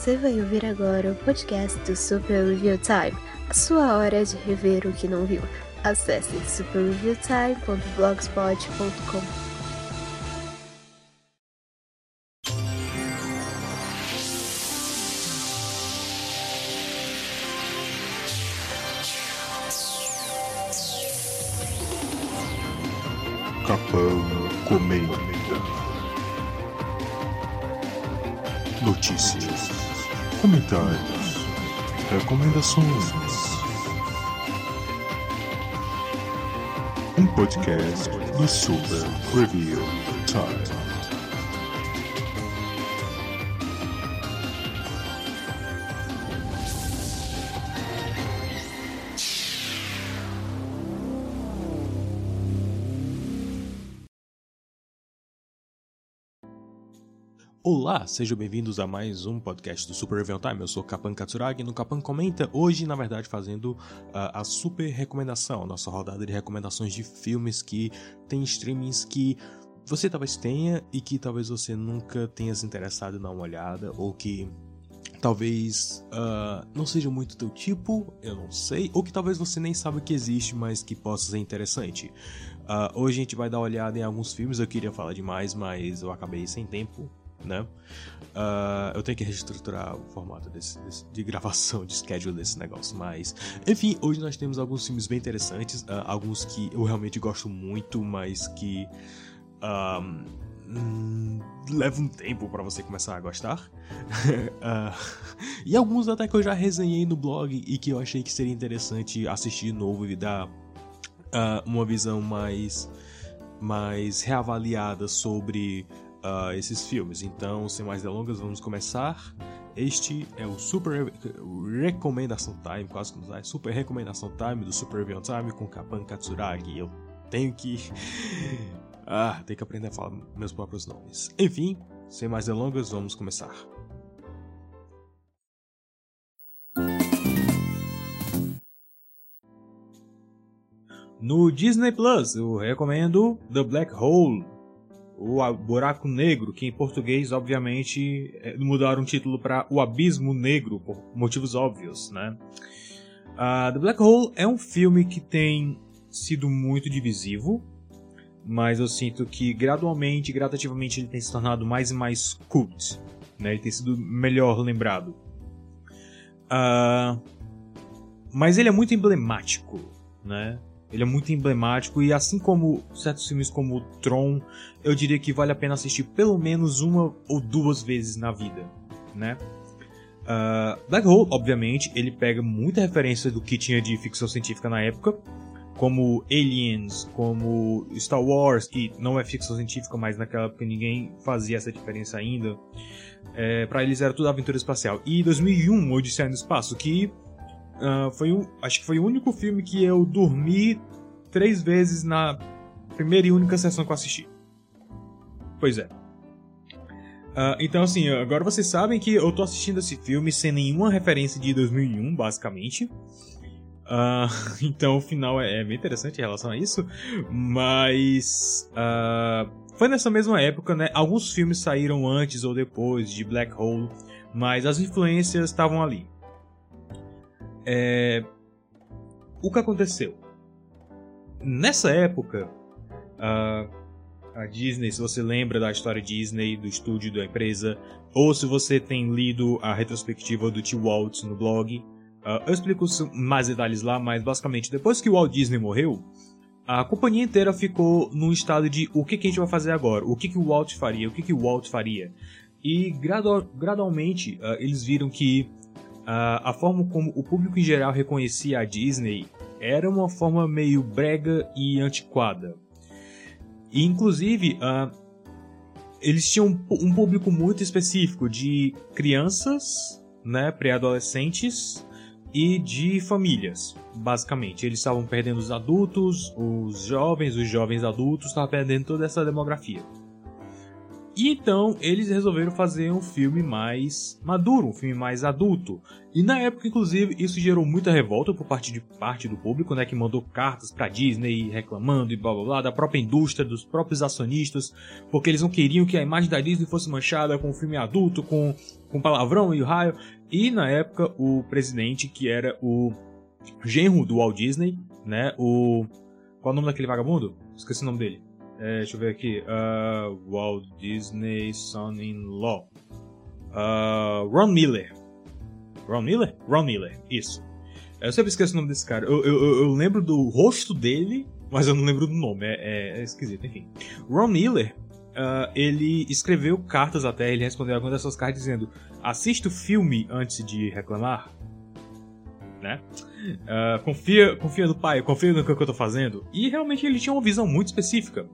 Você vai ouvir agora o podcast do Super Review Time, a sua hora de rever o que não viu. Acesse superreviewtime.blogspot.com. Capão comenta. Notícias, comentários, recomendações. Um podcast do Super Review Time. Olá, sejam bem-vindos a mais um podcast do Super Review Time. Eu sou Kapan Katsuragi no Kapan Comenta. Hoje, na verdade, fazendo uh, a super recomendação, a nossa rodada de recomendações de filmes que tem streamings que você talvez tenha e que talvez você nunca tenha se interessado em dar uma olhada ou que talvez uh, não seja muito teu tipo, eu não sei, ou que talvez você nem saiba que existe, mas que possa ser interessante. Uh, hoje a gente vai dar uma olhada em alguns filmes, eu queria falar demais, mas eu acabei sem tempo né? Uh, eu tenho que reestruturar o formato desse, desse, de gravação, de schedule desse negócio, mas enfim, hoje nós temos alguns filmes bem interessantes, uh, alguns que eu realmente gosto muito, mas que um, hum, leva um tempo para você começar a gostar, uh, e alguns até que eu já resenhei no blog e que eu achei que seria interessante assistir de novo e dar uma visão mais mais reavaliada sobre uh, esses filmes. Então, sem mais delongas, vamos começar. Este é o Super Recomendação Time, quase como sai, Super Recomendação Time do Super Review Time com Kapan Katsuragi. Eu tenho que. ah, tenho que aprender a falar meus próprios nomes. Enfim, sem mais delongas, vamos começar. No Disney Plus, eu recomendo The Black Hole, o Buraco Negro, que em português, obviamente, é, mudaram o título para O Abismo Negro, por motivos óbvios, né? Uh, The Black Hole é um filme que tem sido muito divisivo, mas eu sinto que gradualmente, gradativamente, ele tem se tornado mais e mais cult, né? Ele tem sido melhor lembrado. Uh, mas ele é muito emblemático, né? Ele é muito emblemático e assim como certos filmes como Tron, eu diria que vale a pena assistir pelo menos uma ou duas vezes na vida, né? Uh, Black Hole, obviamente, ele pega muita referência do que tinha de ficção científica na época, como Aliens, como Star Wars, que não é ficção científica, mas naquela época ninguém fazia essa diferença ainda. É, para eles era tudo aventura espacial. E 2001, Odisseia no Espaço, que Uh, foi um, acho que foi o único filme que eu dormi três vezes na primeira e única sessão que eu assisti. Pois é. Uh, então, assim, agora vocês sabem que eu tô assistindo esse filme sem nenhuma referência de 2001, basicamente. Uh, então o final é, é, bem interessante em relação a isso. Mas. Uh, foi nessa mesma época, né? Alguns filmes saíram antes ou depois de Black Hole, mas as influências estavam ali. É... O que aconteceu? Nessa época, a, a Disney, se você lembra da história Disney, do estúdio da empresa, ou se você tem lido a retrospectiva do T. Walt no blog, uh, eu explico mais detalhes lá, mas basicamente, depois que o Walt Disney morreu, a companhia inteira ficou num estado de o que, que a gente vai fazer agora, o que, que o Walt faria, o que, que o Walt faria. E gradu gradualmente uh, eles viram que uh, a forma como o público em geral reconhecia a Disney era uma forma meio brega e antiquada. E, inclusive, uh, eles tinham um, público muito específico de crianças, né, pré-adolescentes e de famílias, basicamente. Eles estavam perdendo os adultos, os jovens, os jovens adultos, estavam perdendo toda essa demografia. E então eles resolveram fazer um filme mais maduro, um filme mais adulto. E na época, inclusive, isso gerou muita revolta por parte de parte do público, né, que mandou cartas pra Disney reclamando e blá blá blá, da própria indústria, dos próprios acionistas, porque eles não queriam que a imagem da Disney fosse manchada com um filme adulto, com, com palavrão e raio. E na época, o presidente, que era o genro do Walt Disney, né, o. Qual é o nome daquele vagabundo? Esqueci o nome dele. É, deixa eu ver aqui. Uh, Walt Disney Son-in-Law. Uh, Ron Miller. Ron Miller? Ron Miller, isso. Eu sempre esqueço o nome desse cara. Eu, eu, eu lembro do rosto dele, mas eu não lembro do nome. É, é, é esquisito, enfim. Ron Miller, uh, ele escreveu cartas até, ele respondeu algumas dessas cartas dizendo: assista o filme antes de reclamar. Né? Uh, confia, confia no pai, confia no que eu tô fazendo. E realmente ele tinha uma visão muito específica.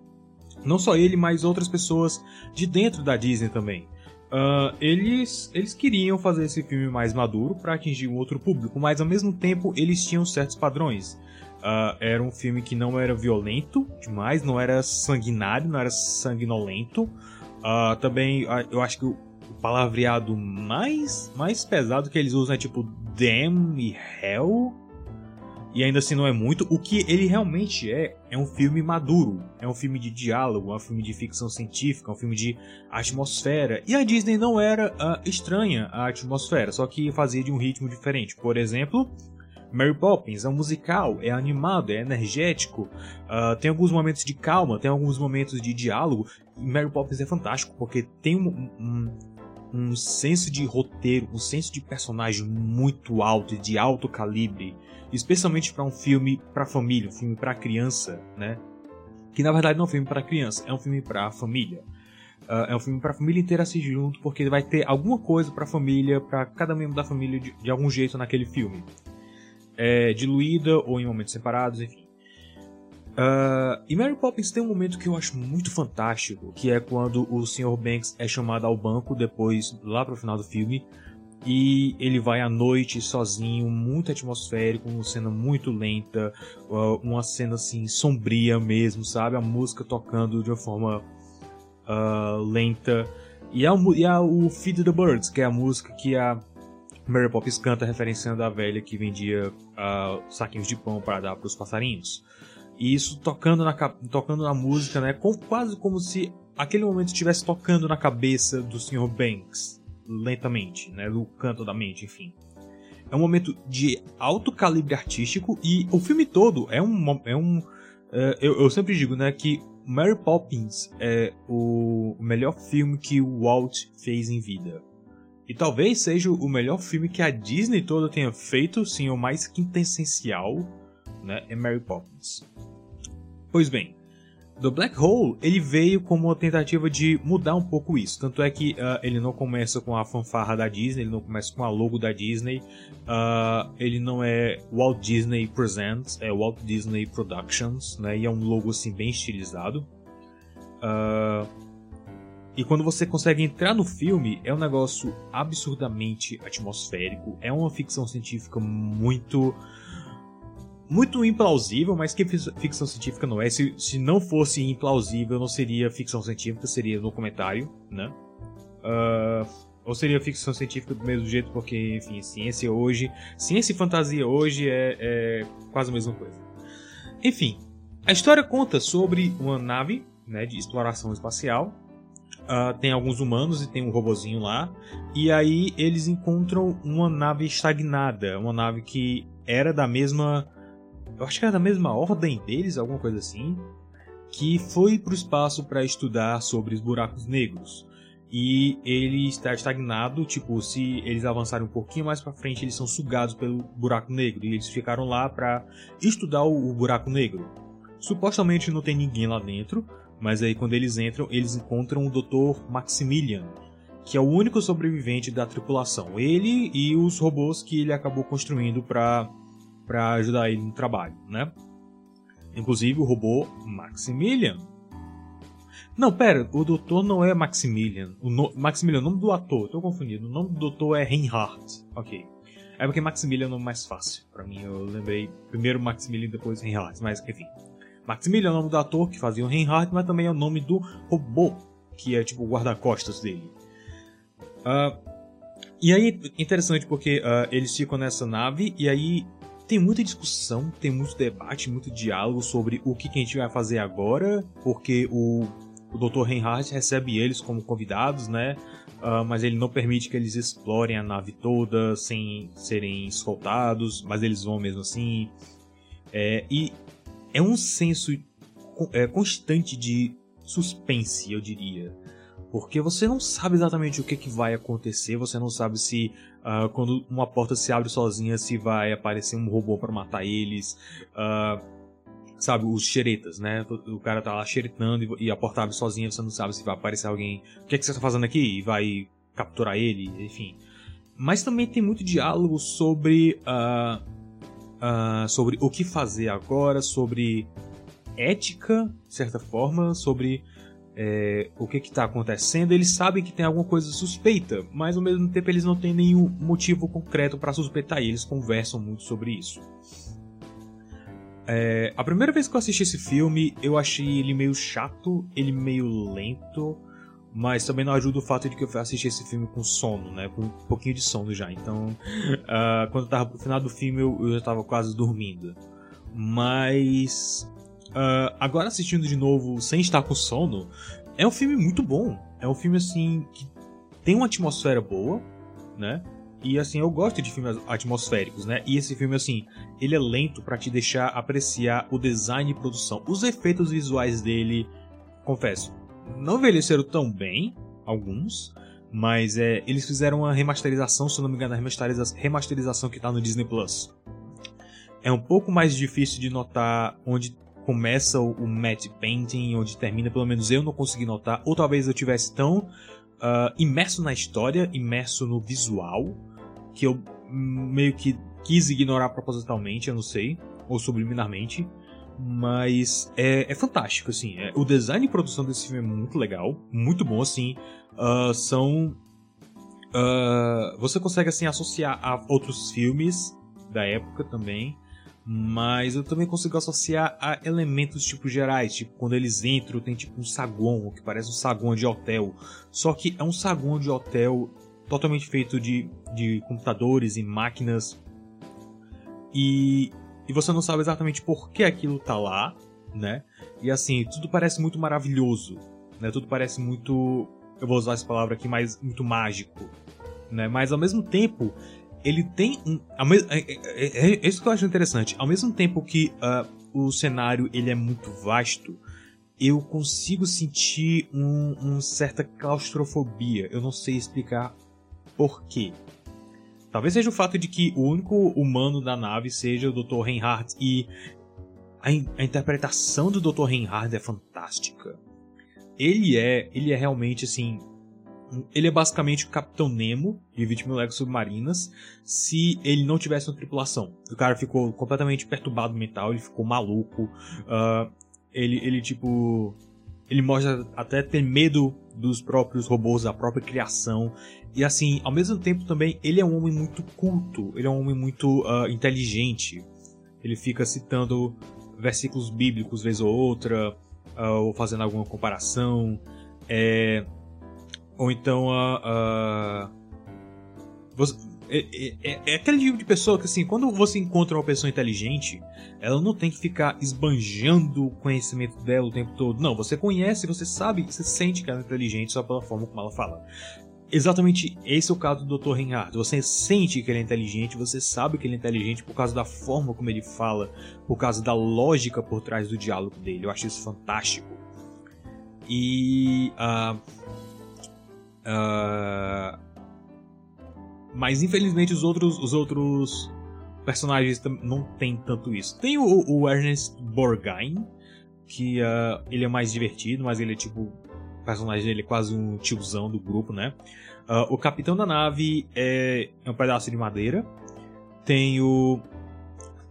Não só ele, mas outras pessoas de dentro da Disney também. Uh, eles, eles queriam fazer esse filme mais maduro para atingir um outro público, mas ao mesmo tempo eles tinham certos padrões. Uh, era um filme que não era violento demais, não era sanguinário, não era sanguinolento. Uh, também eu acho que o palavreado mais, mais pesado que eles usam é tipo damn e hell e ainda assim não é muito. O que ele realmente é, é um filme maduro. É um filme de diálogo, é um filme de ficção científica, é um filme de atmosfera. E a Disney não era uh, estranha à atmosfera, só que fazia de um ritmo diferente. Por exemplo, Mary Poppins é um musical, é animado, é energético, uh, tem alguns momentos de calma, tem alguns momentos de diálogo. E Mary Poppins é fantástico porque tem um, um, um senso de roteiro, um senso de personagem muito alto, de alto calibre especialmente para um filme para família, um filme para criança, né? Que na verdade não é um filme para criança, é um filme para família. Uh, é um filme para a família inteira assistir junto, porque vai ter alguma coisa para a família, para cada membro da família de, de, algum jeito naquele filme. É, diluída ou em momentos separados, enfim. Uh, e Mary Poppins tem um momento que eu acho muito fantástico, que é quando o Sr. Banks é chamado ao banco depois, lá pro final do filme, e ele vai à noite sozinho, muito atmosférico, uma cena muito lenta, uh, uma cena assim sombria mesmo, sabe? A música tocando de uma forma uh, lenta. E, a, e o Feed the Birds, que é a música que a Mary Poppins canta referenciando a velha que vendia uh, saquinhos de pão para dar para os passarinhos. E isso tocando na, tocando na música, né? Com, quase como se aquele momento estivesse tocando na cabeça do Sr. Banks lentamente, né, no canto da mente, enfim. É um momento de alto calibre artístico e o filme todo é um. É um é, eu, eu, sempre digo né, que Mary Poppins é o melhor filme que o Walt fez em vida. E talvez seja o melhor filme que a Disney toda tenha feito, sim, o mais quintessencial, né, é Mary Poppins. Pois bem, The Black Hole, ele veio como uma tentativa de mudar um pouco isso. Tanto é que uh, ele não começa com a fanfarra da Disney, ele não começa com a logo da Disney. Uh, ele não é Walt Disney Presents, é Walt Disney Productions, né? E é um logo assim bem estilizado. Uh, e quando você consegue entrar no filme, é um negócio absurdamente atmosférico. É uma ficção científica muito muito implausível, mas que ficção científica não é. Se, se não fosse implausível, não seria ficção científica, seria documentário, né? Uh, ou seria ficção científica do mesmo jeito, porque, enfim, ciência hoje. Ciência e fantasia hoje é, é quase a mesma coisa. Enfim, a história conta sobre uma nave né, de exploração espacial. Uh, tem alguns humanos e tem um robozinho lá. E aí eles encontram uma nave estagnada, uma nave que era da mesma eu acho que era da mesma ordem deles, alguma coisa assim, que foi para o espaço para estudar sobre os buracos negros. E ele está estagnado, tipo, se eles avançarem um pouquinho mais para frente, eles são sugados pelo buraco negro. E eles ficaram lá para estudar o, o buraco negro. Supostamente não tem ninguém lá dentro, mas aí quando eles entram, eles encontram o Dr. Maximilian, que é o único sobrevivente da tripulação. Ele e os robôs que ele acabou construindo para para ajudar ele no trabalho, né? Inclusive o robô Maximilian. Não, pera, o doutor não é Maximilian. O no... Maximilian é o nome do ator, tô confundido. O nome do doutor é Reinhardt. Ok. É porque Maximilian é o nome mais fácil. Para mim, eu lembrei primeiro Maximilian depois Reinhardt, mas enfim. Maximilian é o nome do ator que fazia o Reinhardt, mas também é o nome do robô que é tipo o guarda-costas dele. Uh, e aí, interessante porque uh, eles ficam nessa nave e aí tem muita discussão, tem muito debate, muito diálogo sobre o que, que a gente vai fazer agora, porque o, o Dr. Reinhardt recebe eles como convidados, né? Uh, mas ele não permite que eles explorem a nave toda sem serem escoltados, mas eles vão mesmo assim. É, e é um senso é, constante de suspense, eu diria. Porque você não sabe exatamente o que, que vai acontecer, você não sabe se uh, quando uma porta se abre sozinha, se vai aparecer um robô para matar eles. Uh, sabe, os xeretas, né? O cara tá lá xeretando e a porta abre sozinha, você não sabe se vai aparecer alguém. O que, é que você tá fazendo aqui? E vai capturar ele, enfim. Mas também tem muito diálogo sobre. Uh, uh, sobre o que fazer agora, sobre ética, de certa forma, sobre é, o que está acontecendo. Eles sabem que tem alguma coisa suspeita, mas ao mesmo tempo eles não têm nenhum motivo concreto para suspeitar e eles conversam muito sobre isso. É, a primeira vez que eu assisti esse filme, eu achei ele meio chato, ele meio lento, mas também não ajuda o fato de que eu assisti esse filme com sono, né? Com um pouquinho de sono já. Então, uh, quando eu tava pro final do filme, eu, eu já tava quase dormindo. Mas. Uh, agora assistindo de novo sem estar com sono, é um filme muito bom. É um filme assim que tem uma atmosfera boa, né? E assim, eu gosto de filmes atmosféricos, né? E esse filme, assim, ele é lento para te deixar apreciar o design e produção. Os efeitos visuais dele, confesso, não envelheceram tão bem, alguns, mas é, eles fizeram uma remasterização, se não me engano, a remasteriza remasterização que tá no Disney Plus. É um pouco mais difícil de notar onde começa o, o painting, onde termina, pelo menos eu não consegui notar, ou talvez eu tivesse tão uh, imerso na história, imerso no visual, que eu meio que quis ignorar propositalmente, eu não sei, ou subliminarmente. Mas é, é fantástico, assim. É, o design e produção desse filme é muito legal, muito bom, assim. Uh, são. Uh, você consegue, assim, associar a outros filmes da época também. Mas eu também consigo associar a elementos tipo gerais, tipo quando eles entram tem tipo um saguão, que parece um saguão de hotel. Só que é um saguão de hotel totalmente feito de, de computadores e máquinas. E e você não sabe exatamente por que aquilo tá lá, né? E assim, tudo parece muito maravilhoso, né? Tudo parece muito, eu vou usar essa palavra aqui, mas muito mágico, né? Mas ao mesmo tempo, ele tem um, é, é, é, é, isso que eu acho interessante. Ao mesmo tempo que uh, o cenário ele é muito vasto, eu consigo sentir um, um certa claustrofobia. Eu não sei explicar por quê. Talvez seja o fato de que o único humano da nave seja o Dr. Reinhardt e a, in a interpretação do Dr. Reinhardt é fantástica. Ele é, ele é realmente assim, ele é basicamente o Capitão Nemo de 20 mil submarinas se ele não tivesse uma tripulação. O cara ficou completamente perturbado mental, ele ficou maluco. Uh, ele, ele, tipo. Ele mostra até ter medo dos próprios robôs, da própria criação. E assim, ao mesmo tempo também, ele é um homem muito culto, ele é um homem muito uh, inteligente. Ele fica citando versículos bíblicos vez ou outra, uh, ou fazendo alguma comparação. É... Ou então. É, é, é, é, aquele tipo de pessoa que, assim, quando você encontra uma pessoa inteligente, ela não tem que ficar esbanjando o conhecimento dela o tempo todo. Não, você conhece, você sabe, você sente que ela é inteligente só pela forma como ela fala. Exatamente esse é o caso do Dr. Reinhardt. Você sente que ele é inteligente, você sabe que ele é inteligente por causa da forma como ele fala, por causa da lógica por trás do diálogo dele. Eu acho isso fantástico. E. Uh, uh, mas infelizmente os outros, os outros personagens não tem tanto isso. Tem o, o Ernest Borgnine, que uh, ele é mais divertido, mas ele é tipo. Personagem dele é quase um tiozão do grupo, né? Uh, o capitão da nave é, é, um pedaço de madeira. Tem o.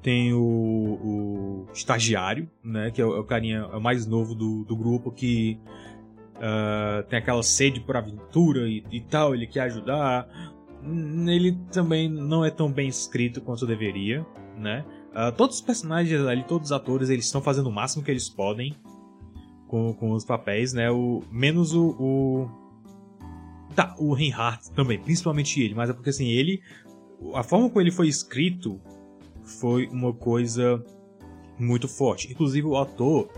Tem o, o estagiário, né? Que é o, é o carinha é o mais novo do, do grupo que. Uh, tem aquela sede por aventura e, e tal, ele quer ajudar ele também não é tão bem escrito quanto deveria, né? Uh, todos os personagens ali, todos os atores, eles estão fazendo o máximo que eles podem. com, com os papéis, né? O, menos o, o. Tá, o Reinhardt também, principalmente ele, mas é porque assim, ele. A forma como ele foi escrito foi uma coisa muito forte. Inclusive o ator.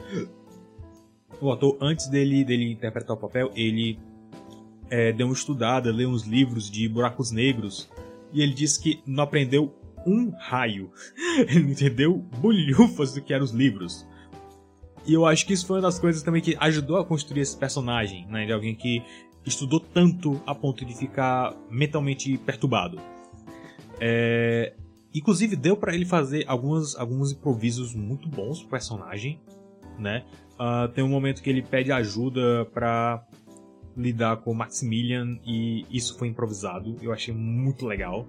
O ator, antes dele, dele interpretar o papel, ele é, deu uma estudada, leu uns livros de buracos negros. E ele disse que não aprendeu um raio. ele não entendeu bolhufas do que eram os livros. E eu acho que isso foi uma das coisas também que ajudou a construir esse personagem, né? De alguém que estudou tanto a ponto de ficar mentalmente perturbado. É... Inclusive deu para ele fazer alguns, alguns improvisos muito bons pro personagem, né? Uh, tem um momento que ele pede ajuda para lidar com Maximilian e isso foi improvisado. Eu achei muito legal,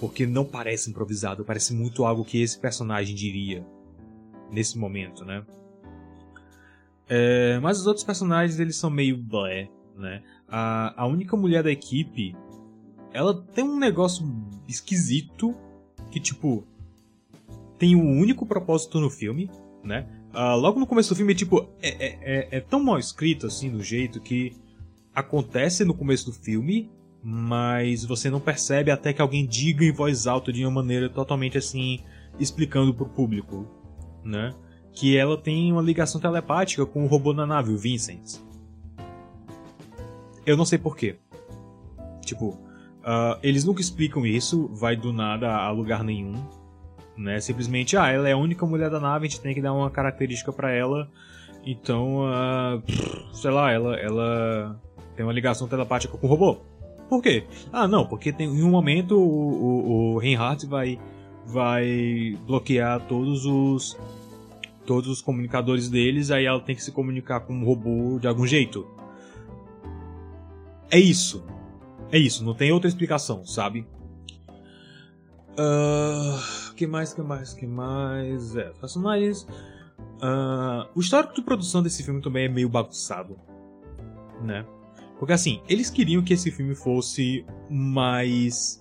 porque não parece improvisado, parece muito algo que esse personagem diria nesse momento, né? É, mas os outros personagens eles são meio blé, né? A, a única mulher da equipe, ela tem um negócio esquisito que tipo tem um único propósito no filme, né? Uh, logo no começo do filme, tipo, é, é, é, é tão mal escrito assim, do jeito que acontece no começo do filme, mas você não percebe até que alguém diga em voz alta de uma maneira totalmente assim, explicando pro público, né? que ela tem uma ligação telepática com o robô na nave, o Vincent. Eu não sei porquê. Tipo, uh, eles nunca explicam isso, vai do nada a lugar nenhum. Né? Simplesmente, ah, ela é a única mulher da nave, a gente tem que dar uma característica para ela. Então, uh, sei lá, ela, ela tem uma ligação telepática com o robô. Por quê? Ah, não, porque tem, em um momento o, o, o Reinhardt vai, vai bloquear todos os todos os comunicadores deles, aí ela tem que se comunicar com um robô de algum jeito. É isso. É isso, não tem outra explicação, sabe? Uh, que mais, que mais, que mais? É, personagens. Uh, o histórico de produção desse filme também é meio bagunçado, né? Porque assim, eles queriam que esse filme fosse mais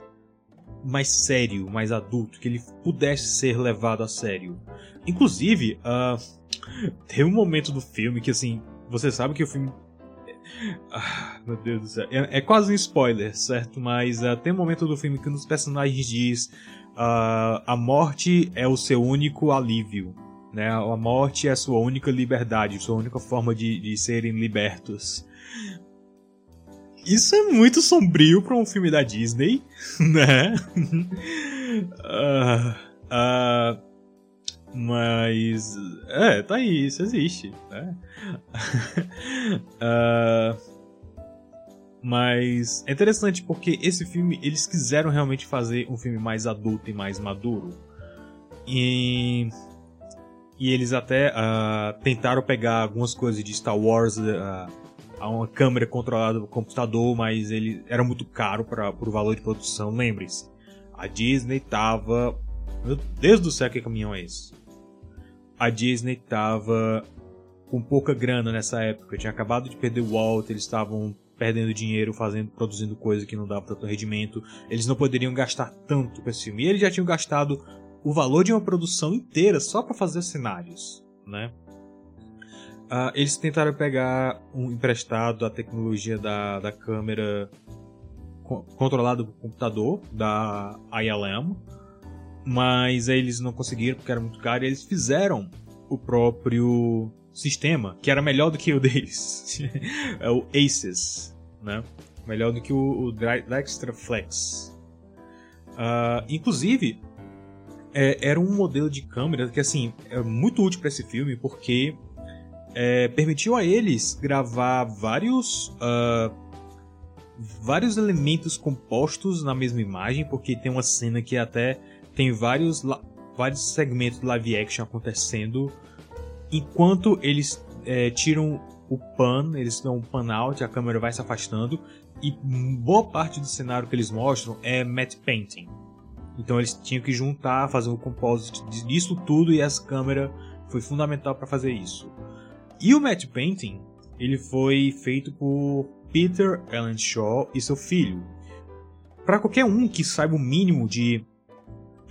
mais sério, mais adulto, que ele pudesse ser levado a sério. Inclusive, uh, tem um momento do filme que, assim, você sabe que o filme. Ah, meu Deus do céu. É, é quase um spoiler, certo? Mas uh, tem um momento do filme que um dos personagens diz: uh, A morte é o seu único alívio. Né? A morte é a sua única liberdade, sua única forma de, de serem libertos. Isso é muito sombrio para um filme da Disney, né? uh, uh, mas. É, tá aí, isso existe, né? uh, mas é interessante porque esse filme, eles quiseram realmente fazer um filme mais adulto e mais maduro. E. E eles até tentaram pegar algumas coisas de Star Wars a uma câmera controlada do computador, mas ele era muito caro para o valor de produção. Lembre-se, a Disney tava. Meu Deus do céu, que caminhão é esse? A Disney tava com pouca grana nessa época. Tinha acabado de perder o Walt, eles estavam perdendo dinheiro fazendo, produzindo coisa que não dava tanto rendimento. Eles não poderiam gastar tanto com esse filme. E eles já tinham gastado o valor de uma produção inteira só para fazer cenários, né? Uh, eles tentaram pegar um emprestado a tecnologia da, da câmera co controlada do computador, da ILM, mas eles não conseguiram porque era muito caro e eles fizeram o próprio sistema, que era melhor do que o deles. é o ACES, né? Melhor do que o, o Flex. Uh, inclusive, é, era um modelo de câmera que assim é muito útil para esse filme porque é, permitiu a eles gravar vários uh, vários elementos compostos na mesma imagem, porque tem uma cena que até tem vários vários segmentos de live action acontecendo enquanto eles é, tiram o pan, eles dão um pan out, a câmera vai se afastando e boa parte do cenário que eles mostram é matte painting. Então eles tinham que juntar, fazer um composite disso tudo e essa câmera foi fundamental para fazer isso. E o matte painting, ele foi feito por Peter Allen Shaw e seu filho. Para qualquer um que saiba o mínimo de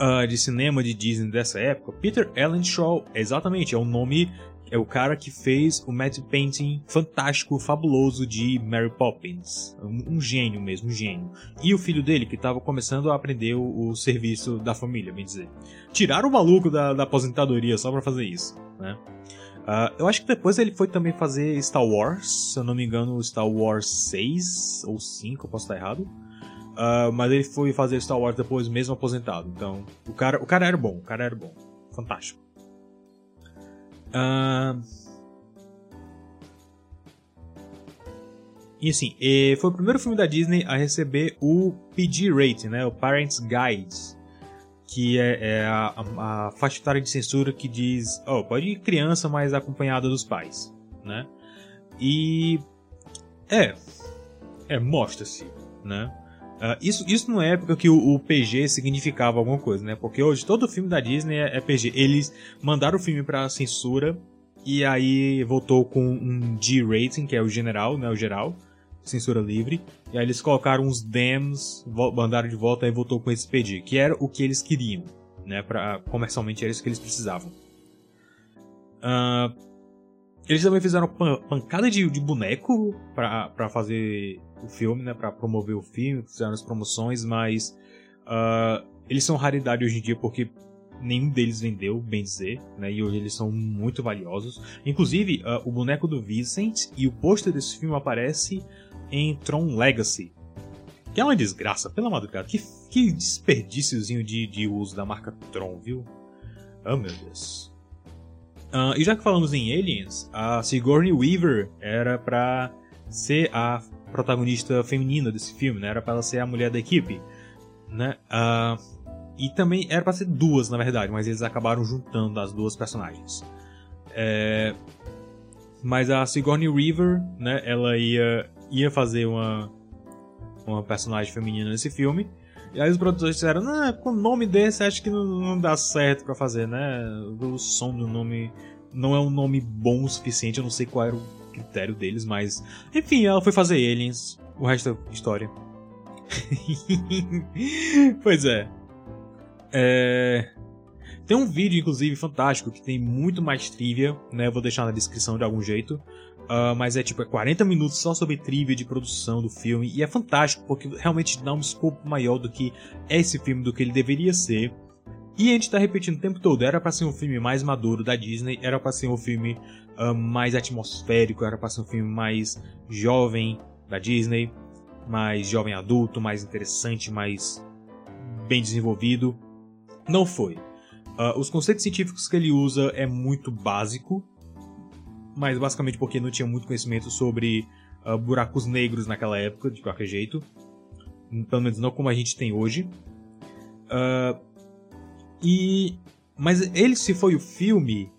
uh, de cinema de Disney dessa época, Peter Allen Shaw, exatamente, é o nome é o cara que fez o matte painting fantástico, fabuloso de Mary Poppins. Um, um gênio mesmo, um gênio. E o filho dele, que estava começando a aprender o, o, serviço da família, bem dizer. Tiraram o maluco da, da aposentadoria só para fazer isso, né? Uh, eu acho que depois ele foi também fazer Star Wars, se eu não me engano, Star Wars 6 ou 5, eu posso estar errado. Uh, mas ele foi fazer Star Wars depois, mesmo aposentado. Então, o cara, o cara era bom, o cara era bom. Fantástico. Uh... E assim, foi o primeiro filme da Disney a receber o PG rating, né? O Parents Guide, que é, é a, a, a, faixa etária de censura que diz, oh, pode ir criança, mas acompanhada dos pais, né? E é, é mostra-se, né? Uh, isso, isso na época que o, o, PG significava alguma coisa, né? Porque hoje todo filme da Disney é, é PG. Eles mandaram o filme pra censura e aí voltou com um G rating, que é o general, né? O geral, censura livre. E aí eles colocaram uns dams, mandaram de volta e voltou com esse PG, que era o que eles queriam, né? Pra, comercialmente era isso que eles precisavam. Uh, eles também fizeram pancada de, de boneco para fazer o filme, né, para promover o filme, fizeram as promoções, mas uh, eles são raridade hoje em dia porque nenhum deles vendeu, bem dizer, né, e hoje eles são muito valiosos. Inclusive, uh, o boneco do Vincent e o pôster desse filme aparece em Tron Legacy, que é uma desgraça, pela madrugada. Que, que desperdíciozinho de, de uso da marca Tron, viu? Oh meu Deus. Uh, e já que falamos em Aliens, a Sigourney Weaver era pra ser a protagonista feminina desse filme, né? Era pra ela ser a mulher da equipe, né? Uh, e também era pra ser duas, na verdade, mas eles acabaram juntando as duas personagens. É... Mas a Sigourney Weaver, né? Ela ia, ia fazer uma, uma personagem feminina nesse filme. E aí os produtores disseram, não, com o nome desse acho que não, não dá certo para fazer, né? O som do nome não é um nome bom o suficiente, eu não sei qual era o critério deles, mas. Enfim, ela foi fazer Aliens. O resto é história. pois é. É. Tem um vídeo, inclusive, fantástico, que tem muito mais trivia, né? Eu vou deixar na descrição de algum jeito. Uh, mas é tipo, é 40 minutos só sobre trivia de produção do filme. E é fantástico, porque realmente dá um escopo maior do que é esse filme, do que ele deveria ser. E a gente tá repetindo o tempo todo, era para ser um filme mais maduro da Disney, era para ser um filme uh, mais atmosférico, era para ser um filme mais jovem da Disney, mais jovem adulto, mais interessante, mais bem desenvolvido. Não foi. Uh, os conceitos científicos que ele usa é muito básico, mas basicamente porque não tinha muito conhecimento sobre uh, buracos negros naquela época, de qualquer jeito. Pelo menos não como a gente tem hoje. Uh, e mas ele se foi o filme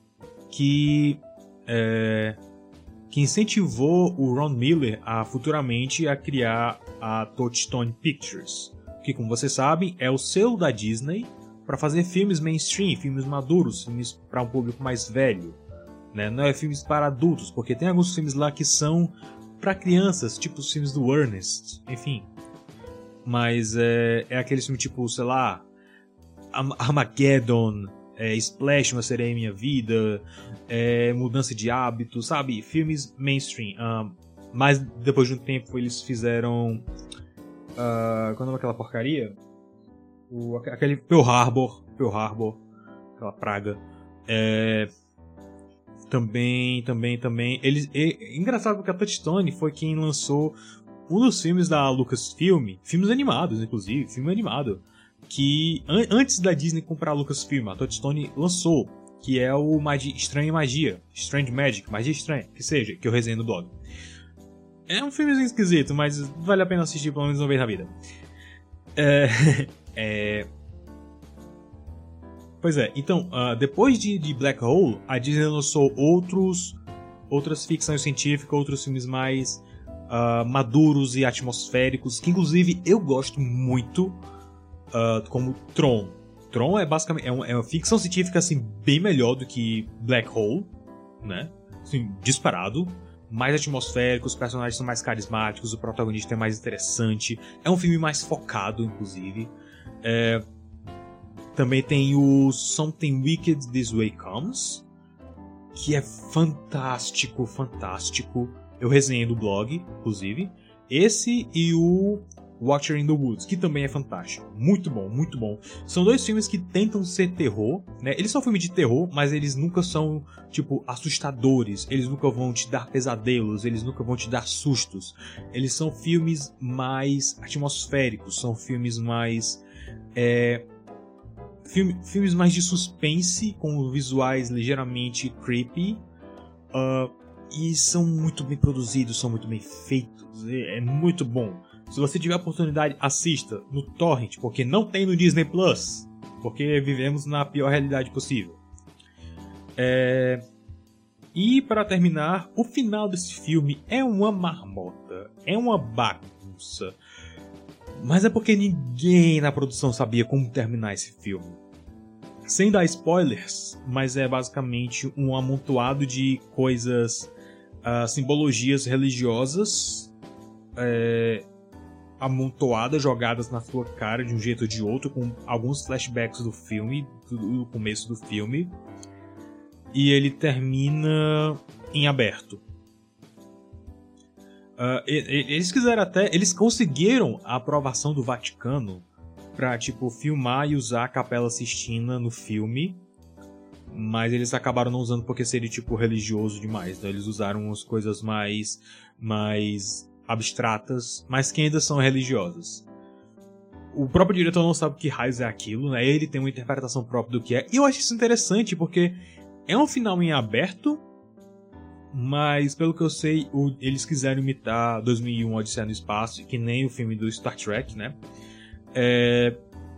que é, que incentivou o Ron Miller a futuramente a criar a Touchstone Pictures, que como vocês sabem é o selo da Disney para fazer filmes mainstream, filmes maduros, filmes para um público mais velho, né? Não é filmes para adultos, porque tem alguns filmes lá que são para crianças, tipo os filmes do Ernest, enfim. Mas é, é aquele filme tipo, sei lá, Armageddon, é, Splash, Uma Sereia em Minha Vida, é, Mudança de Hábitos, sabe? Filmes mainstream. Mas depois de um tempo eles fizeram. Uh, quando é aquela porcaria? O, aquele Pearl Harbor. Pearl Harbor. Aquela praga. É, também, também, também. Eles, engraçado porque a Touchstone foi quem lançou um dos filmes da Lucasfilm, filmes animados, inclusive, filme animado que an antes da Disney comprar a Lucasfilm, a Touchstone lançou, que é o Magi Estranha Magia, Strange Magic, Magia Estranha, que seja, que eu resenho no blog. É um filmezinho esquisito, mas vale a pena assistir pelo menos uma vez na vida. É, é... Pois é, então, uh, depois de, de, Black Hole, a Disney lançou outros, outras ficções científicas, outros filmes mais uh, maduros e atmosféricos, que inclusive eu gosto muito uh, como Tron. Tron é basicamente é, um, é, uma ficção científica assim bem melhor do que Black Hole, né? Assim, disparado. Mais atmosférico, os personagens são mais carismáticos, o protagonista é mais interessante. É um filme mais focado, inclusive. É... Também tem o Something Wicked This Way Comes, que é fantástico, fantástico. Eu resenhei no blog, inclusive. Esse e o Watcher in the Woods, que também é fantástico. Muito bom, muito bom. São dois filmes que tentam ser terror, né? Eles são filmes de terror, mas eles nunca são, tipo, assustadores. Eles nunca vão te dar pesadelos, eles nunca vão te dar sustos. Eles são filmes mais atmosféricos, são filmes mais. É, filme, filmes mais de suspense, com visuais ligeiramente creepy. Uh, e são muito bem produzidos, são muito bem feitos, é, é muito bom. Se você tiver a oportunidade, assista no Torrent, porque não tem no Disney Plus, porque vivemos na pior realidade possível. É... E para terminar, o final desse filme é uma marmota, é uma bagunça. Mas é porque ninguém na produção sabia como terminar esse filme. Sem dar spoilers, mas é basicamente um amontoado de coisas, uh, simbologias religiosas é, amontoadas, jogadas na sua cara de um jeito ou de outro, com alguns flashbacks do filme, do começo do filme. E ele termina em aberto. Uh, eles quiseram até. Eles conseguiram a aprovação do Vaticano pra, tipo, filmar e usar a Capela Sistina no filme. Mas eles acabaram não usando porque seria, tipo, religioso demais. Então eles usaram as coisas mais. mais abstratas, mas que ainda são religiosas. O próprio diretor não sabe que raios é aquilo, né? Ele tem uma interpretação própria do que é. E eu acho isso interessante porque é um final em aberto, mas pelo que eu sei, o, eles quiseram imitar 2001 Odisseia no Espaço, que nem o filme do Star Trek, né? É,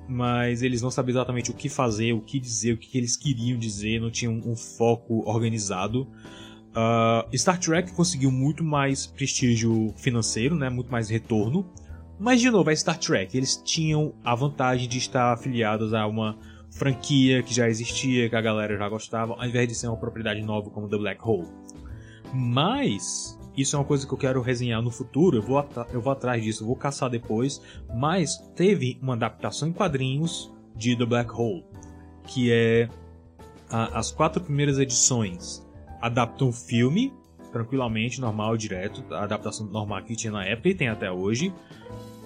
mas eles não sabem exatamente o que fazer, o que dizer, o que eles queriam dizer, não tinham um foco organizado. Uh, Star Trek conseguiu muito mais prestígio financeiro, né? Muito mais retorno. Mas, de novo, é Star Trek. Eles tinham a vantagem de estar afiliados a uma franquia que já existia, que a galera já gostava, ao invés de ser uma propriedade nova como The Black Hole. Mas, isso é uma coisa que eu quero resenhar no futuro, eu vou, eu vou atrás disso, vou caçar depois. Mas teve uma adaptação em quadrinhos de The Black Hole, que é a, as quatro primeiras edições adaptam o filme tranquilamente, normal, direto, a adaptação normal que tinha na época e tem até hoje.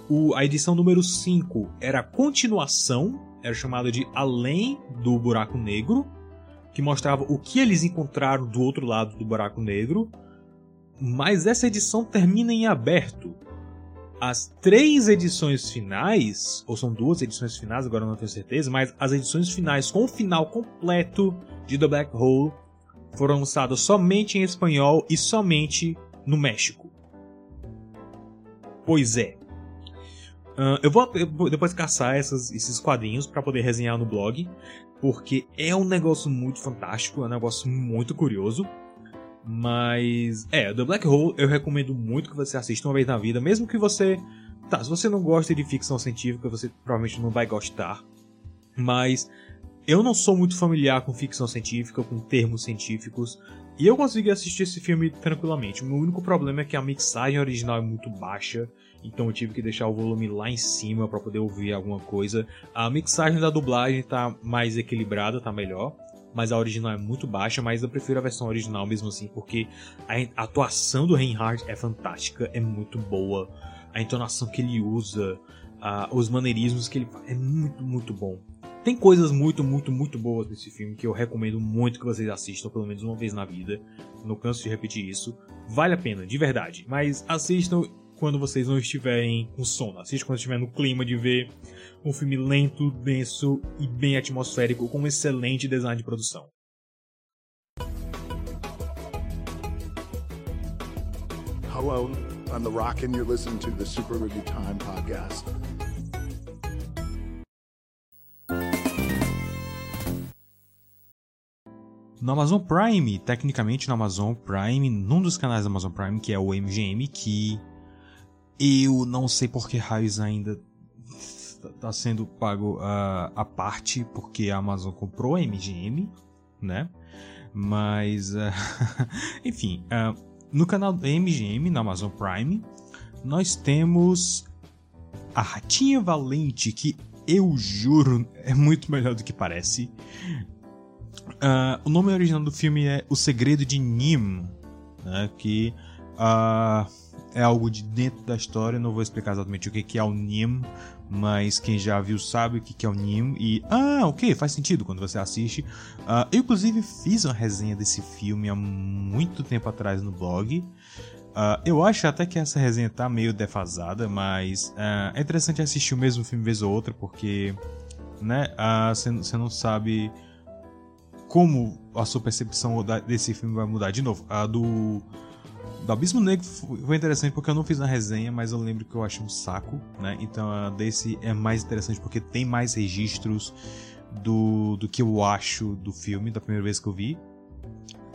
O, a edição número 5 era a continuação, era chamada de Além do Buraco Negro, que mostrava o que eles encontraram do outro lado do buraco negro. Mas essa edição termina em aberto. As três edições finais, ou são duas edições finais, agora não tenho certeza, mas as edições finais com o final completo de The Black Hole foram lançados somente em espanhol e somente no México. Pois é. Uh, eu, vou, eu, vou, depois caçar essas, esses quadrinhos para poder resenhar no blog, porque é um negócio muito fantástico, é um negócio muito curioso. Mas, é, The Black Hole eu recomendo muito que você assista uma vez na vida, mesmo que você. Tá, se você não gosta de ficção científica, você provavelmente não vai gostar. Mas eu não sou muito familiar com ficção científica, com termos científicos, e eu consegui assistir esse filme tranquilamente. O meu único problema é que a mixagem original é muito baixa, então eu tive que deixar o volume lá em cima para poder ouvir alguma coisa. A mixagem da dublagem tá mais equilibrada, tá melhor, mas a original é muito baixa, mas eu prefiro a versão original mesmo assim, porque a atuação do Reinhardt é fantástica, é muito boa. A entonação que ele usa, uh, os maneirismos que ele faz, é muito, muito bom. Tem coisas muito, muito, muito boas nesse filme que eu recomendo muito que vocês assistam pelo menos uma vez na vida. Não canso de repetir isso. Vale a pena, de verdade. Mas assistam quando vocês não estiverem com sono. Assistam quando estiver no clima de ver um filme lento, denso e bem atmosférico com um excelente design de produção. Hello, I'm The Rock and you're listening to the Super Review Time podcast. No Amazon Prime, tecnicamente no Amazon Prime, num dos canais da Amazon Prime, que é o MGM, que eu não sei por que raios ainda está sendo pago uh, a parte, porque a Amazon comprou a MGM, né? Mas, uh, enfim, uh, no canal da MGM, na Amazon Prime, nós temos a Ratinha Valente, que eu juro é muito melhor do que parece. Uh, o nome original do filme é O Segredo de Nim, né, que uh, é algo de dentro da história. Não vou explicar exatamente o que é o Nim, mas quem já viu sabe o que é o Nim. E, ah, ok, faz sentido quando você assiste. Uh, eu, inclusive, fiz uma resenha desse filme há muito tempo atrás no blog. Eu acho até que essa resenha tá meio defasada, mas é interessante assistir o mesmo filme vez ou outra, porque né, você não sabe como a sua percepção desse filme vai mudar. De novo, a do, do Abismo Negro foi interessante porque eu não fiz a resenha, mas eu lembro que eu achei um saco, né? Então a desse é mais interessante porque tem mais registros do, do que eu acho do filme, da primeira vez que eu vi.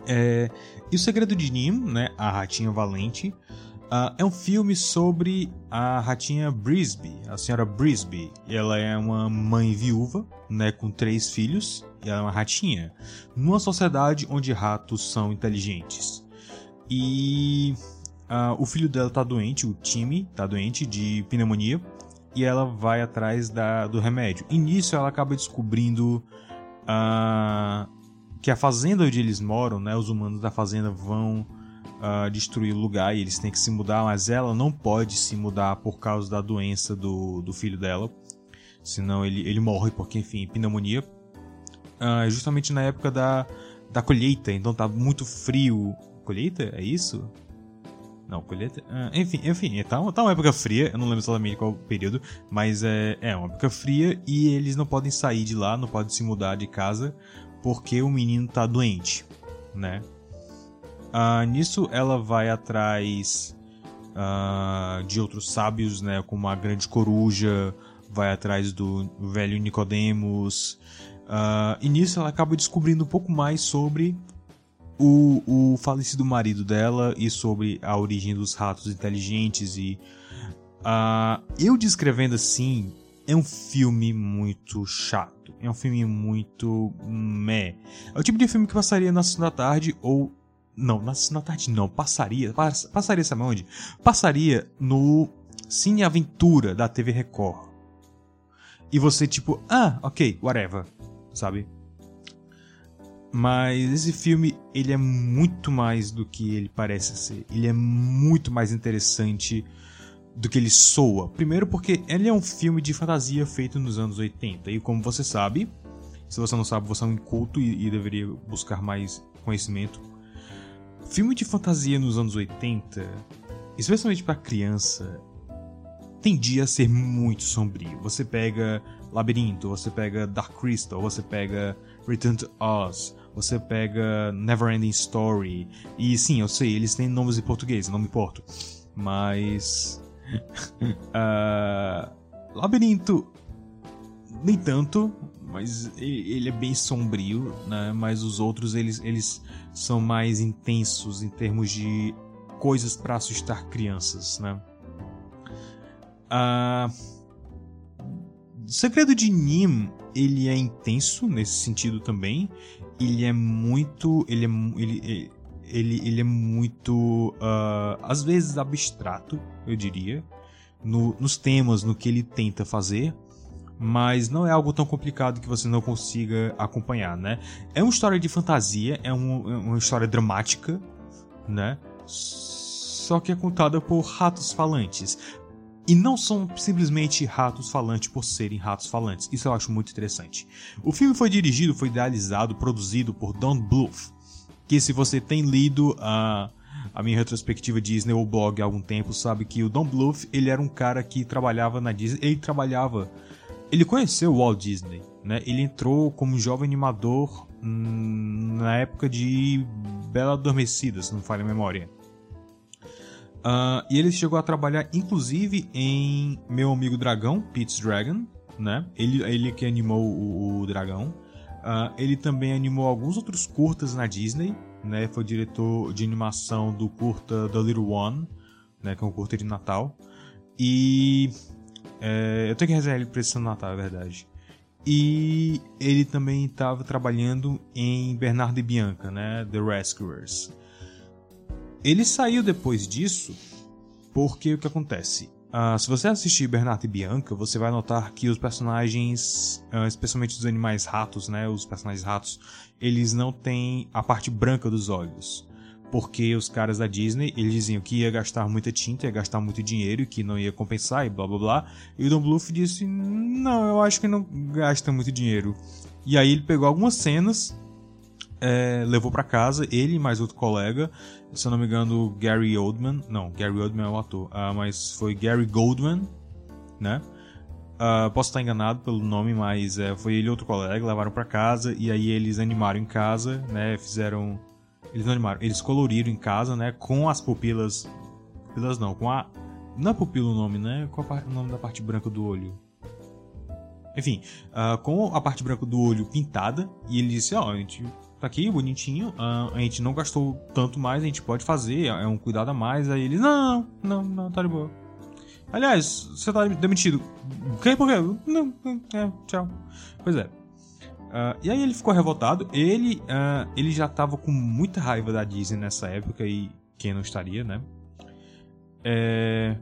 É, e o Segredo de Nim, né, a Ratinha Valente, uh, é um filme sobre a ratinha Brisby, a senhora Brisby. Ela é uma mãe viúva, né, com três filhos, e ela é uma ratinha, numa sociedade onde ratos são inteligentes. E uh, o filho dela tá doente, o Timmy tá doente de pneumonia, e ela vai atrás da, do remédio. E nisso ela acaba descobrindo uh, que a fazenda onde eles moram, né, os humanos da fazenda vão uh, destruir o lugar e eles têm que se mudar, mas ela não pode se mudar por causa da doença do, do filho dela, senão ele, ele morre porque, enfim, pneumonia. Uh, justamente na época da, da colheita, então tá muito frio. Colheita? É isso? Não, colheita. Uh, enfim, enfim, tá, tá uma época fria, eu não lembro exatamente qual período, mas é, é uma época fria e eles não podem sair de lá, não podem se mudar de casa, porque o menino tá doente, né? Uh, nisso ela vai atrás uh, de outros sábios, né? Como a grande coruja, vai atrás do velho Nicodemos. Uh, e nisso ela acaba descobrindo um pouco mais sobre o, o falecido marido dela e sobre a origem dos ratos inteligentes e uh, eu descrevendo assim é um filme muito chato é um filme muito meh é o tipo de filme que passaria na sessão da tarde ou não, na, na tarde não, passaria. Pass, passaria, sabe onde? Passaria no Cine Aventura da TV Record. E você, tipo, ah, ok, whatever, sabe? Mas esse filme, ele é muito mais do que ele parece ser. Ele é muito mais interessante do que ele soa. Primeiro porque ele é um filme de fantasia feito nos anos 80. E como você sabe, se você não sabe, você é um inculto e, e deveria buscar mais conhecimento Filme de fantasia nos anos 80, especialmente para criança, tendia a ser muito sombrio. Você pega Labirinto, você pega Dark Crystal, você pega Return to Oz, você pega Neverending Story. E sim, eu sei, eles têm nomes em português, não me importo. Mas. uh, Labirinto. Nem tanto, mas ele é bem sombrio, né? Mas os outros eles, eles são mais intensos em termos de coisas para assustar crianças, né? Ah, o Segredo de Nim ele é intenso nesse sentido também. Ele é muito, ele é, ele, ele, ele é muito, uh, às vezes abstrato, eu diria, no, nos temas, no que ele tenta fazer mas não é algo tão complicado que você não consiga acompanhar, né? É uma história de fantasia, é, um, é uma história dramática, né? Só que é contada por ratos falantes. E não são simplesmente ratos falantes por serem ratos falantes. Isso eu acho muito interessante. O filme foi dirigido, foi idealizado, produzido por Don Bluth. Que se você tem lido a, a minha retrospectiva Disney ou blog há algum tempo, sabe que o Don Bluth, ele era um cara que trabalhava na Disney. Ele trabalhava ele conheceu o Walt Disney, né? Ele entrou como jovem animador hum, na época de Bela Adormecida, se não falha a memória. Uh, e ele chegou a trabalhar, inclusive, em Meu Amigo Dragão, Pete's Dragon, né? Ele, ele que animou o, o dragão. Uh, ele também animou alguns outros curtas na Disney, né? Foi diretor de animação do curta The Little One, né? Que é um curta de Natal. E é, eu tenho que reservar ele pra esse Natal, é verdade. E ele também estava trabalhando em Bernardo e Bianca, né? The Rescuers. Ele saiu depois disso porque o que acontece? Uh, se você assistir Bernardo e Bianca, você vai notar que os personagens, uh, especialmente os animais ratos, né, os personagens ratos, eles não têm a parte branca dos olhos. Porque os caras da Disney, eles diziam que ia gastar muita tinta, ia gastar muito dinheiro, que não ia compensar e blá blá blá. E o Don Bluth disse, não, eu acho que não gasta muito dinheiro. E aí ele pegou algumas cenas é, levou para casa, ele e mais outro colega, se eu não me engano, Gary Oldman, não, Gary Oldman é o ator, uh, mas foi Gary Goldman, né? Uh, posso estar enganado pelo nome, mas é, foi ele e outro colega, levaram para casa e aí eles animaram em casa, né? Fizeram, eles não animaram, eles coloriram em casa, né? Com as pupilas, pupilas não, com a, não é pupila o nome, né? Qual é o nome da parte branca do olho? Enfim, uh, com a parte branca do olho pintada, e ele disse: Ó, oh, a gente tá aqui, bonitinho, uh, a gente não gastou tanto mais, a gente pode fazer, é um cuidado a mais. Aí ele, não, não, não, tá de boa. Aliás, você tá demitido. quem Por quê? Não, é, tchau. Pois é. Uh, e aí ele ficou revoltado. Ele, uh, ele já tava com muita raiva da Disney nessa época e quem não estaria, né? É...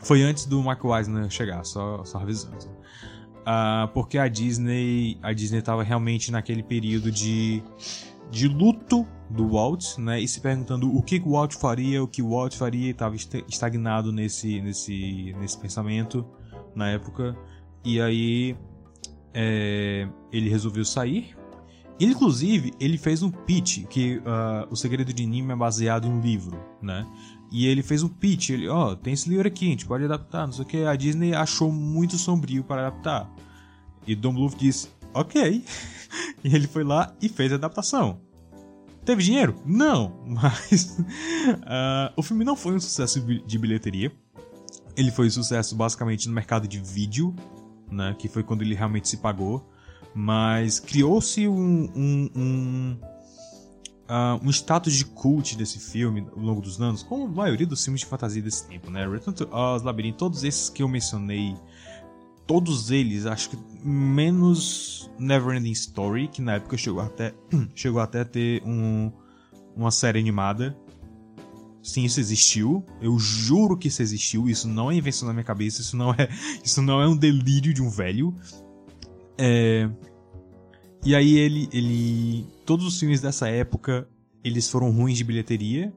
Foi antes do Mark Eisner chegar, só, só avisando. Uh, porque a Disney a Disney estava realmente naquele período de, de luto do Walt, né? E se perguntando o que o Walt faria, o que o Walt faria, estava estagnado nesse, nesse, nesse pensamento na época. E aí é, ele resolveu sair. Inclusive, ele fez um pitch, que uh, O Segredo de Nima é baseado em um livro, né? E ele fez um pitch, ele, ó, oh, tem esse livro aqui, a gente pode adaptar, não sei o que. A Disney achou muito sombrio para adaptar. E Don Bluth disse, ok. e ele foi lá e fez a adaptação. Teve dinheiro? Não, mas uh, o filme não foi um sucesso de bilheteria. Ele foi um sucesso basicamente no mercado de vídeo, né, que foi quando ele realmente se pagou. Mas criou-se um, um, um uh, um status de cult desse filme ao longo dos anos, como a maioria dos filmes de fantasia desse tempo, né? Return to Oz, Labyrinth, todos esses que eu mencionei, todos eles, acho que menos Neverending Story, que na época chegou até, chegou até a ter um, uma série animada. Sim, isso existiu. Eu juro que isso existiu. Isso não é invenção na minha cabeça. Isso não é, isso não é um delírio de um velho. É, e aí ele, ele. Todos os filmes dessa época eles foram ruins de bilheteria,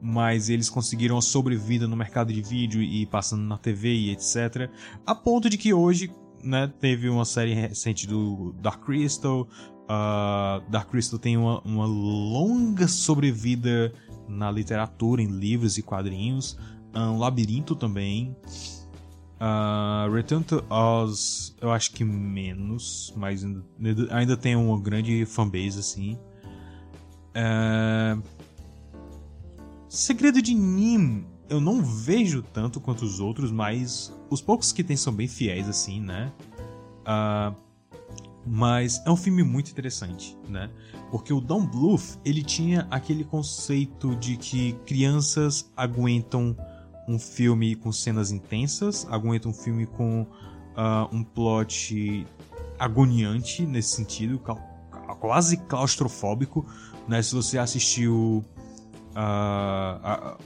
mas eles conseguiram a sobrevida no mercado de vídeo e passando na TV e etc. A ponto de que hoje, né, teve uma série recente do Dark Crystal. Uh, Dark Crystal tem uma, uma longa sobrevida na literatura, em livros e quadrinhos. Um labirinto também. Uh, Return to Oz, eu acho que menos, mas ainda, ainda tem uma grande fanbase assim. Uh, Segredo de Nim, eu não vejo tanto quanto os outros, mas os poucos que tem são bem fiéis assim, né? Uh, mas é um filme muito interessante, né? Porque o Don Bluth, ele tinha aquele conceito de que crianças aguentam um filme com cenas intensas, aguenta um filme com uh, um plot agoniante nesse sentido, quase claustrofóbico. Né? Se você assistiu uh,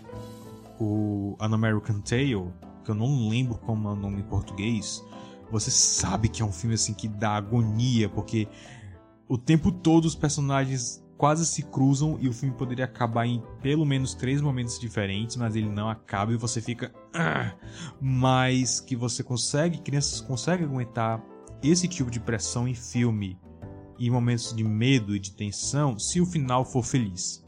o An American Tale, que eu não lembro como é o nome em português, você sabe que é um filme assim que dá agonia, porque o tempo todo os personagens quase se cruzam e o filme poderia acabar em pelo menos três momentos diferentes, mas ele não acaba e você fica. Ah! Mas que você consegue, crianças conseguem aguentar esse tipo de pressão em filme e momentos de medo e de tensão se o final for feliz.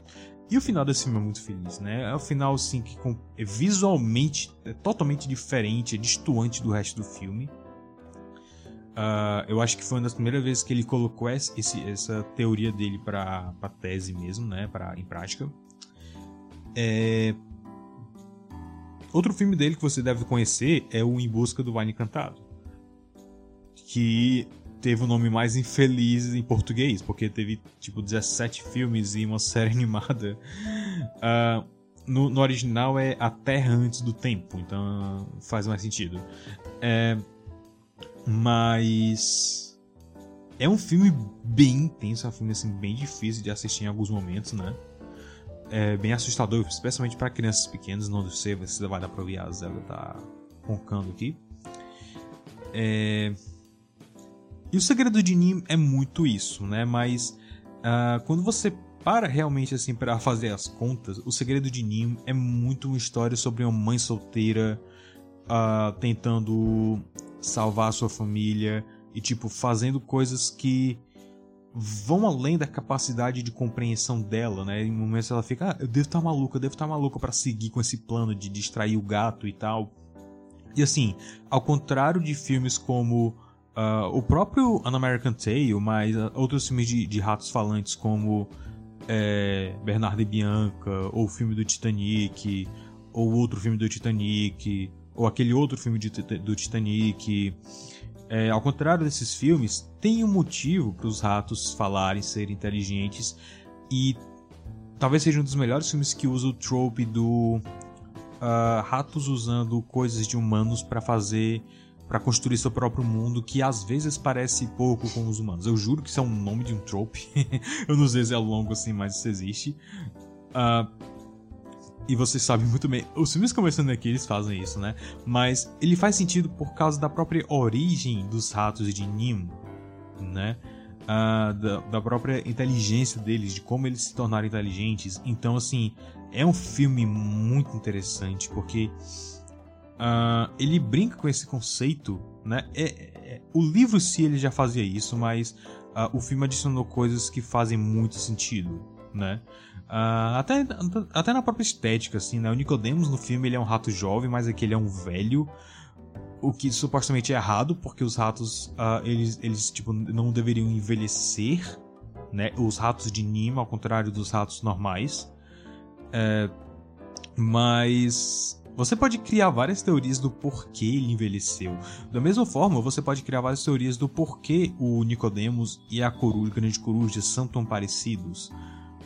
E o final desse filme é muito feliz, né? É o final assim que é visualmente é totalmente diferente, é distoante do resto do filme. Uh, eu acho que foi uma das primeiras vezes que ele colocou esse, essa teoria dele para tese mesmo, né, pra, em prática. É... Outro filme dele que você deve conhecer é o Em Busca do Vale Encantado, que teve o nome mais infeliz em português, porque teve tipo 17 filmes e uma série animada. Uh, no, no, original é A Terra Antes do Tempo, então faz mais sentido. É, mas é um filme bem intenso, é um filme assim, bem difícil de assistir em alguns momentos, né? É bem assustador, especialmente para crianças pequenas, não sei se vai dar pra ouvir a Zelda tá roncando aqui. É... E o segredo de Nim é muito isso, né? Mas uh, quando você para realmente assim para fazer as contas, o segredo de Nim é muito uma história sobre uma mãe solteira uh, tentando salvar a sua família e tipo fazendo coisas que vão além da capacidade de compreensão dela, né? Em momentos ela fica, ah, eu devo estar tá maluca, eu devo estar tá maluca para seguir com esse plano de distrair o gato e tal. E assim, ao contrário de filmes como uh, o próprio An American Tale, mas uh, outros filmes de, de, ratos falantes como é, Bernardo e Bianca, ou o filme do Titanic, ou outro filme do Titanic, ou aquele outro filme de, do Titanic. É, ao contrário desses filmes, tem um motivo para os ratos falarem, serem inteligentes e talvez seja um dos melhores filmes que usa o trope do uh, ratos usando coisas de humanos para fazer para construir seu próprio mundo que às vezes parece pouco com os humanos. Eu juro que isso é um nome de um trope. eu não sei se é longo assim, mas isso existe. Uh, e vocês sabem muito bem, os filmes começando aqui eles fazem isso, né? Mas ele faz sentido por causa da própria origem dos ratos de Nim, né? Uh, da, da, própria inteligência deles, de como eles se tornaram inteligentes. Então, assim, é um filme muito interessante porque uh, ele brinca com esse conceito, né? É, é, o livro se ele já fazia isso, mas uh, o filme adicionou coisas que fazem muito sentido, né? Uh, até, até na própria estética, assim, né? O Nicodemus no filme ele é um rato jovem, mas aqui ele é um velho. O que supostamente é errado, porque os ratos, uh, eles, eles tipo, não deveriam envelhecer, né? Os ratos de Nima, ao contrário dos ratos normais. É, mas você pode criar várias teorias do porquê ele envelheceu. Da mesma forma, você pode criar várias teorias do porquê o Nicodemus e a coruja, grande coruja são tão parecidos.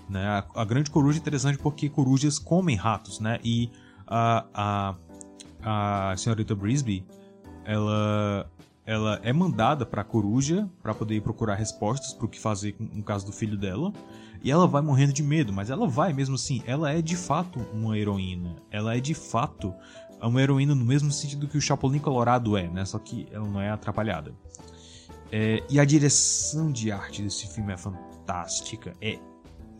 Né? A, a, grande coruja é interessante porque corujas comem ratos, né? E a, a, a senhorita Brisby, ela ela é mandada para coruja para poder procurar respostas para o que fazer com o caso do filho dela. E ela vai morrendo de medo, mas ela vai mesmo assim. Ela é de fato uma heroína. Ela é de fato uma heroína no mesmo sentido que o Chapolin Colorado é, né? Só que ela não é atrapalhada. É, e a direção de arte desse filme é fantástica, é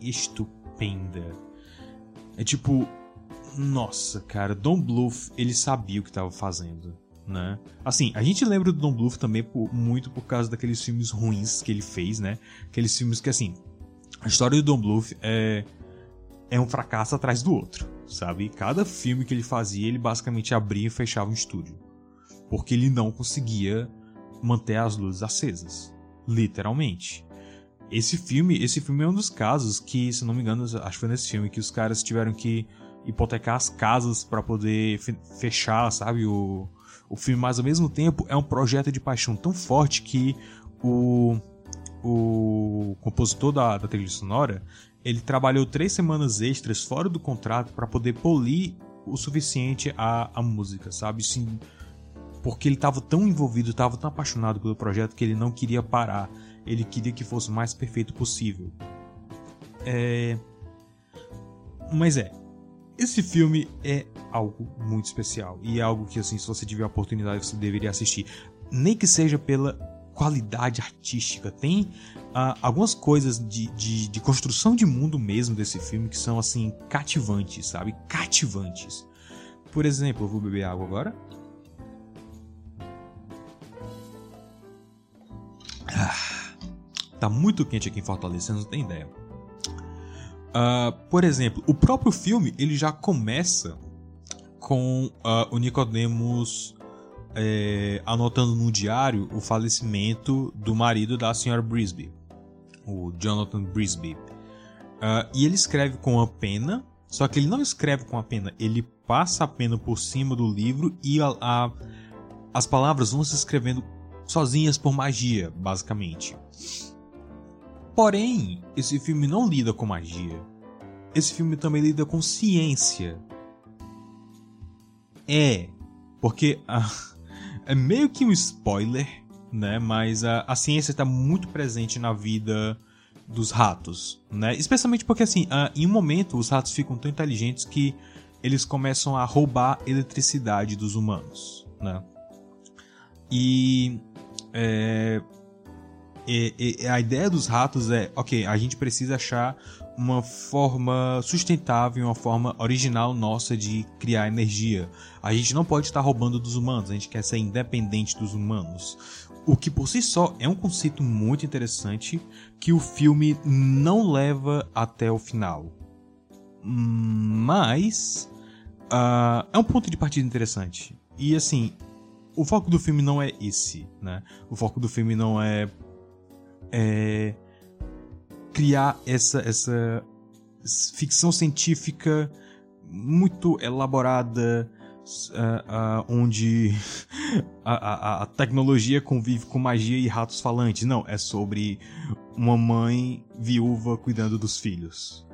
estupenda. É tipo, nossa, cara, Don Bluth, ele sabia o que estava fazendo né? Assim, a gente lembra do Don Bluth também por, muito por causa daqueles filmes ruins que ele fez, né? Aqueles filmes que, assim, a história do Don Bluth é, é um fracasso atrás do outro, sabe? Cada filme que ele fazia, ele basicamente abria e fechava um estúdio. Porque ele não conseguia manter as luzes acesas. Literalmente. Esse filme, esse filme é um dos casos que, se não me engano, acho que foi nesse filme que os caras tiveram que hipotecar as casas para poder fechar, sabe, o, o filme, mas ao mesmo tempo é um projeto de paixão tão forte que o, o compositor da, da trilha sonora ele trabalhou três semanas extras fora do contrato para poder polir o suficiente a, a música, sabe? Sim, porque ele estava tão envolvido, estava tão apaixonado pelo projeto que ele não queria parar. Ele queria que fosse o mais perfeito possível. É... Mas é, esse filme é algo muito especial e é algo que, assim, se você tiver a oportunidade, você deveria assistir. Nem que seja pela qualidade artística. Tem uh, algumas coisas de, de, de, construção de mundo mesmo desse filme que são, assim, cativantes, sabe? Cativantes. Por exemplo, eu vou beber água agora. Ah, tá muito quente aqui em Fortaleza, você não tem ideia. Uh, por exemplo, o próprio filme ele já começa com uh, o Nicodemus é, anotando no diário o falecimento do marido da senhora Brisby, o Jonathan Brisby. Uh, e ele escreve com a pena, só que ele não escreve com a pena, ele passa a pena por cima do livro e a, a, as palavras vão se escrevendo sozinhas por magia, basicamente. Porém, esse filme não lida com magia. Esse filme também lida com ciência. É, porque é meio que um spoiler, né? Mas a, a ciência está muito presente na vida dos ratos, né? Especialmente porque assim, em um momento os ratos ficam tão inteligentes que eles começam a roubar eletricidade dos humanos, né? E, é, e, e, a ideia dos ratos é, ok, a gente precisa achar uma forma sustentável, uma forma original nossa de criar energia. A gente não pode estar roubando dos humanos, a gente quer ser independente dos humanos. O que por si só é um conceito muito interessante que o filme não leva até o final. Mas uh, é um ponto de partida interessante. E assim, o foco do filme não é esse, né? O foco do filme não é, é criar essa, essa ficção científica muito elaborada, uh, uh, onde a, a, a, tecnologia convive com magia e ratos falantes. Não, é sobre uma mãe viúva cuidando dos filhos.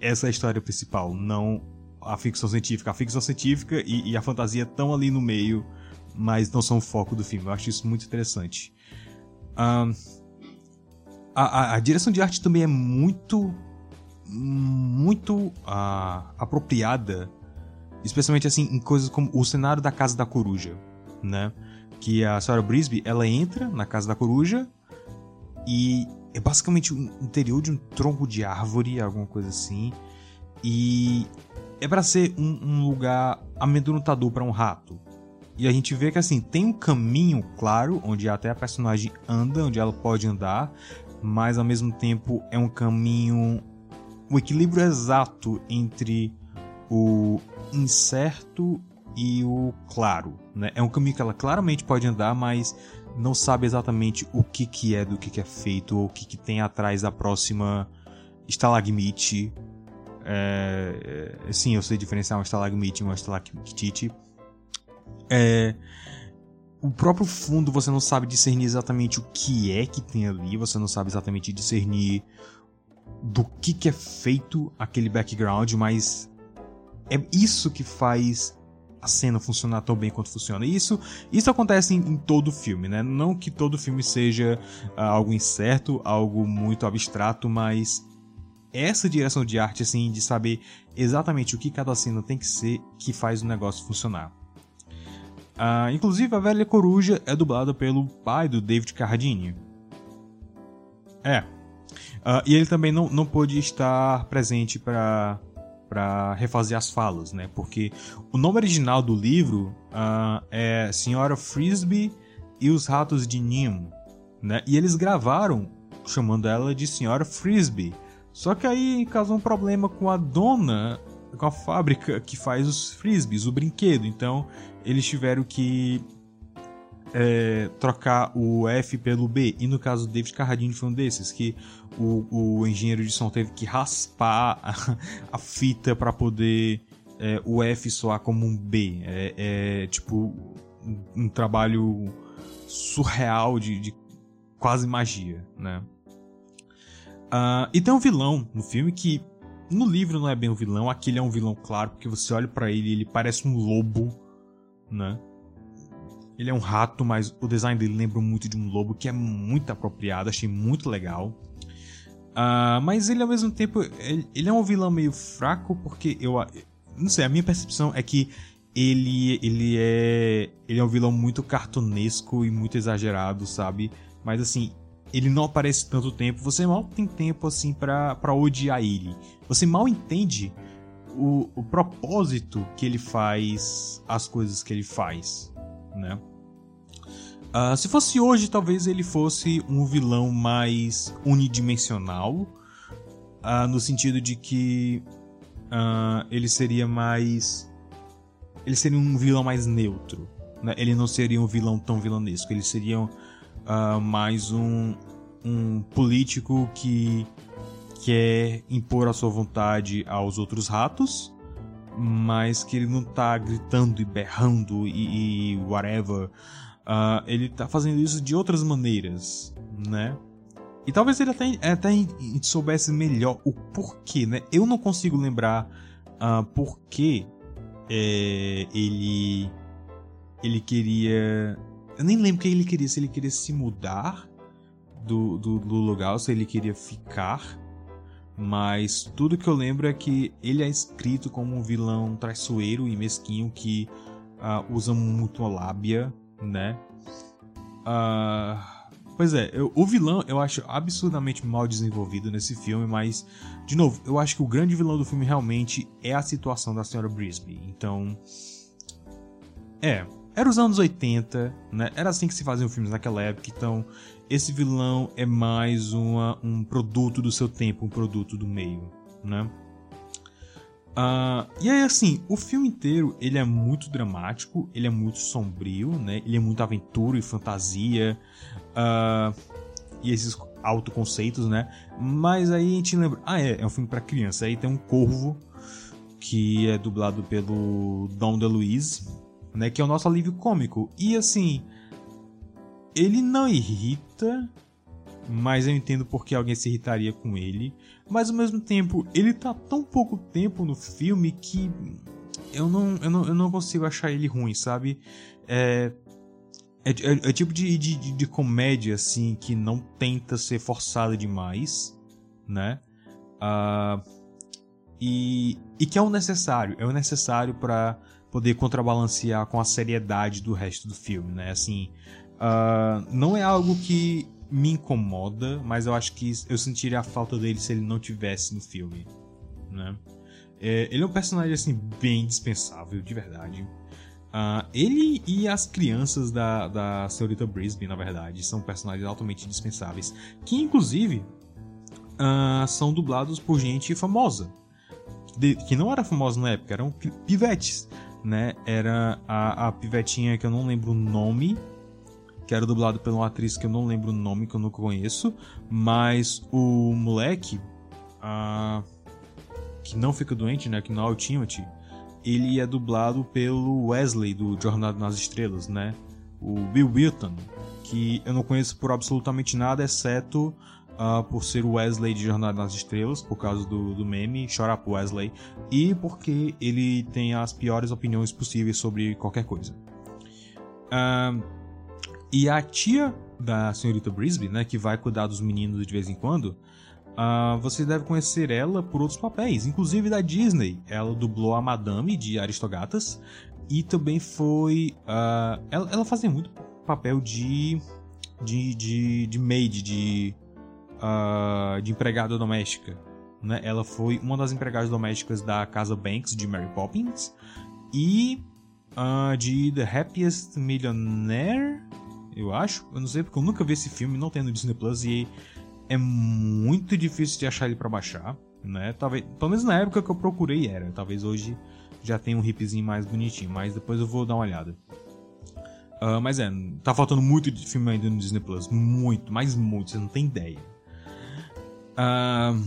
Essa é a história principal, não a ficção científica. A ficção científica e, e a fantasia estão ali no meio, mas não são o foco do filme. Eu acho isso muito interessante. Um, a, a, direção de arte também é muito muito uh, apropriada especialmente assim em coisas como o cenário da casa da coruja né? Que a Sarah Brisby ela entra na casa da coruja e é basicamente o interior de um tronco de árvore alguma coisa assim e é para ser um, um lugar amedrontador para um rato. E a gente vê que assim tem um caminho claro onde até a personagem anda onde ela pode andar mas ao mesmo tempo é um caminho. o equilíbrio exato entre o incerto e o claro. Né? É um caminho que ela claramente pode andar, mas não sabe exatamente o que, que é do que, que é feito, ou o que, que tem atrás da próxima estalagmite. É, é, sim, eu sei diferenciar uma estalagmite e uma estalactite. É, o próprio fundo você não sabe discernir exatamente o que é que tem ali, você não sabe exatamente discernir do que, que é feito aquele background, mas é isso que faz a cena funcionar tão bem quanto funciona. E isso, isso acontece em, em todo filme, né? Não que todo filme seja uh, algo incerto, algo muito abstrato, mas essa direção de arte, assim, de saber exatamente o que cada cena tem que ser, que faz o negócio funcionar. Uh, inclusive, a velha coruja é dublada pelo pai do David Carradine. É. Uh, e ele também não, não pôde estar presente para para refazer as falas, né? Porque o nome original do livro uh, é Senhora Frisbee e os Ratos de Nim, né? E eles gravaram chamando ela de Senhora Frisbee. Só que aí causou um problema com a dona, com a fábrica que faz os frisbees, o brinquedo. Então eles tiveram que é, trocar o F pelo B. E no caso do David Carradine foi um desses, que o, o engenheiro de som teve que raspar a, a fita para poder é, o F soar como um B. É, é tipo um, um, trabalho surreal de, de quase magia, né? Uh, e tem um vilão no filme que no livro não é bem um vilão, aqui ele é um vilão claro, porque você olha para ele ele parece um lobo né? Ele é um rato, mas o design dele lembra muito de um lobo, que é muito apropriado, achei muito legal. Uh, mas ele ao mesmo tempo, ele, ele, é um vilão meio fraco, porque eu. Não sei, a minha percepção é que ele, ele é. Ele é um vilão muito cartunesco e muito exagerado, sabe? Mas assim, ele não aparece tanto tempo, você mal tem tempo assim para odiar ele. Você mal entende o, o propósito que ele faz as coisas que ele faz, né? Uh, se fosse hoje, talvez ele fosse um vilão mais unidimensional, uh, no sentido de que uh, ele seria mais. Ele seria um vilão mais neutro. Né? Ele não seria um vilão tão vilanesco. Ele seria mais um, um político que quer impor a sua vontade aos outros ratos, mas que ele não tá gritando e berrando e, e whatever. Uh, ele tá fazendo isso de outras maneiras, né? E talvez ele até, até soubesse melhor o porquê, né? Eu não consigo lembrar uh, por que é, ele ele queria. Eu nem lembro o que ele queria. Se ele queria se mudar do, do, do lugar, se ele queria ficar. Mas tudo que eu lembro é que ele é escrito como um vilão traiçoeiro e mesquinho que uh, usa muito a lábia, né? Uh, pois é, eu, o vilão eu acho absurdamente mal desenvolvido nesse filme, mas, de novo, eu acho que o grande vilão do filme realmente é a situação da senhora Brisby. Então. É, era os anos 80, né? Era assim que se faziam filmes naquela época, então esse vilão é mais uma, um produto do seu tempo, um produto do meio, né? Uh, e aí, assim, o filme inteiro ele é muito dramático, ele é muito sombrio, né? Ele é muito aventura e fantasia uh, e esses autoconceitos, né? Mas aí a gente lembra, ah, é, é um filme para criança. Aí tem um corvo que é dublado pelo Dom DeLuise, né? Que é o nosso alívio cômico. E assim, ele não irrita, mas eu entendo porque alguém se irritaria com ele. Mas ao mesmo tempo, ele tá tão pouco tempo no filme que eu não, eu não, eu não consigo achar ele ruim, sabe? É, é, é, é tipo de, de, de, comédia, assim, que não tenta ser forçada demais, né? Uh, e, e que é o necessário, é o necessário para poder contrabalancear com a seriedade do resto do filme, né? Assim, uh, não é algo que me incomoda, mas eu acho que eu sentiria a falta dele se ele não tivesse no filme, né? É, ele é um personagem assim bem dispensável, de verdade. Uh, ele e as crianças da, da senhorita Brisbane, na verdade, são personagens altamente dispensáveis, que inclusive uh, são dublados por gente famosa, de, que não era famosa na época, eram pivetes, né? Era a, a pivetinha que eu não lembro o nome, que era dublado por uma atriz que eu não lembro o nome, que eu nunca conheço, mas o moleque, uh, que não fica doente, né, que não é o Timothy, ele é dublado pelo Wesley do Jornada nas Estrelas, né, o Bill Wilton, que eu não conheço por absolutamente nada, exceto uh, por ser o Wesley de Jornada nas Estrelas, por causa do, do meme Shut Up Wesley, e porque ele tem as piores opiniões possíveis sobre qualquer coisa. Uh, e a tia da senhorita Brisby, né, que vai cuidar dos meninos de vez em quando, uh, você deve conhecer ela por outros papéis, inclusive da Disney. Ela dublou a Madame de Aristogatas e também foi. Uh, ela, ela, fazia muito papel de. de, de, de maid, de. Uh, de empregada doméstica. Né? Ela foi uma das empregadas domésticas da casa Banks de Mary Poppins e de The Happiest Millionaire eu acho. Eu não sei porque eu nunca vi esse filme, não tem no Disney Plus e é muito difícil de achar ele para baixar, né? Talvez, pelo menos na época que eu procurei era. Talvez hoje já tenha um hipzinho mais bonitinho, mas depois eu vou dar uma olhada. Uh, mas é, tá faltando muito de filme ainda no Disney Plus. Muito, mas muito, você não tem ideia. Uh,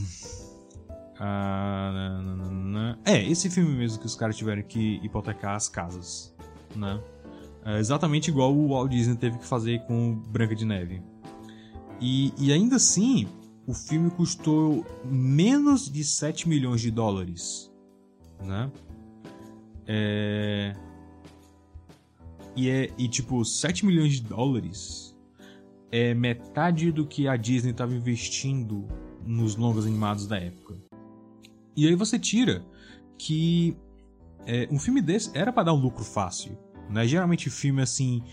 uh, é, esse filme mesmo que os caras tiveram que hipotecar as casas, né? É exatamente igual o Walt Disney teve que fazer com Branca de Neve. E, e ainda assim, o filme custou menos de 7 milhões de dólares. Né? É... E, é, e tipo, 7 milhões de dólares é metade do que a Disney estava investindo nos longas animados da época. E aí você tira que é, um filme desse era para dar um lucro fácil. Né? Geralmente filme assim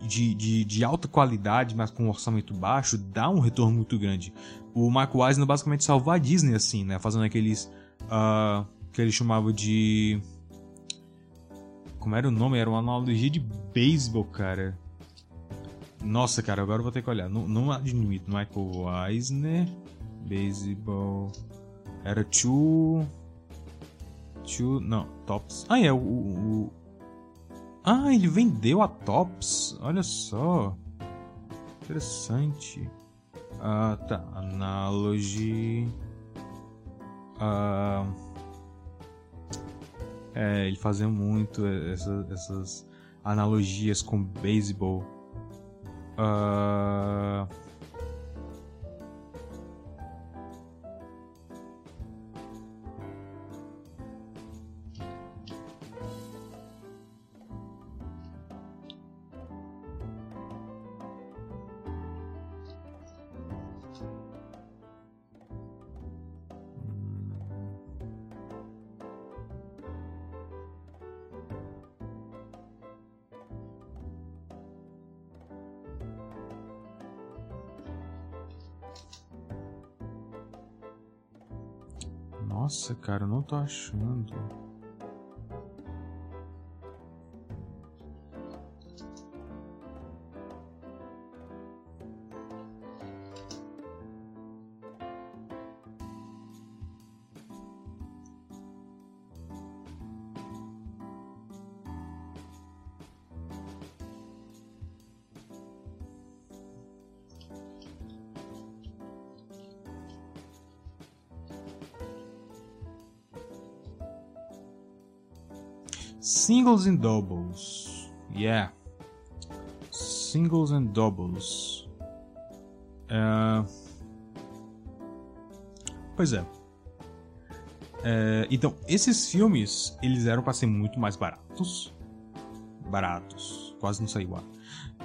de, de, de, alta qualidade, mas com um orçamento baixo, dá um retorno muito grande. O Mark Eisner basicamente salvou a Disney assim, né? Fazendo aqueles uh, que ele chamava de como era o nome? Era uma analogia de beisebol, cara. Nossa, cara, agora eu vou ter que olhar. Não, não admito. Michael Eisner. Beisebol. Era Two. Two. Não, Tops. Ah, é. O, o, ah, ele vendeu a Tops. Olha só. Interessante. Ah, tá. Analogy. Ah. É, ele fazia muito essa, essas analogias com beisebol. Ah. Tô achando. Singles and doubles. Yeah. Singles and doubles. Uh... Pois é. é. Então, esses filmes, eles eram para ser muito mais baratos. Baratos. Quase não saiu ar.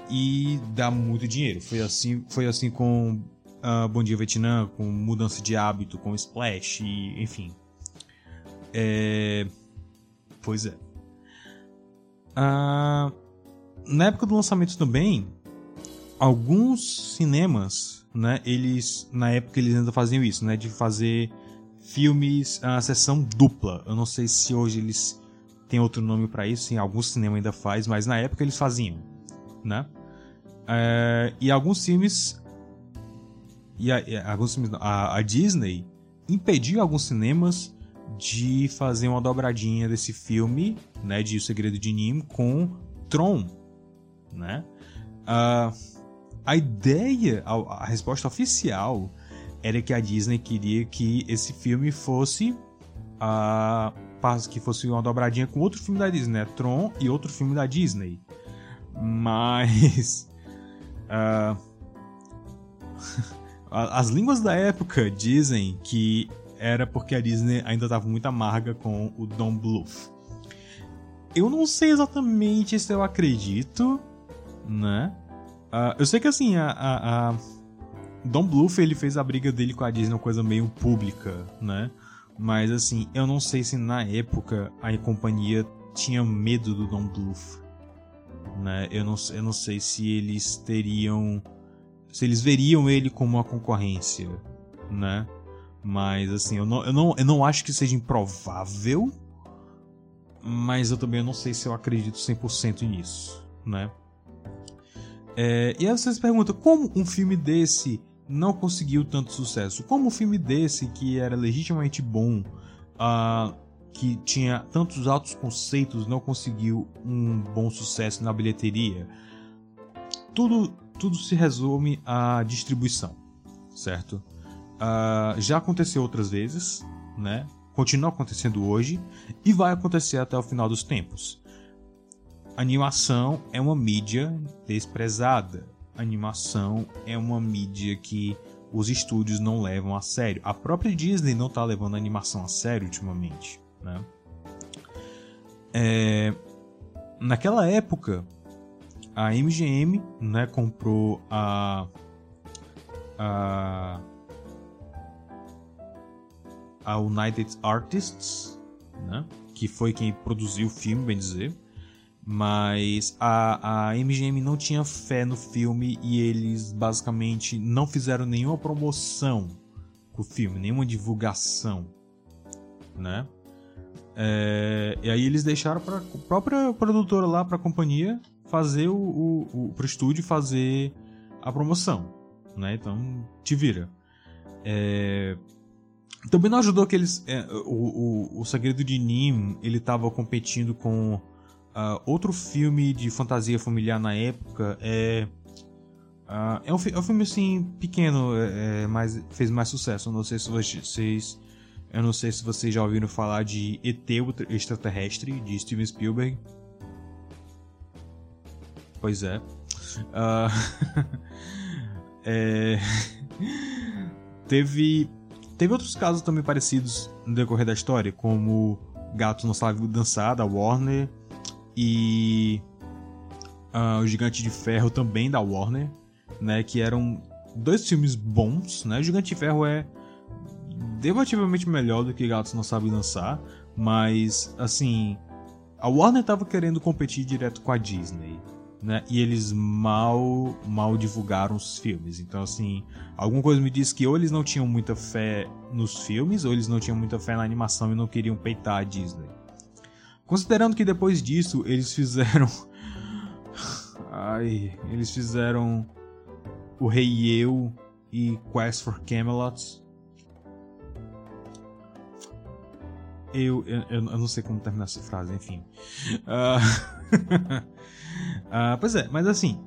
E dá muito dinheiro. Foi assim, foi assim com uh, Bom Dia Vietnã, com Mudança de Hábito, com Splash, e, enfim. É... Pois é. Ah, na época do lançamento também, alguns cinemas, né, eles na época eles ainda faziam isso, né, de fazer filmes a sessão dupla. Eu não sei se hoje eles têm outro nome para isso, sim, alguns cinemas ainda faz, mas na época eles faziam, né? É, e alguns filmes e, a, e alguns filmes, a, a Disney impediu alguns cinemas de fazer uma dobradinha desse filme, né, de O Segredo de Nim com Tron, né? Uh, a ideia, a, a, resposta oficial era que a Disney queria que esse filme fosse uh, que fosse uma dobradinha com outro filme da Disney, né? Tron e outro filme da Disney. Mas uh, as línguas da época dizem que era porque a Disney ainda estava muito amarga com o Don Bluth. Eu não sei exatamente se eu acredito, né? Uh, eu sei que assim, a, a, a, Don Bluth ele fez a briga dele com a Disney uma coisa meio pública, né? Mas assim, eu não sei se na época a companhia tinha medo do Don Bluth, né? Eu não, eu não sei se eles teriam, se eles veriam ele como uma concorrência, né? Mas assim, eu não, eu não, eu não acho que seja improvável. Mas eu também não sei se eu acredito 100% nisso, né? É, e aí vocês perguntam, como um filme desse não conseguiu tanto sucesso? Como um filme desse, que era legitimamente bom, uh, que tinha tantos altos conceitos, não conseguiu um bom sucesso na bilheteria? Tudo, tudo se resume à distribuição, certo? Uh, já aconteceu outras vezes, né? Continua acontecendo hoje e vai acontecer até o final dos tempos. Animação é uma mídia desprezada. Animação é uma mídia que os estúdios não levam a sério. A própria Disney não está levando a animação a sério ultimamente, né? É... Naquela época, a MGM, né, comprou a a a United Artists, né? que foi quem produziu o filme, bem dizer. Mas a, a MGM não tinha fé no filme e eles basicamente não fizeram nenhuma promoção com o filme, nenhuma divulgação, né? É, e aí eles deixaram para a própria produtora lá, para a companhia, fazer o, o, o pro estúdio fazer a promoção, né? Então te vira. É, também não ajudou que eles. É, o, o, o Segredo de Nim ele estava competindo com uh, outro filme de fantasia familiar na época. É. Uh, é, um, é um filme assim pequeno, é, é, mas fez mais sucesso. Eu não sei se vocês. Eu não sei se vocês já ouviram falar de ET Extraterrestre, de Steven Spielberg. Pois é. Uh, é teve Teve outros casos também parecidos no decorrer da história, como Gato Não Sabe Dançar, da Warner, e uh, O Gigante de Ferro também da Warner, né, que eram dois filmes bons, né? O Gigante de Ferro é debativamente melhor do que Gatos Não Sabe Dançar, mas assim, a Warner estava querendo competir direto com a Disney, né? E eles mal mal divulgaram os filmes. Então assim, alguma coisa me diz que ou eles não tinham muita fé nos filmes, ou eles não tinham muita fé na animação e não queriam peitar a Disney. Considerando que depois disso eles fizeram Ai, eles fizeram o Rei Eu e Quest for Camelot. Eu, eu, eu não sei como terminar essa frase, enfim. Uh... uh, pois é, mas assim.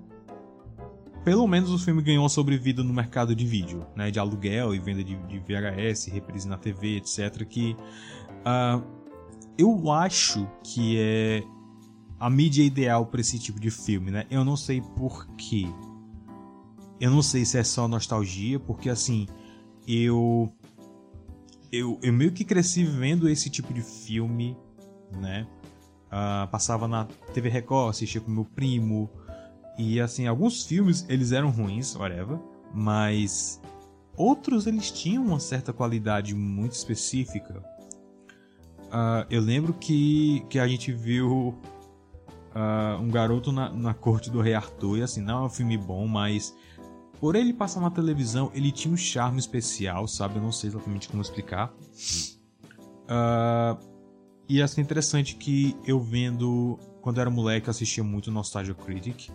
Pelo menos o filme ganhou sobrevida no mercado de vídeo, né? De aluguel e venda de, de VHS, reprise na TV, etc. Que uh, eu acho que é a mídia ideal para esse tipo de filme, né? Eu não sei porquê. Eu não sei se é só nostalgia, porque assim, eu, eu eu meio que cresci vendo esse tipo de filme, né? Uh, passava na TV Record, assistia com meu primo. E assim, alguns filmes eles eram ruins, whatever, mas outros eles tinham uma certa qualidade muito específica. Uh, eu lembro que, que a gente viu uh, um garoto na, na corte do rei Arthur, e assim, não é um filme bom, mas por ele passar na televisão, ele tinha um charme especial, sabe? Eu não sei exatamente como explicar. Uh, e assim, interessante que eu vendo, quando era moleque, assistia muito Nostalgia Critic.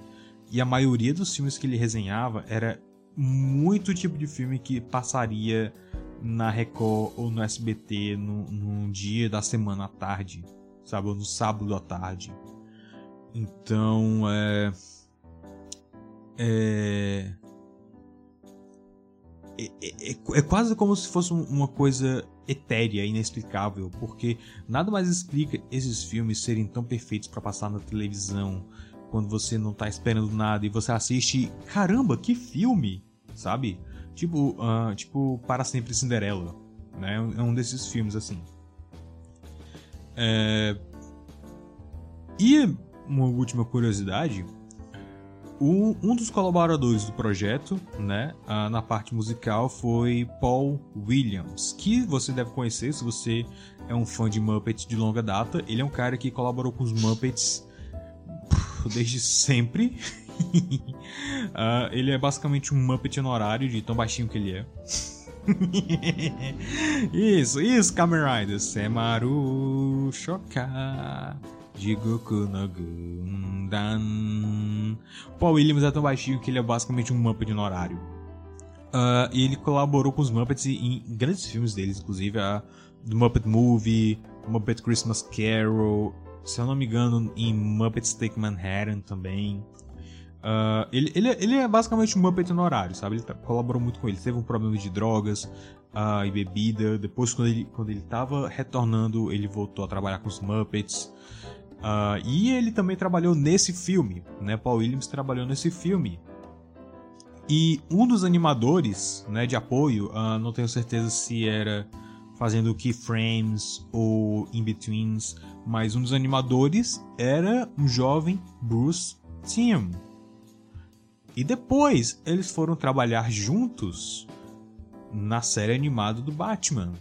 E a maioria dos filmes que ele resenhava era muito tipo de filme que passaria na Record ou no SBT num, num dia da semana à tarde, sabe? Ou no sábado à tarde. Então, é. É. É, é, é, é, quase como se fosse uma coisa etérea, inexplicável, porque nada mais explica esses filmes serem tão perfeitos para passar na televisão quando você não tá esperando nada e você assiste, caramba, que filme, sabe? Tipo, uh, tipo Para Sempre Cinderela, né? É um desses filmes assim. É... E uma última curiosidade um, dos colaboradores do projeto, né, na parte musical foi Paul Williams, que você deve conhecer se você é um fã de Muppets de longa data. Ele é um cara que colaborou com os Muppets desde sempre. uh, ele é basicamente um Muppet honorário de tão baixinho que ele é. isso, isso, Kamen Rider. Semaru Shoka. Jigoku no Gundam. Paul Williams é tão baixinho que ele é basicamente um Muppet honorário. Uh, e ele colaborou com os Muppets em, grandes filmes deles, inclusive a Muppet Movie, Muppet Christmas Carol, se eu não me engano, em Muppets Take Manhattan também. Uh, ele, ele, ele é basicamente um Muppet honorário, sabe? Ele tá, colaborou muito com ele. Teve um problema de drogas uh, e bebida. Depois, quando ele, quando ele tava retornando, ele voltou a trabalhar com os Muppets. Uh, e ele também trabalhou nesse filme, né? Paul Williams trabalhou nesse filme. E um dos animadores né, de apoio, uh, não tenho certeza se era fazendo keyframes ou in-betweens, mas um dos animadores era um jovem Bruce Timm. E depois eles foram trabalhar juntos na série animada do Batman,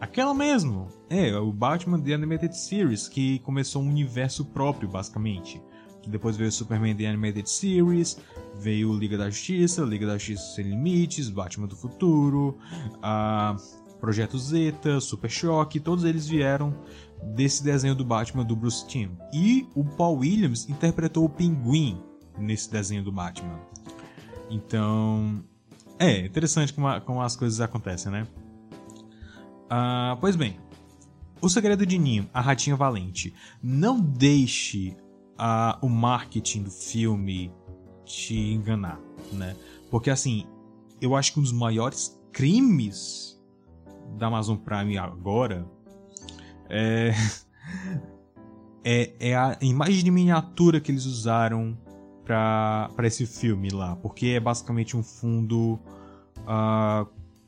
Aquela mesmo. É, o Batman The Animated Series, que começou um universo próprio, basicamente. Depois veio o Superman The Animated Series, veio Liga da Justiça, Liga da Justiça Sem Limites, Batman do Futuro, a Projeto Zeta, Super Choque, todos eles vieram desse desenho do Batman do Bruce Timm. E o Paul Williams interpretou o Pinguim nesse desenho do Batman. Então, é interessante como, como as coisas acontecem, né? Uh, pois bem, o segredo de Ninho, a ratinha valente. Não deixe uh, o marketing do filme te enganar, né? Porque assim, eu acho que um dos maiores crimes da Amazon Prime agora é, é, é a imagem de miniatura que eles usaram para esse filme lá, porque é basicamente um fundo uh,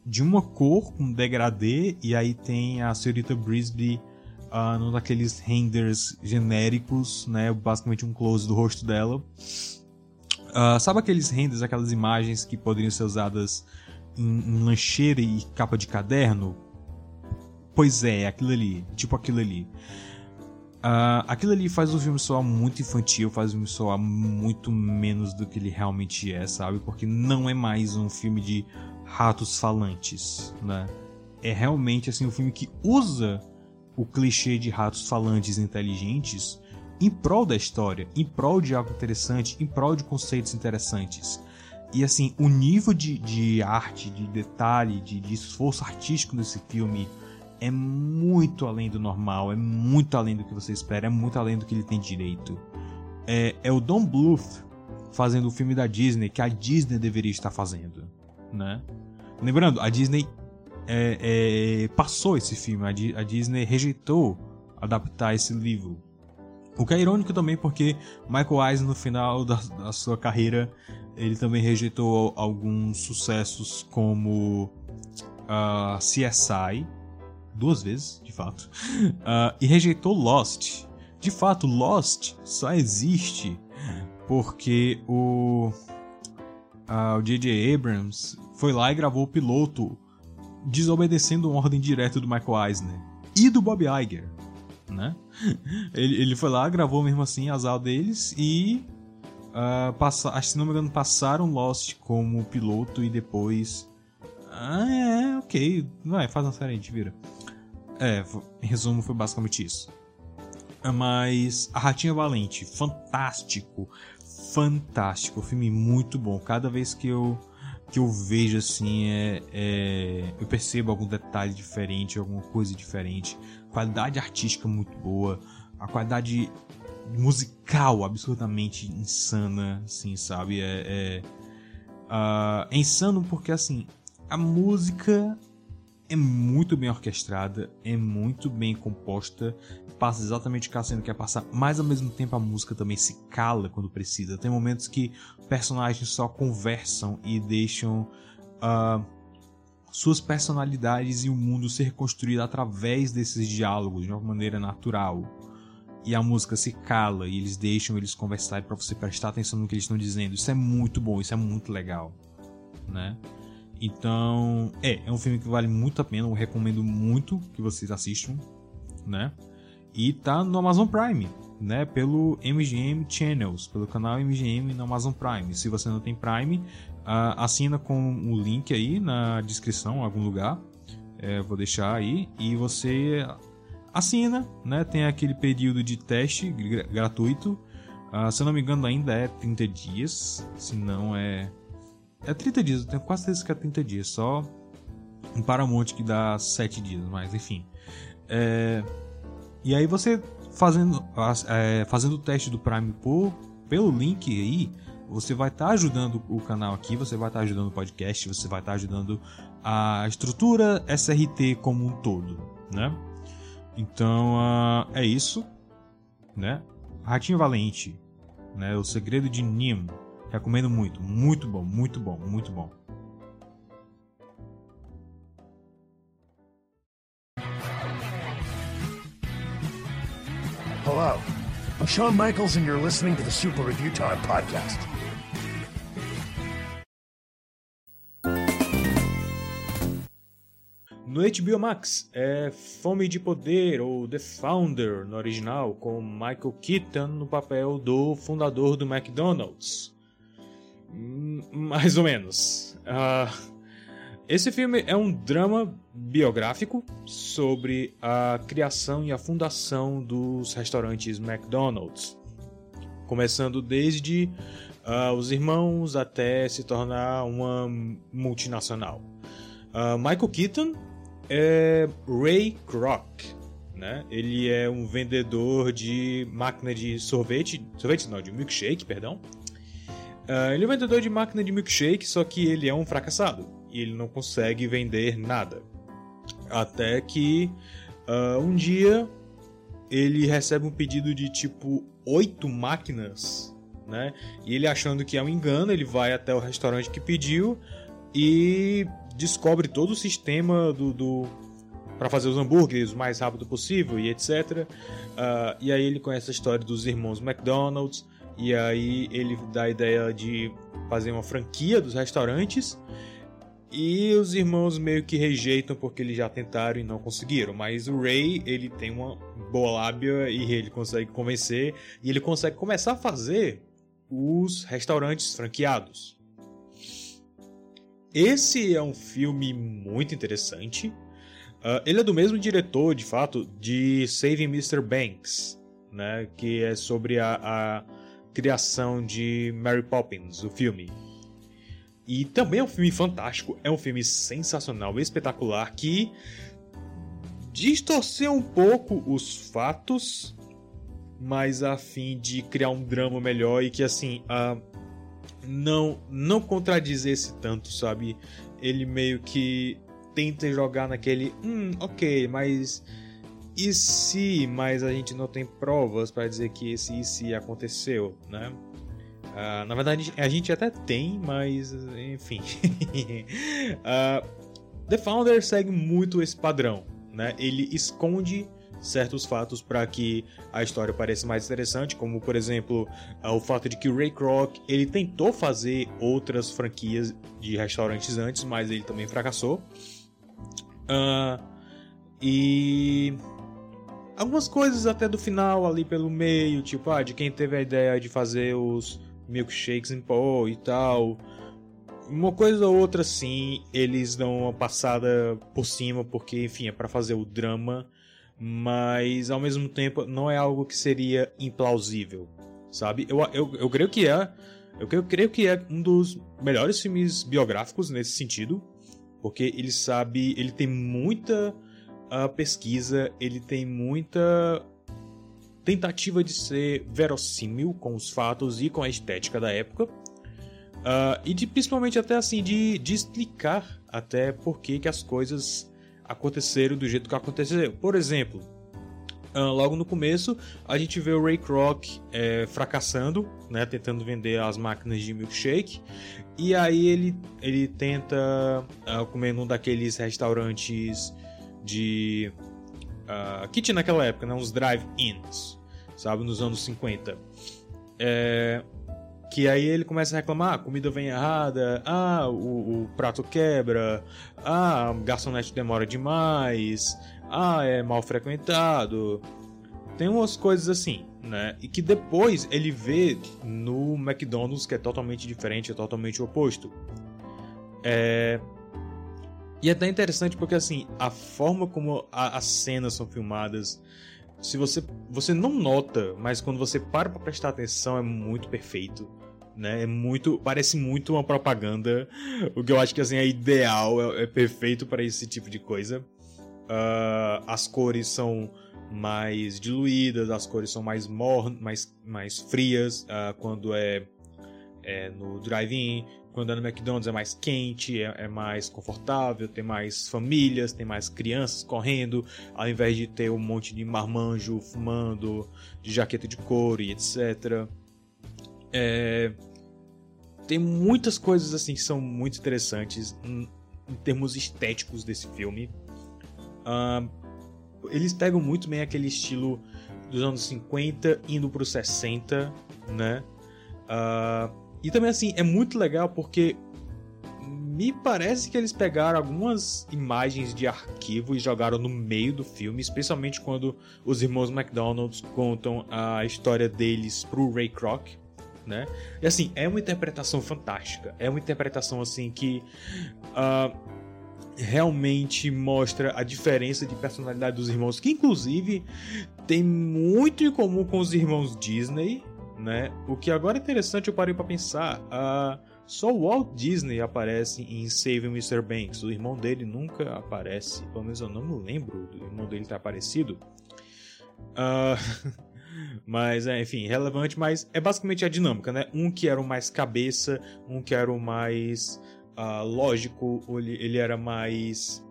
de uma cor com degradê e aí tem a senhorita Brisby uh, num daqueles renders genéricos, né, basicamente um close do rosto dela. Uh, sabe aqueles renders, aquelas imagens que poderiam ser usadas em, em lancheira e capa de caderno? Pois é, aquilo ali, tipo aquilo ali. Uh, aquilo ali faz o filme soar muito infantil, faz o filme soar muito menos do que ele realmente é, sabe? Porque não é mais um filme de ratos falantes, né? É realmente assim um filme que usa o clichê de ratos falantes inteligentes em prol da história, em prol de algo interessante, em prol de conceitos interessantes. E assim, o nível de, de arte, de detalhe, de, de esforço artístico nesse filme é muito além do normal, é muito além do que você espera, é muito além do que ele tem direito. É, é o Don Bluth fazendo o filme da Disney que a Disney deveria estar fazendo, né? Lembrando, a Disney é, é, passou esse filme, a, a Disney rejeitou adaptar esse livro. O que é irônico também porque Michael Eisner no final da, da sua carreira ele também rejeitou alguns sucessos como uh, ah, CSI, duas vezes, de fato, uh, e rejeitou Lost. De fato, Lost só existe porque o uh, J.J. Abrams foi lá e gravou o piloto desobedecendo uma ordem direta do Michael Eisner e do Bob Iger, né? Ele, ele foi lá, gravou mesmo assim as aulas deles e uh, passa, se não me engano passaram Lost como piloto e depois ah, é, ok, vai, faz uma série, a gente vira. É, em resumo, foi basicamente isso. Mas A Ratinha Valente, fantástico, fantástico, filme muito bom. Cada vez que eu que eu vejo assim é, é, eu percebo algum detalhe diferente, alguma coisa diferente. Qualidade artística muito boa, a qualidade musical absurdamente insana, assim, sabe? É, é, uh, é insano porque assim a música é muito bem orquestrada, é muito bem composta, passa exatamente o que a cena quer passar, mas ao mesmo tempo a música também se cala quando precisa. Tem momentos que personagens só conversam e deixam uh, suas personalidades e o mundo ser construído através desses diálogos de uma maneira natural. E a música se cala e eles deixam eles conversarem para você prestar atenção no que eles estão dizendo. Isso é muito bom, isso é muito legal, né? Então, é, é um filme que vale muito a pena, eu recomendo muito que vocês assistam, né? E tá no Amazon Prime, né? Pelo MGM Channels, pelo canal MGM no Amazon Prime. Se você não tem Prime, uh, assina com o link aí na descrição, em algum lugar. É, vou deixar aí. E você assina, né? Tem aquele período de teste gr gratuito. Uh, se eu não me engano, ainda é 30 dias. Se não é é 30 dias, eu tenho quase certeza que é 30 dias. Só um Paramount que dá 7 dias, mas enfim. É... E aí você fazendo, é, fazendo o teste do Prime por, pelo link aí, você vai estar tá ajudando o canal aqui, você vai estar tá ajudando o podcast, você vai estar tá ajudando a estrutura SRT como um todo, né? Então uh, é isso, né? Ratinho Valente, né? O Segredo de Nim, Recomendo muito, muito bom, muito bom, muito bom. Hello, I'm Shawn Michaels, and you're listening to the Super Review Time podcast. No HBO Max é Fome de Poder ou The Founder no original, com Michael Keaton no papel do fundador do McDonald's. Mais ou menos. Uh, esse filme é um drama biográfico sobre a criação e a fundação dos restaurantes McDonald's, começando desde uh, os irmãos até se tornar uma multinacional. Uh, Michael Keaton é Ray Kroc, né? Ele é um vendedor de máquina de sorvete, sorvete não, de milkshake, perdão, Uh, ele é um vendedor de máquina de milkshake, só que ele é um fracassado. E ele não consegue vender nada. Até que uh, um dia ele recebe um pedido de tipo oito máquinas, né? E ele achando que é um engano, ele vai até o restaurante que pediu e descobre todo o sistema do, do para fazer os hambúrgueres o mais rápido possível e etc. Uh, ah, e aí ele conhece a história dos irmãos McDonald's e aí ele dá a ideia de fazer uma franquia dos restaurantes. E os irmãos meio que rejeitam porque eles já tentaram e não conseguiram. Mas o Ray, ele tem uma boa lábia e ele consegue convencer. E ele consegue começar a fazer os restaurantes franqueados. Esse é um filme muito interessante. Uh, ele é do mesmo diretor, de fato, de Saving Mr. Banks, né? Que é sobre a, a criação de Mary Poppins, o filme. E também é um filme fantástico, é um filme sensacional, espetacular, que distorceu um pouco os fatos, mas a fim de criar um drama melhor e que assim, uh, não não contradizesse tanto, sabe? Ele meio que tenta jogar naquele, hum, ok, mas e se, mas a gente não tem provas para dizer que esse e se aconteceu, né? Uh, na verdade, a gente até tem, mas enfim. uh, The Founder segue muito esse padrão, né? Ele esconde certos fatos para que a história pareça mais interessante, como por exemplo uh, o fato de que o Ray Kroc ele tentou fazer outras franquias de restaurantes antes, mas ele também fracassou. e algumas coisas até do final ali pelo meio, tipo ah, de quem teve a ideia de fazer os milkshakes em pó e tal. Uma coisa ou outra sim, eles dão uma passada por cima, porque, enfim, é para fazer o drama, mas ao mesmo tempo não é algo que seria implausível, sabe? Eu, eu, eu creio que é. Eu, eu creio que é um dos melhores filmes biográficos nesse sentido, porque ele sabe, ele tem muita uh, pesquisa, ele tem muita tentativa de ser verossímil com os fatos e com a estética da época. Uh, e de principalmente até assim de, de explicar até por que, que as coisas aconteceram do jeito que aconteceram. Por exemplo, uh, logo no começo a gente vê o Ray Kroc é, fracassando, né, tentando vender as máquinas de milkshake, e aí ele, ele tenta uh, comer num daqueles restaurantes de uh, naquela época, né, uns drive-ins sabe, nos anos 50. É, que aí ele começa a reclamar, ah, comida vem errada, ah, o, o, prato quebra, ah, a garçonete demora demais, ah, é mal frequentado. Tem umas coisas assim, né? E que depois ele vê no McDonald's que é totalmente diferente, é totalmente oposto. É... E é até interessante porque assim, a forma como a, as cenas são filmadas, se você você não nota, mas quando você para para prestar atenção é muito perfeito, né? É muito, parece muito uma propaganda, o que eu acho que assim é ideal, é, é perfeito para esse tipo de coisa. Uh, as cores são mais diluídas, as cores são mais mornas, mais, mais frias uh, quando é, é no drive-in. Quando é no McDonald's é mais quente, é, é, mais confortável, tem mais famílias, tem mais crianças correndo, ao invés de ter um monte de marmanjo fumando, de jaqueta de couro e etc. É... Tem muitas coisas assim que são muito interessantes em, em termos estéticos desse filme. Eles pegam muito bem aquele estilo dos anos 50 indo para os 60, né? Uh, e também, assim, é muito legal porque me parece que eles pegaram algumas imagens de arquivo e jogaram no meio do filme, especialmente quando os irmãos McDonald's contam a história deles pro Ray Kroc, né? E assim, é uma interpretação fantástica. É uma interpretação assim que uh, realmente mostra a diferença de personalidade dos irmãos, que inclusive tem muito em comum com os irmãos Disney, né? O que agora é interessante, eu parei para pensar, uh, só o Walt Disney aparece em Saving Mr. Banks, o irmão dele nunca aparece, pelo menos eu não me lembro do irmão dele ter aparecido. Uh, mas, é, enfim, relevante, mas é basicamente a dinâmica, né? Um que era o mais cabeça, um que era o mais uh, lógico, ele, ele era mais.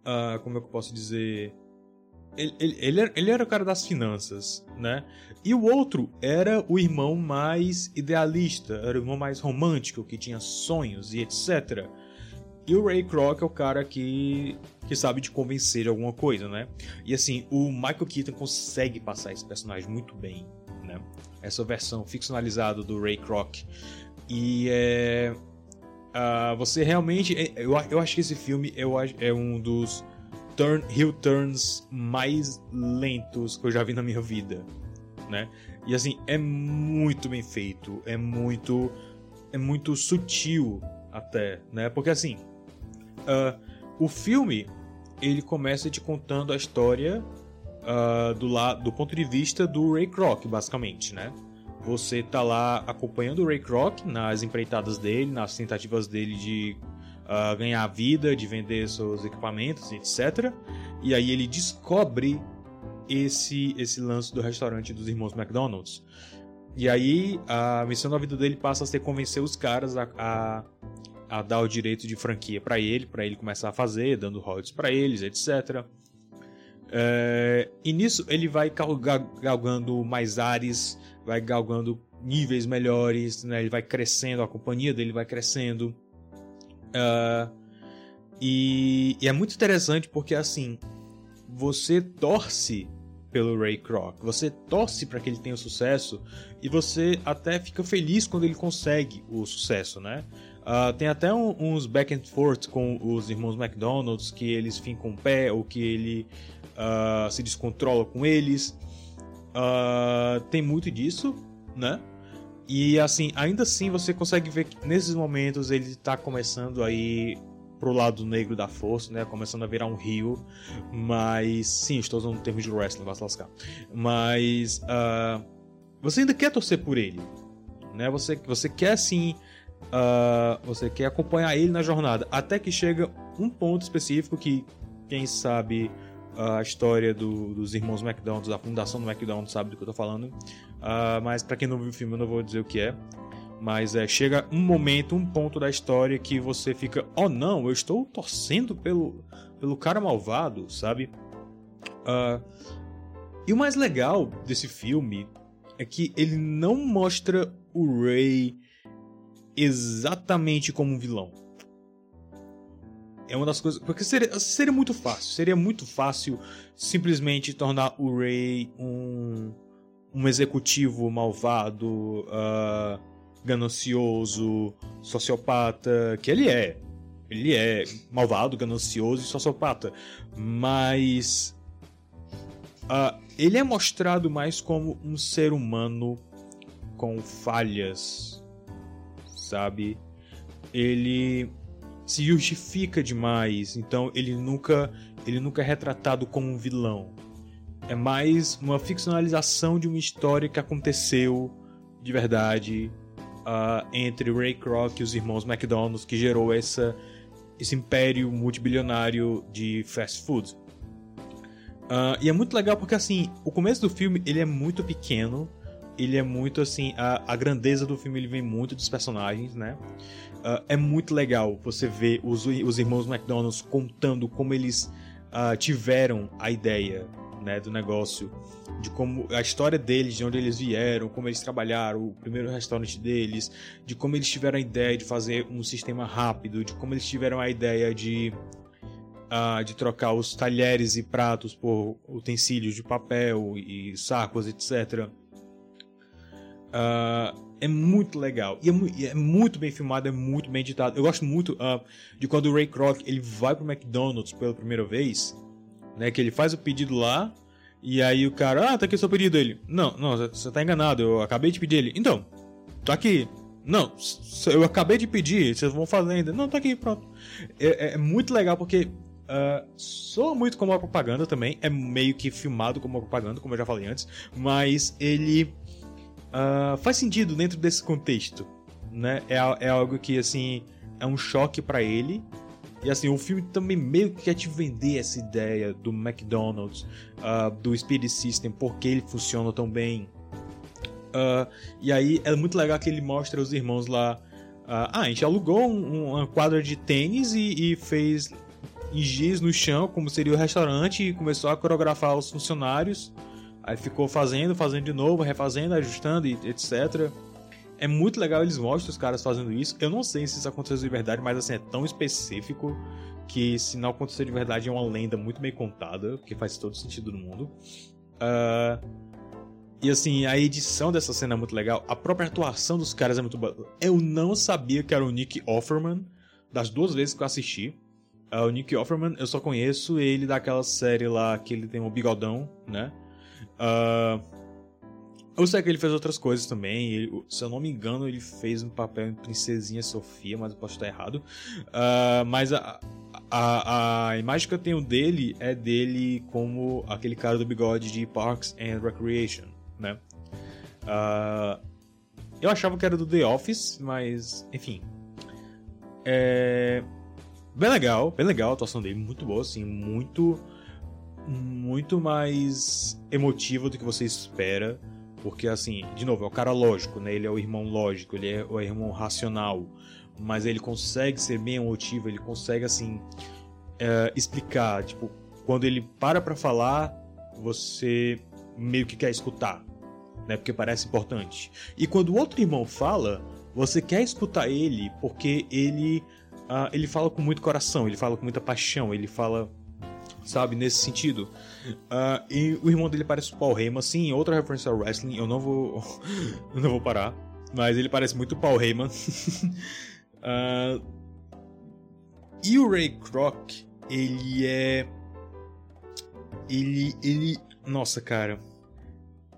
Uh, como é que eu posso dizer? Ele, ele, ele, era, o cara das finanças, né? E o outro era o irmão mais idealista, era o irmão mais romântico, que tinha sonhos e etc. E o Ray Kroc é o cara que, que sabe te convencer de alguma coisa, né? E assim, o Michael Keaton consegue passar esse personagem muito bem, né? Essa versão ficcionalizada do Ray Kroc. E é. uh, você realmente. É, eu, eu acho que esse filme é um dos turn, heel turns mais lentos que eu já vi na minha vida. Né? E assim, é muito bem feito, é muito. É muito sutil até, né? Porque assim. Uh, o filme ele começa te contando a história uh, do, la do ponto de vista do Ray Kroc, basicamente, né? Você tá lá acompanhando o Ray Kroc nas empreitadas dele, nas tentativas dele de uh, ganhar vida, de vender seus equipamentos, etc. E aí ele descobre esse esse lance do restaurante dos irmãos McDonald's. E aí a missão da vida dele passa a ser convencer os caras a, a, a dar o direito de franquia para ele, para ele começar a fazer, dando royalties para eles, etc. É, e nisso ele vai galgando mais ares, vai galgando níveis melhores, né? ele vai crescendo, a companhia dele vai crescendo. Uh, e, e, é muito interessante porque assim você torce pelo Ray Kroc, você torce para que ele tenha sucesso e você até fica feliz quando ele consegue o sucesso, né? Uh, tem até um, uns back and forth com os irmãos McDonald's que eles ficam pé ou que ele uh, se descontrola com eles. Uh, tem muito disso, né? E assim, ainda assim você consegue ver que nesses momentos ele está começando aí pro lado negro da força, né? Começando a virar um rio. Mas sim, estou usando termos de wrestling, vai se lascar. Mas uh, você ainda quer torcer por ele, né? Você, você quer sim. Uh, você quer acompanhar ele na jornada. Até que chega um ponto específico que, quem sabe, a história do, dos irmãos McDonald's, da fundação do McDonald's, sabe do que eu tô falando. Uh, mas para quem não viu o filme, eu não vou dizer o que é. Mas é, chega um momento, um ponto da história que você fica, oh não, eu estou torcendo pelo, pelo cara malvado, sabe? Uh, e o mais legal desse filme é que ele não mostra o Ray exatamente como um vilão é uma das coisas. Porque seria, seria muito fácil. Seria muito fácil simplesmente tornar o Ray um, um executivo malvado, uh, ganancioso, sociopata, que ele é. Ele é malvado, ganancioso e sociopata. Mas. Uh, ele é mostrado mais como um ser humano com falhas, sabe? Ele se justifica demais, então ele nunca ele nunca é retratado como um vilão. É mais uma ficcionalização de uma história que aconteceu de verdade uh, entre Ray Kroc e os irmãos McDonald's que gerou essa esse império multibilionário de fast food. Uh, e é muito legal porque assim, o começo do filme ele é muito pequeno, ele é muito assim, a, a grandeza do filme ele vem muito dos personagens, né? Uh, é muito legal você ver os, os irmãos McDonald's contando como eles uh, tiveram a ideia né, do negócio, de como a história deles, de onde eles vieram, como eles trabalharam, o primeiro restaurante deles, de como eles tiveram a ideia de fazer um sistema rápido, de como eles tiveram a ideia de uh, de trocar os talheres e pratos por utensílios de papel e sacos, etc. Uh, é muito legal. E é, é, muito bem filmado, é muito bem editado. Eu gosto muito uh, de quando o Ray Kroc ele vai pro McDonald's pela primeira vez, né? Que ele faz o pedido lá, e aí o cara, ah, tá aqui o seu pedido. Ele, não, não, você tá enganado, eu acabei de pedir ele. Então, tá aqui. Não, eu acabei de pedir, vocês vão fazer ainda. Não, tá aqui, pronto. É, é, é muito legal porque Uh, soa muito como uma propaganda também, é meio que filmado como uma propaganda, como eu já falei antes, mas ele uh, faz sentido dentro desse contexto, né? É, é algo que, assim, é um choque para ele. E, assim, o filme também meio que quer te vender essa ideia do McDonald's, uh, do Speed System, porque ele funciona tão bem. Uh, e aí é muito legal que ele mostra os irmãos lá. Ah, a gente alugou um, uma quadra de tênis e, e fez giz no chão, como seria o restaurante, e começou a coreografar os funcionários. Aí ficou fazendo, fazendo de novo, refazendo, ajustando e etc. É muito legal eles mostram os caras fazendo isso. Eu não sei se isso aconteceu de verdade, mas assim, é tão específico que se não acontecer de verdade é uma lenda muito bem contada, que faz todo sentido no mundo. Uh, E assim, a edição dessa cena é muito legal. A própria atuação dos caras é muito boa. Eu não sabia que era o Nick Offerman, das duas vezes que eu assisti. Uh, o Nick Offerman, eu só conheço ele daquela série lá que ele tem um bigodão, né? Uh, eu sei que ele fez outras coisas também. Ele, se eu não me engano, ele fez um papel em Princesinha Sofia, mas eu posso estar errado. Uh, mas a, a, a imagem que eu tenho dele é dele como aquele cara do bigode de Parks and Recreation, né? Uh, eu achava que era do The Office, mas enfim. É. Bem legal, bem legal a atuação dele, muito boa, assim, muito. Muito mais emotiva do que você espera. Porque, assim, de novo, é o cara lógico, né? Ele é o irmão lógico, ele é o irmão racional. Mas ele consegue ser bem emotivo, ele consegue, assim, é, explicar. Tipo, quando ele para pra falar, você meio que quer escutar, né? Porque parece importante. E quando o outro irmão fala, você quer escutar ele porque ele, uh, ele fala com muito coração, ele fala com muita paixão, ele fala sabe? Nesse sentido. Uh, e o irmão dele parece o Paul Heyman, sim, outra referência ao wrestling, eu não vou. eu não vou parar. Mas ele parece muito Paul Heyman. uh, e o Ray Kroc, ele é. Ele. Ele. Nossa, cara.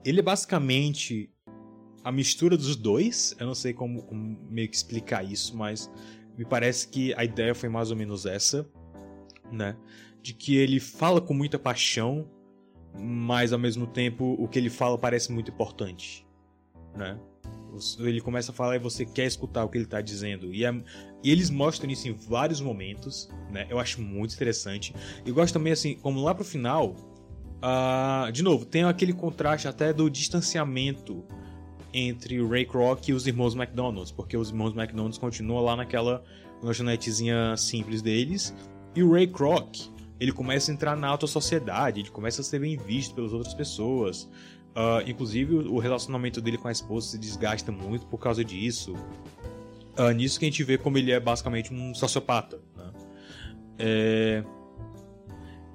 Ele é basicamente a mistura dos dois. Eu não sei como, como meio que explicar isso, mas me parece que a ideia foi mais ou menos essa, né? De que ele fala com muita paixão, mas ao mesmo tempo o que ele fala parece muito importante, né? Ele começa a falar e você quer escutar o que ele está dizendo. E, é, e, eles mostram isso em vários momentos, né? Eu acho muito interessante. E gosto também, assim, como lá pro final, uh, de novo, tem aquele contraste até do distanciamento entre o Ray Kroc e os irmãos McDonald's, porque os irmãos McDonald's continuam lá naquela lanchonetezinha simples deles, e o Ray Kroc, ele começa a entrar na alta sociedade, ele começa a ser bem visto pelas outras pessoas. Uh, inclusive, o relacionamento dele com a esposa se desgasta muito por causa disso. Uh, nisso que a gente vê como ele é basicamente um sociopata. Né? É...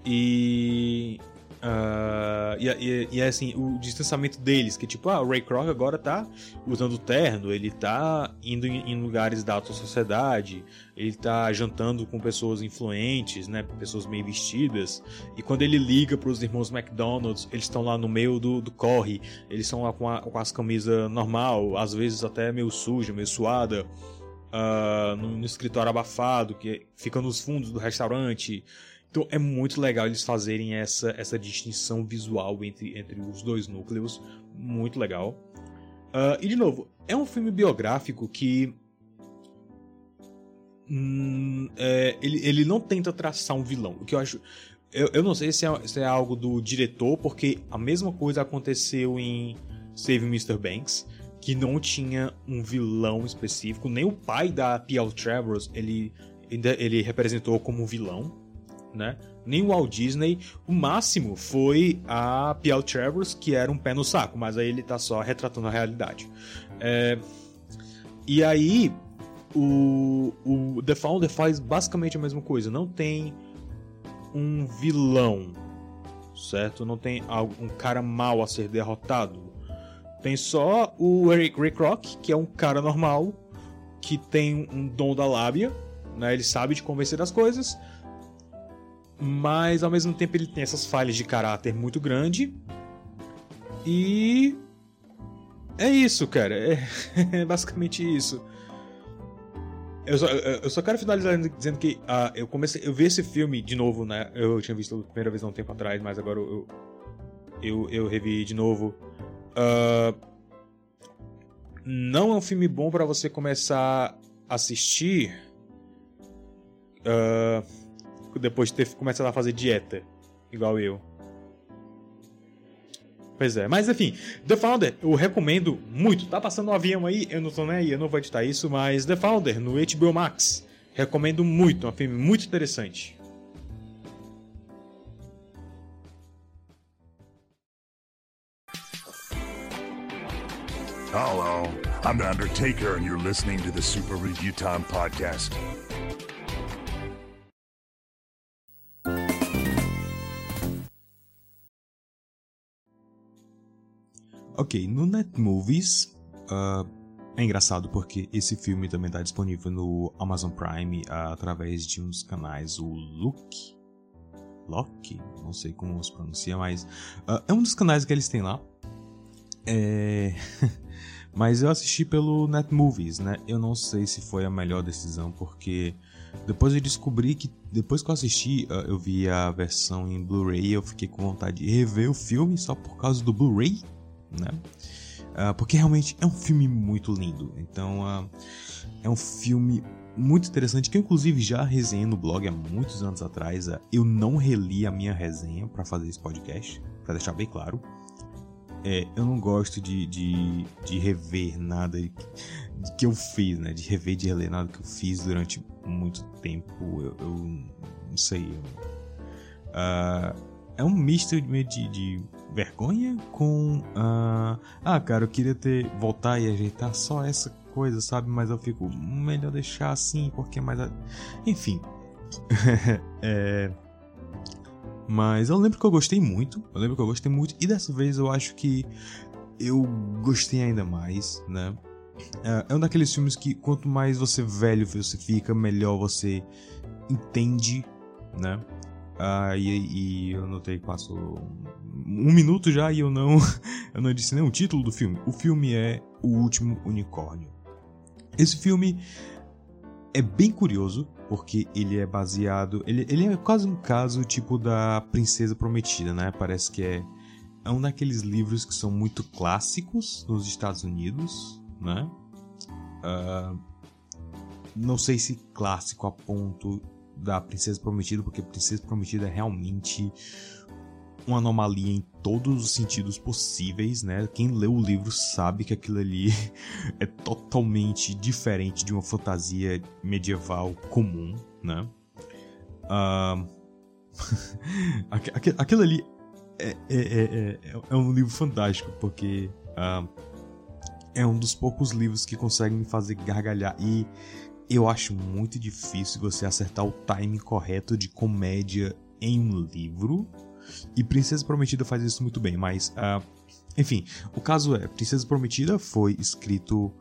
E Uh, e, e, e, é assim, o distanciamento deles, que tipo, ah, o Ray Kroc agora tá usando terno, ele tá indo em, em, lugares da alta sociedade, ele tá jantando com pessoas influentes, né, pessoas bem vestidas, e quando ele liga para os irmãos McDonald's, eles estão lá no meio do, do corre, eles estão lá com, a, com as camisas normal, às vezes até meio suja, meio suada, uh, no, no escritório abafado, que fica nos fundos do restaurante, então é muito legal eles fazerem essa, essa distinção visual entre, entre os dois núcleos. Muito legal. Uh, e de novo, é um filme biográfico que. Hum, é, ele, ele não tenta traçar um vilão. O que eu acho. Eu, eu não sei se é, se é algo do diretor, porque a mesma coisa aconteceu em Save Mr. Banks, que não tinha um vilão específico. Nem o pai da P.L. Travers ele, ele representou como vilão né? Nem o Walt Disney. O máximo foi a P.L. Travers, que era um pé no saco, mas aí ele tá só retratando a realidade. É... E aí, o, o The Founder faz basicamente a mesma coisa. Não tem um vilão, certo? Não tem um cara mal a ser derrotado. Tem só o Eric Ray Kroc, que é um cara normal, que tem um dom da lábia, né? Ele sabe de convencer das coisas mas ao mesmo tempo ele tem essas falhas de caráter muito grande. E é isso, cara. É, é basicamente isso. Eu só, eu só, quero finalizar dizendo que uh, eu comecei, eu vi esse filme de novo, né? Eu tinha visto a primeira vez há um tempo atrás, mas agora eu eu, eu revi de novo. Uh, não é um filme bom para você começar a assistir. Uh, depois de ter começado a fazer dieta, igual eu. Pois é, mas enfim, The Founder, eu recomendo muito. Tá passando um avião aí, eu não tô nem aí, eu não vou editar isso, mas The Founder no HBO Max. Recomendo muito, é um filme muito interessante. Hello, I'm The Undertaker, and you're listening to the Super Review Time podcast. Ok, no Netmovies. Uh, é engraçado porque esse filme também está disponível no Amazon Prime uh, através de uns canais, o Look. Loki? Não sei como se pronuncia, mas uh, é um dos canais que eles têm lá. É. mas eu assisti pelo Netmovies, né? Eu não sei se foi a melhor decisão, porque depois eu descobri que, depois que eu assisti, eu vi a versão em Blu-ray, eu fiquei com vontade de rever o filme só por causa do Blu-ray, né? Uh, porque realmente é um filme muito lindo. Então, uh, é um filme muito interessante que eu inclusive já resenhei no blog há muitos anos atrás. eu não reli a minha resenha para fazer esse podcast, para deixar bem claro. É, eu não gosto de, de, de rever nada que eu fiz, né? De rever, de reler nada que eu fiz durante muito tempo. Eu, eu não sei. Uh, é um misto de, de vergonha com. Uh, ah, cara, eu queria ter. voltar e ajeitar só essa coisa, sabe? Mas eu fico. Melhor deixar assim, porque mais. Enfim. é. Mas eu lembro que eu gostei muito. Eu lembro que eu gostei muito. E dessa vez eu acho que eu gostei ainda mais, né? É, é um daqueles filmes que quanto mais você velho você fica, melhor você entende, né? Ah, e, e, eu notei que passou um minuto já e eu não, eu não disse nem o título do filme. O filme é O Último Unicórnio. Esse filme é bem curioso porque ele é baseado, ele, ele é quase um caso tipo da Princesa Prometida, né? Parece que é é um daqueles livros que são muito clássicos nos Estados Unidos, né? Uh, não sei se clássico a ponto da Princesa Prometida, porque Princesa Prometida é realmente uma anomalia em todos os sentidos possíveis, né? Quem lê o livro sabe que aquilo ali é totalmente diferente de uma fantasia medieval comum, né? Uh... aquilo ali é, é, é, é, um livro fantástico, porque uh, é um dos poucos livros que conseguem me fazer gargalhar e eu acho muito difícil você acertar o timing correto de comédia em um livro. E Princesa Prometida faz isso muito bem, mas uh, enfim, o caso é Princesa Prometida foi escrito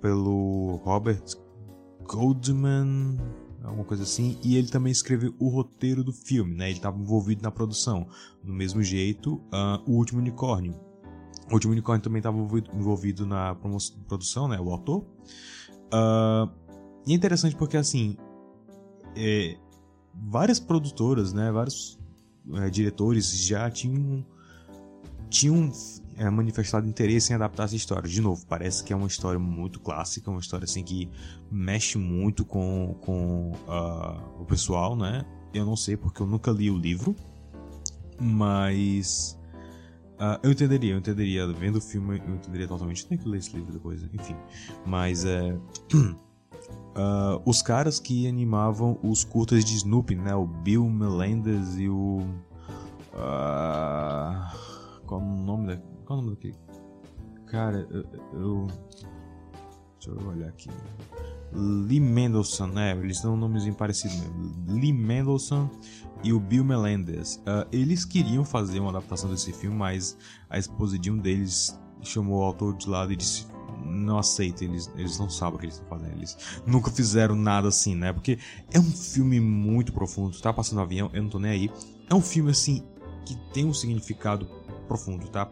pelo Robert Goldman, alguma coisa assim, e ele também escreveu o roteiro do filme, né? Ele estava envolvido na produção. Do mesmo jeito, uh, o Último Unicórnio o último unicórnio também estava envolvido na produção, né? O autor. Uh, e é interessante porque, assim, é, várias produtoras, né? Vários é, diretores já tinham, tinham é, manifestado interesse em adaptar essa história. De novo, parece que é uma história muito clássica, uma história assim que mexe muito com, com uh, o pessoal, né? Eu não sei porque eu nunca li o livro, mas Uh, eu entenderia, eu entenderia. Vendo o filme, eu entenderia totalmente. Tem que ler esse livro depois, enfim. Mas é. Uh, os caras que animavam os curtas de Snoopy, né? O Bill Melendez e o. Uh, qual o nome da. Qual o nome daquele? Cara, eu. eu deixa eu olhar aqui. Lee Mendelssohn, né? Eles dão um nomes parecidos mesmo. Lee Mendelssohn e o Bill Melendez. Uh, eles queriam fazer uma adaptação desse filme, mas a esposa de um deles chamou o autor de lado e disse: Não aceita, eles, eles não sabem o que eles estão fazendo. Eles nunca fizeram nada assim, né? Porque é um filme muito profundo. Tá passando avião, eu não tô nem aí. É um filme assim que tem um significado profundo, tá?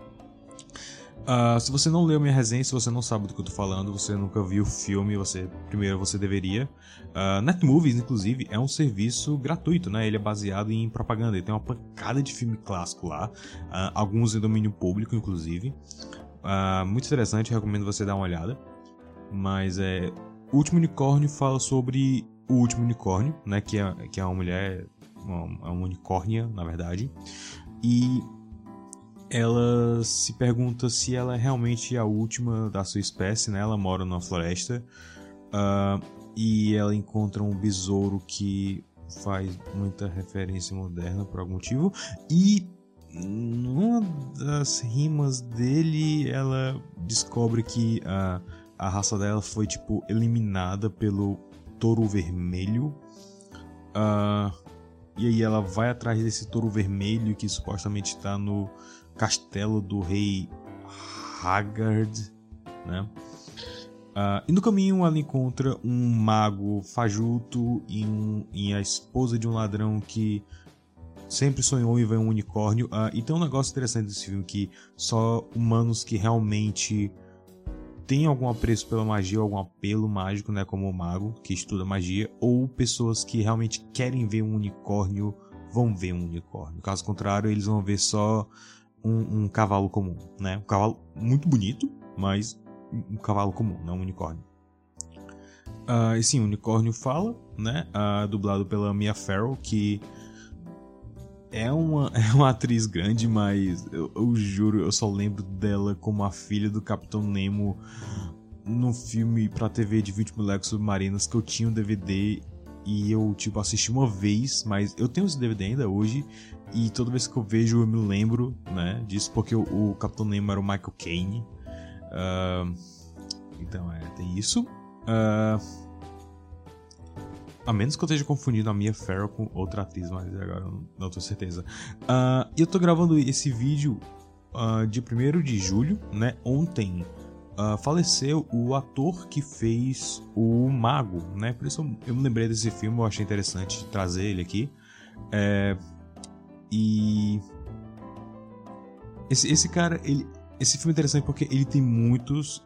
Uh, se você não leu minha resenha, se você não sabe do que eu tô falando, você nunca viu o filme, você primeiro você deveria. Uh, Netmovies, inclusive, é um serviço gratuito, né? Ele é baseado em propaganda. Ele tem uma pancada de filme clássico lá, uh, alguns em domínio público, inclusive. Muito interessante, recomendo você dar uma olhada. Mas é, o último unicórnio fala sobre o último unicórnio, né? Que é, que é uma mulher, uma, uma unicórnia, na verdade. E ela se pergunta se ela é realmente a última da sua espécie, né? Ela mora numa floresta uh, e ela encontra um besouro que faz muita referência moderna por algum motivo e numa das rimas dele ela descobre que a, a raça dela foi tipo eliminada pelo touro vermelho uh, e aí ela vai atrás desse touro vermelho que supostamente está no castelo do rei Haggard, né? Uh, e no caminho ela encontra um mago fajuto e, um, e a esposa de um ladrão que sempre sonhou em ver um unicórnio. Uh, e tem um negócio interessante desse filme que só humanos que realmente têm algum apreço pela magia, algum apelo mágico, né, como o mago que estuda magia, ou pessoas que realmente querem ver um unicórnio vão ver um unicórnio. Caso contrário, eles vão ver só um, um cavalo comum, né? Um cavalo muito bonito, mas um cavalo comum, não um unicórnio. Uh, e sim, o unicórnio fala, né? Uh, dublado pela Mia Farrow, que é uma, é uma atriz grande, mas eu, eu, juro, eu só lembro dela como a filha do Capitão Nemo no filme pra TV de 20 moleques submarinas que eu tinha um DVD e eu, tipo, assisti uma vez, mas eu tenho esse DVD ainda hoje e toda vez que eu vejo eu me lembro, né, disso, porque o, o Capitão Nemo era o Michael Caine. Uh, então, é, tem isso. Uh, a menos que eu esteja confundindo a Mia Farrow com outra atriz, mas agora eu não tenho certeza. Uh, eu tô gravando esse vídeo uh, dia 1 de julho, né? Ontem uh, faleceu o ator que fez o Mago, né? Por isso eu, eu, me lembrei desse filme, eu achei interessante trazer ele aqui. É, e. Esse, esse cara, ele, esse filme é interessante porque ele tem muitos.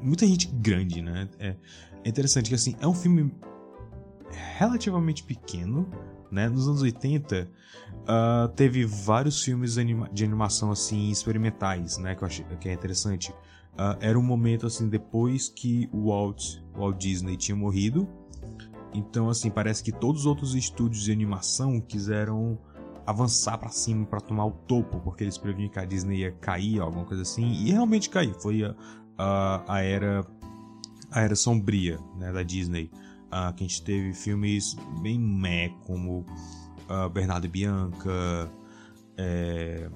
Muita gente grande, né? É, é interessante que assim, é um filme relativamente pequeno, né? Nos anos 80, uh, ah, teve vários filmes anima de animação assim experimentais, né? Que eu achei que é interessante. Uh, era um momento assim depois que o Walt, Walt Disney tinha morrido. Então assim parece que todos os outros estúdios de animação quiseram avançar para cima para tomar o topo, porque eles previam que a Disney ia cair, alguma coisa assim, e realmente caiu. Foi a, a, a era a era sombria né, da Disney. Uh, que a gente teve filmes bem meh, como uh, Bernardo e Bianca, é...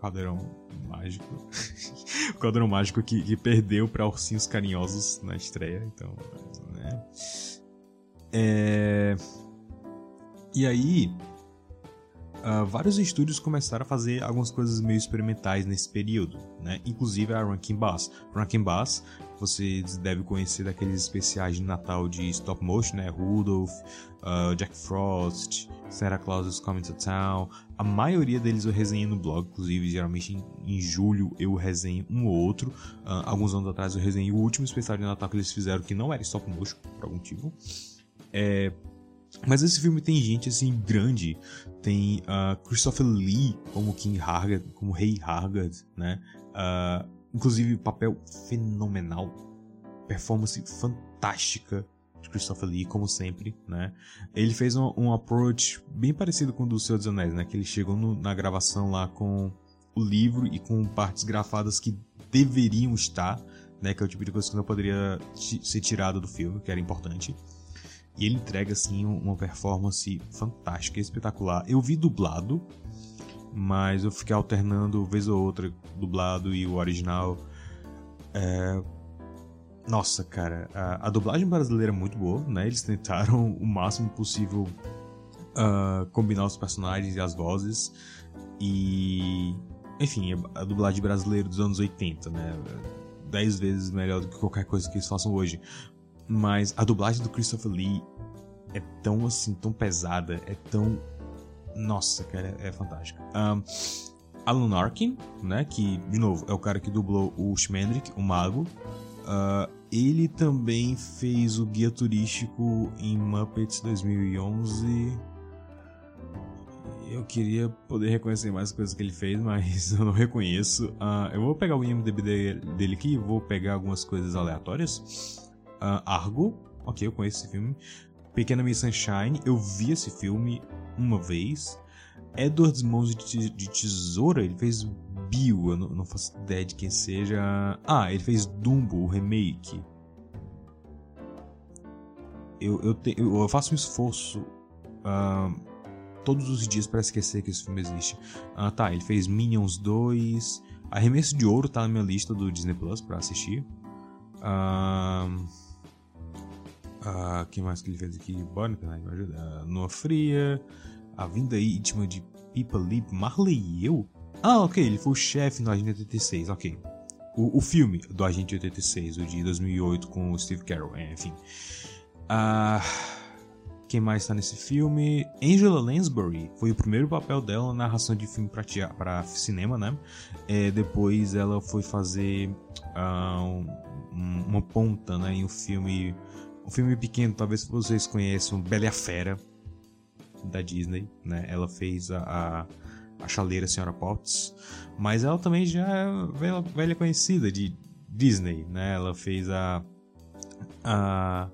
Caldeirão Mágico. Caldeirão Mágico que, que perdeu para Ursinhos Carinhosos na estreia, então. Né? É... E aí, Uh, vários estúdios começaram a fazer algumas coisas meio experimentais nesse período, né? Inclusive a Rankin Bass. Rankin Bass, você deve conhecer daqueles especiais de Natal de stop motion, né? Rudolph, uh, Jack Frost, Santa Claus is Coming to Town. A maioria deles eu resenhei no blog, inclusive geralmente em, em julho eu resenho um ou outro. Uh, alguns anos atrás eu resenhei o último especial de Natal que eles fizeram que não era stop motion, por algum motivo. É, mas esse filme tem gente assim grande, tem uh, Christopher Lee como King Hargard, como Rei Hargard, né? Uh, inclusive papel fenomenal, performance fantástica de Christopher Lee como sempre, né? Ele fez um, um approach bem parecido com o do Senhor dos Anéis, né? Que ele chegou no, na gravação lá com o livro e com partes grafadas que deveriam estar, né? Que é o tipo de coisa que não poderia ser tirado do filme, que era importante. E ele entrega, assim, uma performance fantástica, espetacular. Eu vi dublado, mas eu fiquei alternando vez ou outra dublado e o original. É... Nossa, cara, a, a, dublagem brasileira é muito boa, né? Eles tentaram o máximo possível uh, combinar os personagens e as vozes. E. Enfim, a dublagem brasileira dos anos 80, né? Dez vezes melhor do que qualquer coisa que eles façam hoje. Mas a dublagem do Christopher Lee é tão assim, tão pesada, é tão. Nossa, cara, é, é fantástica. Um, Alan Arkin, né? Que, de novo, é o cara que dublou o Schmendrick, o Mago. Uh, ele também fez o guia turístico em Muppets 2011. Eu queria poder reconhecer mais coisas que ele fez, mas eu não reconheço. Uh, eu vou pegar o IMDb dele aqui e vou pegar algumas coisas aleatórias. Uh, Argo, ok, eu conheço esse filme. Pequena Miss Sunshine, eu vi esse filme uma vez. Edward Mãos de, Tesoura, ele fez Bill, eu não, faço ideia de quem seja. Ah, ele fez Dumbo, o remake. Eu, eu, te, eu, faço um esforço uh, todos os dias para esquecer que esse filme existe. Ah, tá, ele fez Minions 2. Arremesso de Ouro tá na minha lista do Disney Plus pra assistir. Uh, ah, que mais que ele fez aqui? Bonnie, me ajuda. Ah, Noa Fria, A Vinda Íntima de Pipa Lip, Marley e eu. Ah, ok, ele foi o chefe no Agente 86, ok. O, o filme do Agente 86, o de 2008 com o Steve Carell, é, enfim. Ah. Quem mais está nesse filme? Angela Lansbury foi o primeiro papel dela na narração de filme para cinema, né? É, depois ela foi fazer uh, um, uma ponta, né, em um filme, um filme pequeno, talvez vocês conheçam, Bela e a Fera da Disney, né? Ela fez a, a, a chaleira Senhora Potts, mas ela também já é velha, velha conhecida de Disney, né? Ela fez a a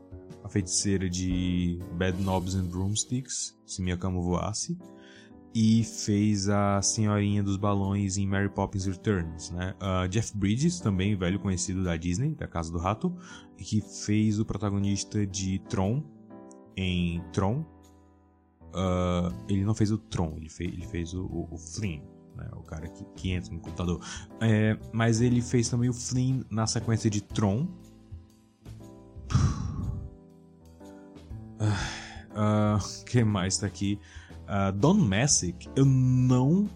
a feiticeira de Bad Knobs and Broomsticks, Se Minha Cama Voasse, e fez a Senhorinha dos Balões em Mary Poppins Returns, né? Uh, Jeff Bridges, também velho conhecido da Disney, da Casa do Rato, que fez o protagonista de Tron em Tron. Uh, ele não fez o Tron, ele fez, ele fez o, o, o Flynn, né? o cara que, que entra no computador. É, mas ele fez também o Flynn na sequência de Tron, Uh, quem mais tá aqui? Uh, Don Messick, eu não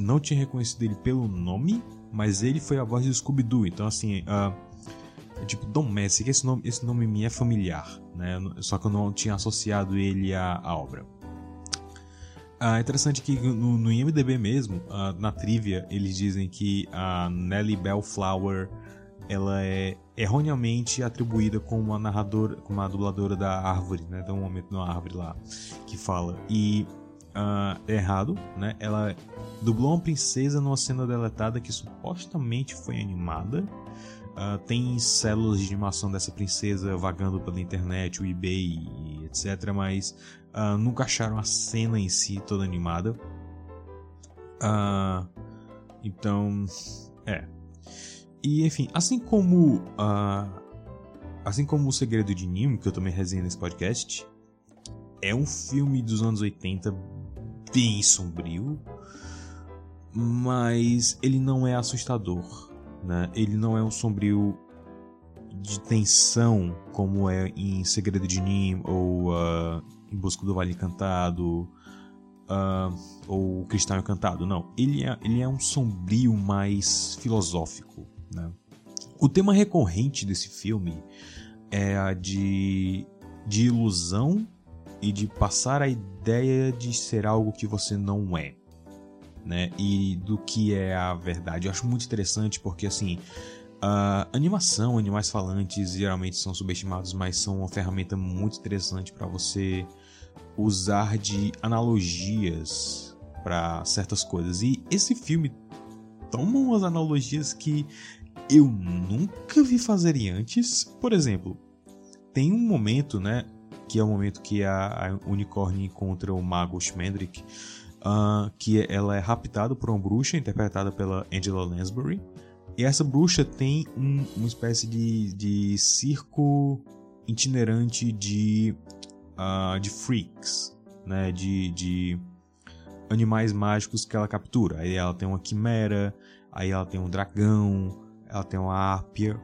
não tinha reconhecido ele pelo nome, mas ele foi a voz do Scooby-Doo. Então, assim, uh, tipo, Don Messick, esse nome, esse nome me é familiar, né? Só que eu não tinha associado ele à, à obra. É interessante que no, no IMDB mesmo, uh, na trivia, eles dizem que a Nellie Bellflower ela é erroneamente atribuída como uma narradora, como uma dubladora da árvore, né? Tem um momento na árvore lá que fala. E uh, é errado, né? Ela dublou uma princesa numa cena deletada que supostamente foi animada. Uh, tem células de animação dessa princesa vagando pela internet, o eBay, etc. Mas uh, nunca acharam a cena em si toda animada. então, é, e enfim, assim como uh, assim como O Segredo de Nemo, que eu também resenhei nesse podcast, é um filme dos anos 80 bem sombrio, mas ele não é assustador, né? Ele não é um sombrio de tensão como é em Segredo de Nemo ou uh, Em Busca do Vale Encantado uh, ou Cristal Encantado, não. Ele é, ele é um sombrio mais filosófico, né? O tema recorrente desse filme é a de, de ilusão e de passar a ideia de ser algo que você não é. Né? E do que é a verdade. Eu acho muito interessante porque, assim, a animação, animais falantes geralmente são subestimados, mas são uma ferramenta muito interessante para você usar de analogias para certas coisas. E esse filme toma umas analogias que eu nunca vi fazerem antes. Por exemplo, tem um momento, né? Que é o momento que a, a unicórnio encontra o mago Schmendrick, uh, que ela é raptada por uma bruxa interpretada pela Angela Lansbury. E essa bruxa tem um, uma espécie de, de circo itinerante de, uh, de freaks, né? De, de animais mágicos que ela captura. Aí ela tem uma quimera, aí ela tem um dragão, ela tem uma ápia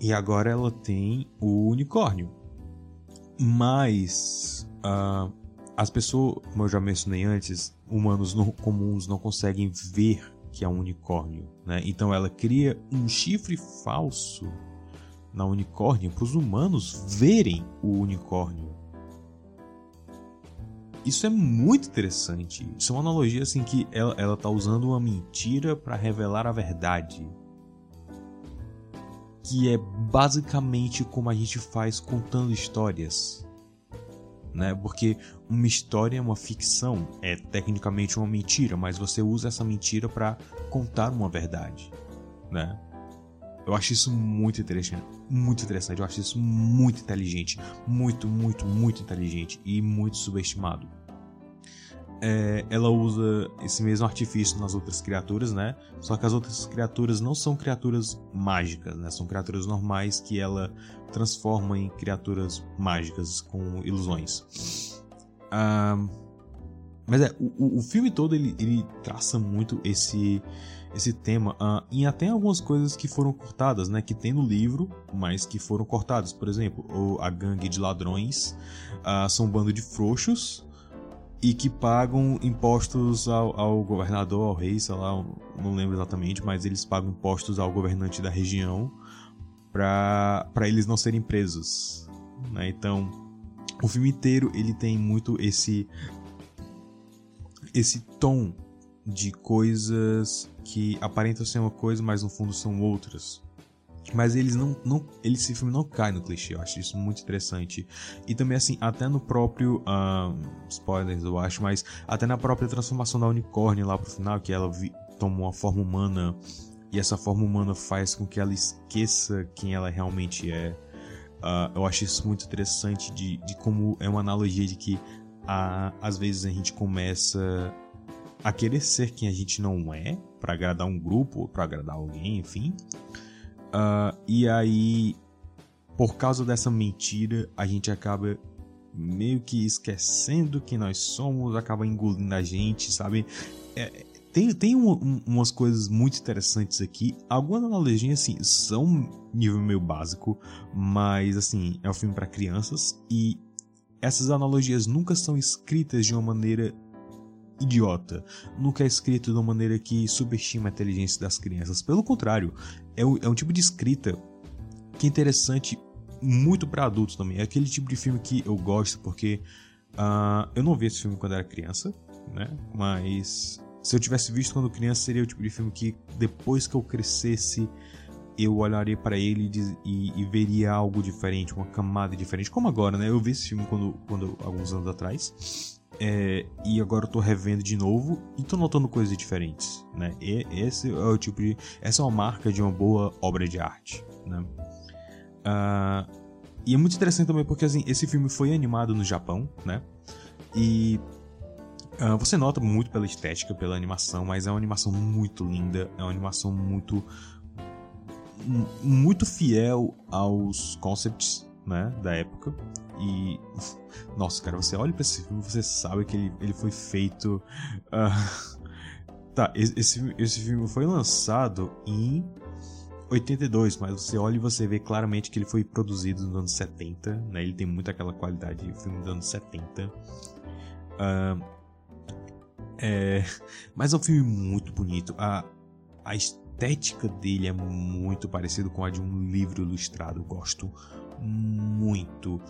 e agora ela tem o unicórnio. Mas uh, as pessoas, como eu já mencionei antes, humanos não, comuns não conseguem ver que é um unicórnio, né? Então ela cria um chifre falso na unicórnio para os humanos verem o unicórnio. Isso é muito interessante. Isso é uma analogia assim que ela, ela tá usando uma mentira para revelar a verdade que é basicamente como a gente faz contando histórias. Né? Porque uma história é uma ficção, é tecnicamente uma mentira, mas você usa essa mentira para contar uma verdade, né? Eu acho isso muito interessante, muito interessante. Eu acho isso muito inteligente, muito, muito, muito inteligente e muito subestimado é, ela usa esse mesmo artifício nas outras criaturas, né? Só que as outras criaturas não são criaturas mágicas, né? São criaturas normais que ela transforma em criaturas mágicas com ilusões. Ah, mas é, o, o filme todo ele, ele traça muito esse esse tema uh, em até algumas coisas que foram cortadas, né? Que tem no livro, mas que foram cortadas. Por exemplo, a gangue de ladrões uh, são um bando de frouxos e que pagam impostos ao, ao, governador, ao rei, sei lá, não lembro exatamente, mas eles pagam impostos ao governante da região para eles não serem presos. Né? Então, o filme inteiro ele tem muito esse esse tom de coisas que aparentam ser uma coisa, mas no fundo são outras. Mas eles não, não ele, esse filme não cai no clichê, eu acho isso muito interessante. E também, assim, até no próprio. Um, spoilers, eu acho, mas até na própria transformação da unicórnio lá pro final, que ela vi, toma uma forma humana e essa forma humana faz com que ela esqueça quem ela realmente é. Uh, eu acho isso muito interessante de, de como é uma analogia de que uh, às vezes a gente começa a querer ser quem a gente não é para agradar um grupo ou para agradar alguém, enfim. Uh, e aí, por causa dessa mentira, a gente acaba meio que esquecendo quem nós somos, acaba engolindo a gente, sabe? É, tem tem um, um, umas coisas muito interessantes aqui. Algumas analogias, assim, são nível meio básico, mas, assim, é um filme para crianças e essas analogias nunca são escritas de uma maneira idiota. Nunca é escrito de uma maneira que subestima a inteligência das crianças. Pelo contrário, é um, é um tipo de escrita que é interessante muito para adultos também. É aquele tipo de filme que eu gosto porque uh, eu não vi esse filme quando era criança, né? Mas se eu tivesse visto quando criança, seria o tipo de filme que depois que eu crescesse eu olharia para ele e, e, veria algo diferente, uma camada diferente. Como agora, né? Eu vi esse filme quando, quando alguns anos atrás. É, e agora eu tô revendo de novo e tô notando coisas diferentes, né? E esse é o tipo de, essa é uma marca de uma boa obra de arte, né? Uh, e é muito interessante também porque assim, esse filme foi animado no Japão, né? E uh, você nota muito pela estética, pela animação, mas é uma animação muito linda, é uma animação muito muito fiel aos concepts, né, da época. E. Nossa, cara, você olha pra esse filme você sabe que ele, ele foi feito. Uh... Tá, esse, esse filme foi lançado em 82, mas você olha e você vê claramente que ele foi produzido nos anos 70, né? Ele tem muito aquela qualidade de filme dos anos 70. Uh, é, mas é um filme muito bonito. A, a estética dele é muito parecido com a de um livro ilustrado. Gosto muito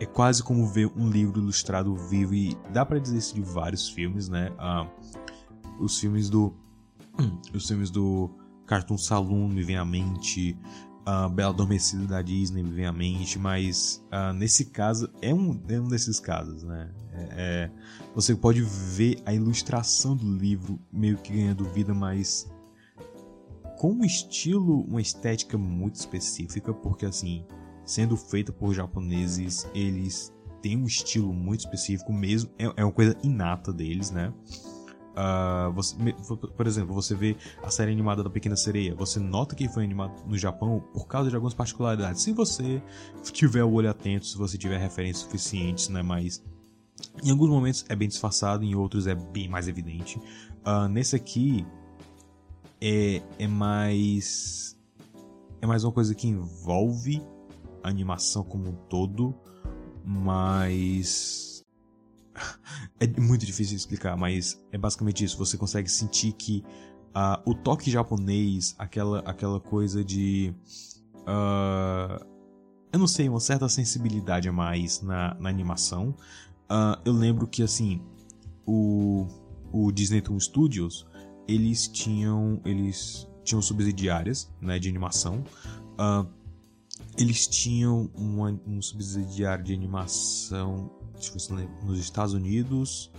é quase como ver um livro ilustrado vivo e dá para dizer isso de vários filmes, né? Ah, os filmes do os filmes do Cartoon Saloon me vem à mente, a Bela Adormecida da Disney me vem à mente, mas ah, nesse caso é um, é um desses casos, né? É, é, você pode ver a ilustração do livro meio que ganhando vida, mas com um estilo, uma estética muito específica, porque assim sendo feita por japoneses, eles têm um estilo muito específico mesmo, é, é uma coisa inata deles, né? Uh, você, por exemplo, você vê a série animada da Pequena Sereia, você nota que foi animado no Japão por causa de algumas particularidades. Se você tiver o olho atento, se você tiver referências suficientes, né? Mas em alguns momentos é bem disfarçado, em outros é bem mais evidente. Uh, nesse aqui é, é mais é mais uma coisa que envolve a animação como um todo, mas é muito difícil explicar, mas é basicamente isso. Você consegue sentir que uh, o toque japonês, aquela, aquela coisa de. Uh, eu não sei, uma certa sensibilidade a mais na, na animação. Uh, eu lembro que, assim, o, o Disney Toon Studios, eles tinham, eles tinham subsidiárias né, de animação. Eles tinham uma, um subsidiário de animação se lembro, nos Estados Unidos,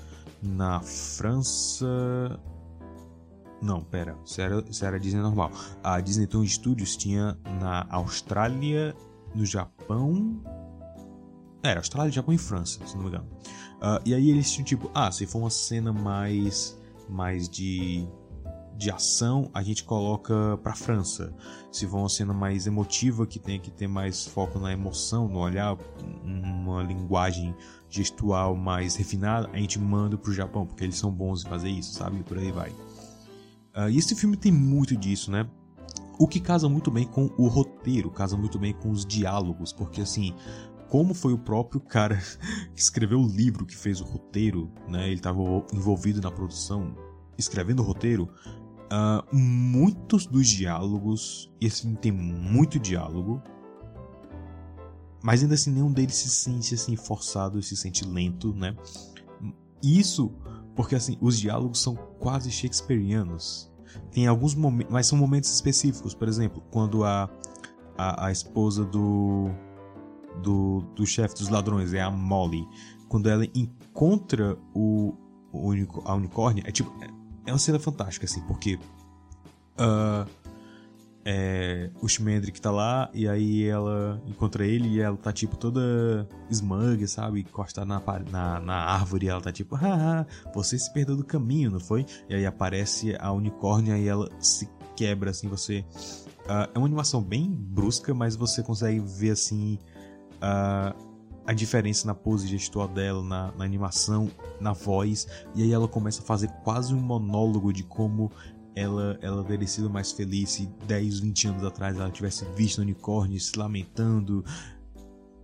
na França. Não, pera, isso era, isso era a Disney normal. A Disney Toon Studios tinha na Austrália, no Japão. Era Austrália, Japão e França, se não me engano. Uh, e aí eles tinham tipo, ah, se for uma cena mais, mais de de ação, a gente coloca para França. Se for uma cena mais emotiva, que tem que ter mais foco na emoção, no olhar, uma linguagem gestual mais refinada, a gente manda pro Japão, porque eles são bons em fazer isso, sabe? E por aí vai. Uh, e esse filme tem muito disso, né? O que casa muito bem com o roteiro, casa muito bem com os diálogos, porque assim, como foi o próprio cara que escreveu o livro, que fez o roteiro, né? Ele estava envolvido na produção, escrevendo o roteiro. Uh, muitos dos diálogos, e esse filme tem muito diálogo, mas ainda assim nenhum deles se sente assim forçado, se sente lento, né? Isso porque assim, os diálogos são quase shakespearianos. Tem alguns momentos, mas são momentos específicos, por exemplo, quando a a, a esposa do do, do chefe dos ladrões, é a Molly, quando ela encontra o, o a unicórnio, é tipo. É uma cena fantástica, assim, porque. Uh, é, o Schmendrick tá lá e aí ela encontra ele e ela tá tipo toda smug, sabe? Encostada na, na, na árvore e ela tá tipo, haha, você se perdeu do caminho, não foi? E aí aparece a unicórnio e ela se quebra assim, você. Uh, é uma animação bem brusca, mas você consegue ver assim uh, a diferença na pose gestual dela, na, na, animação, na voz, e aí ela começa a fazer quase um monólogo de como ela, ela teria sido mais feliz se 10, 20 anos atrás ela tivesse visto o unicórnio se lamentando.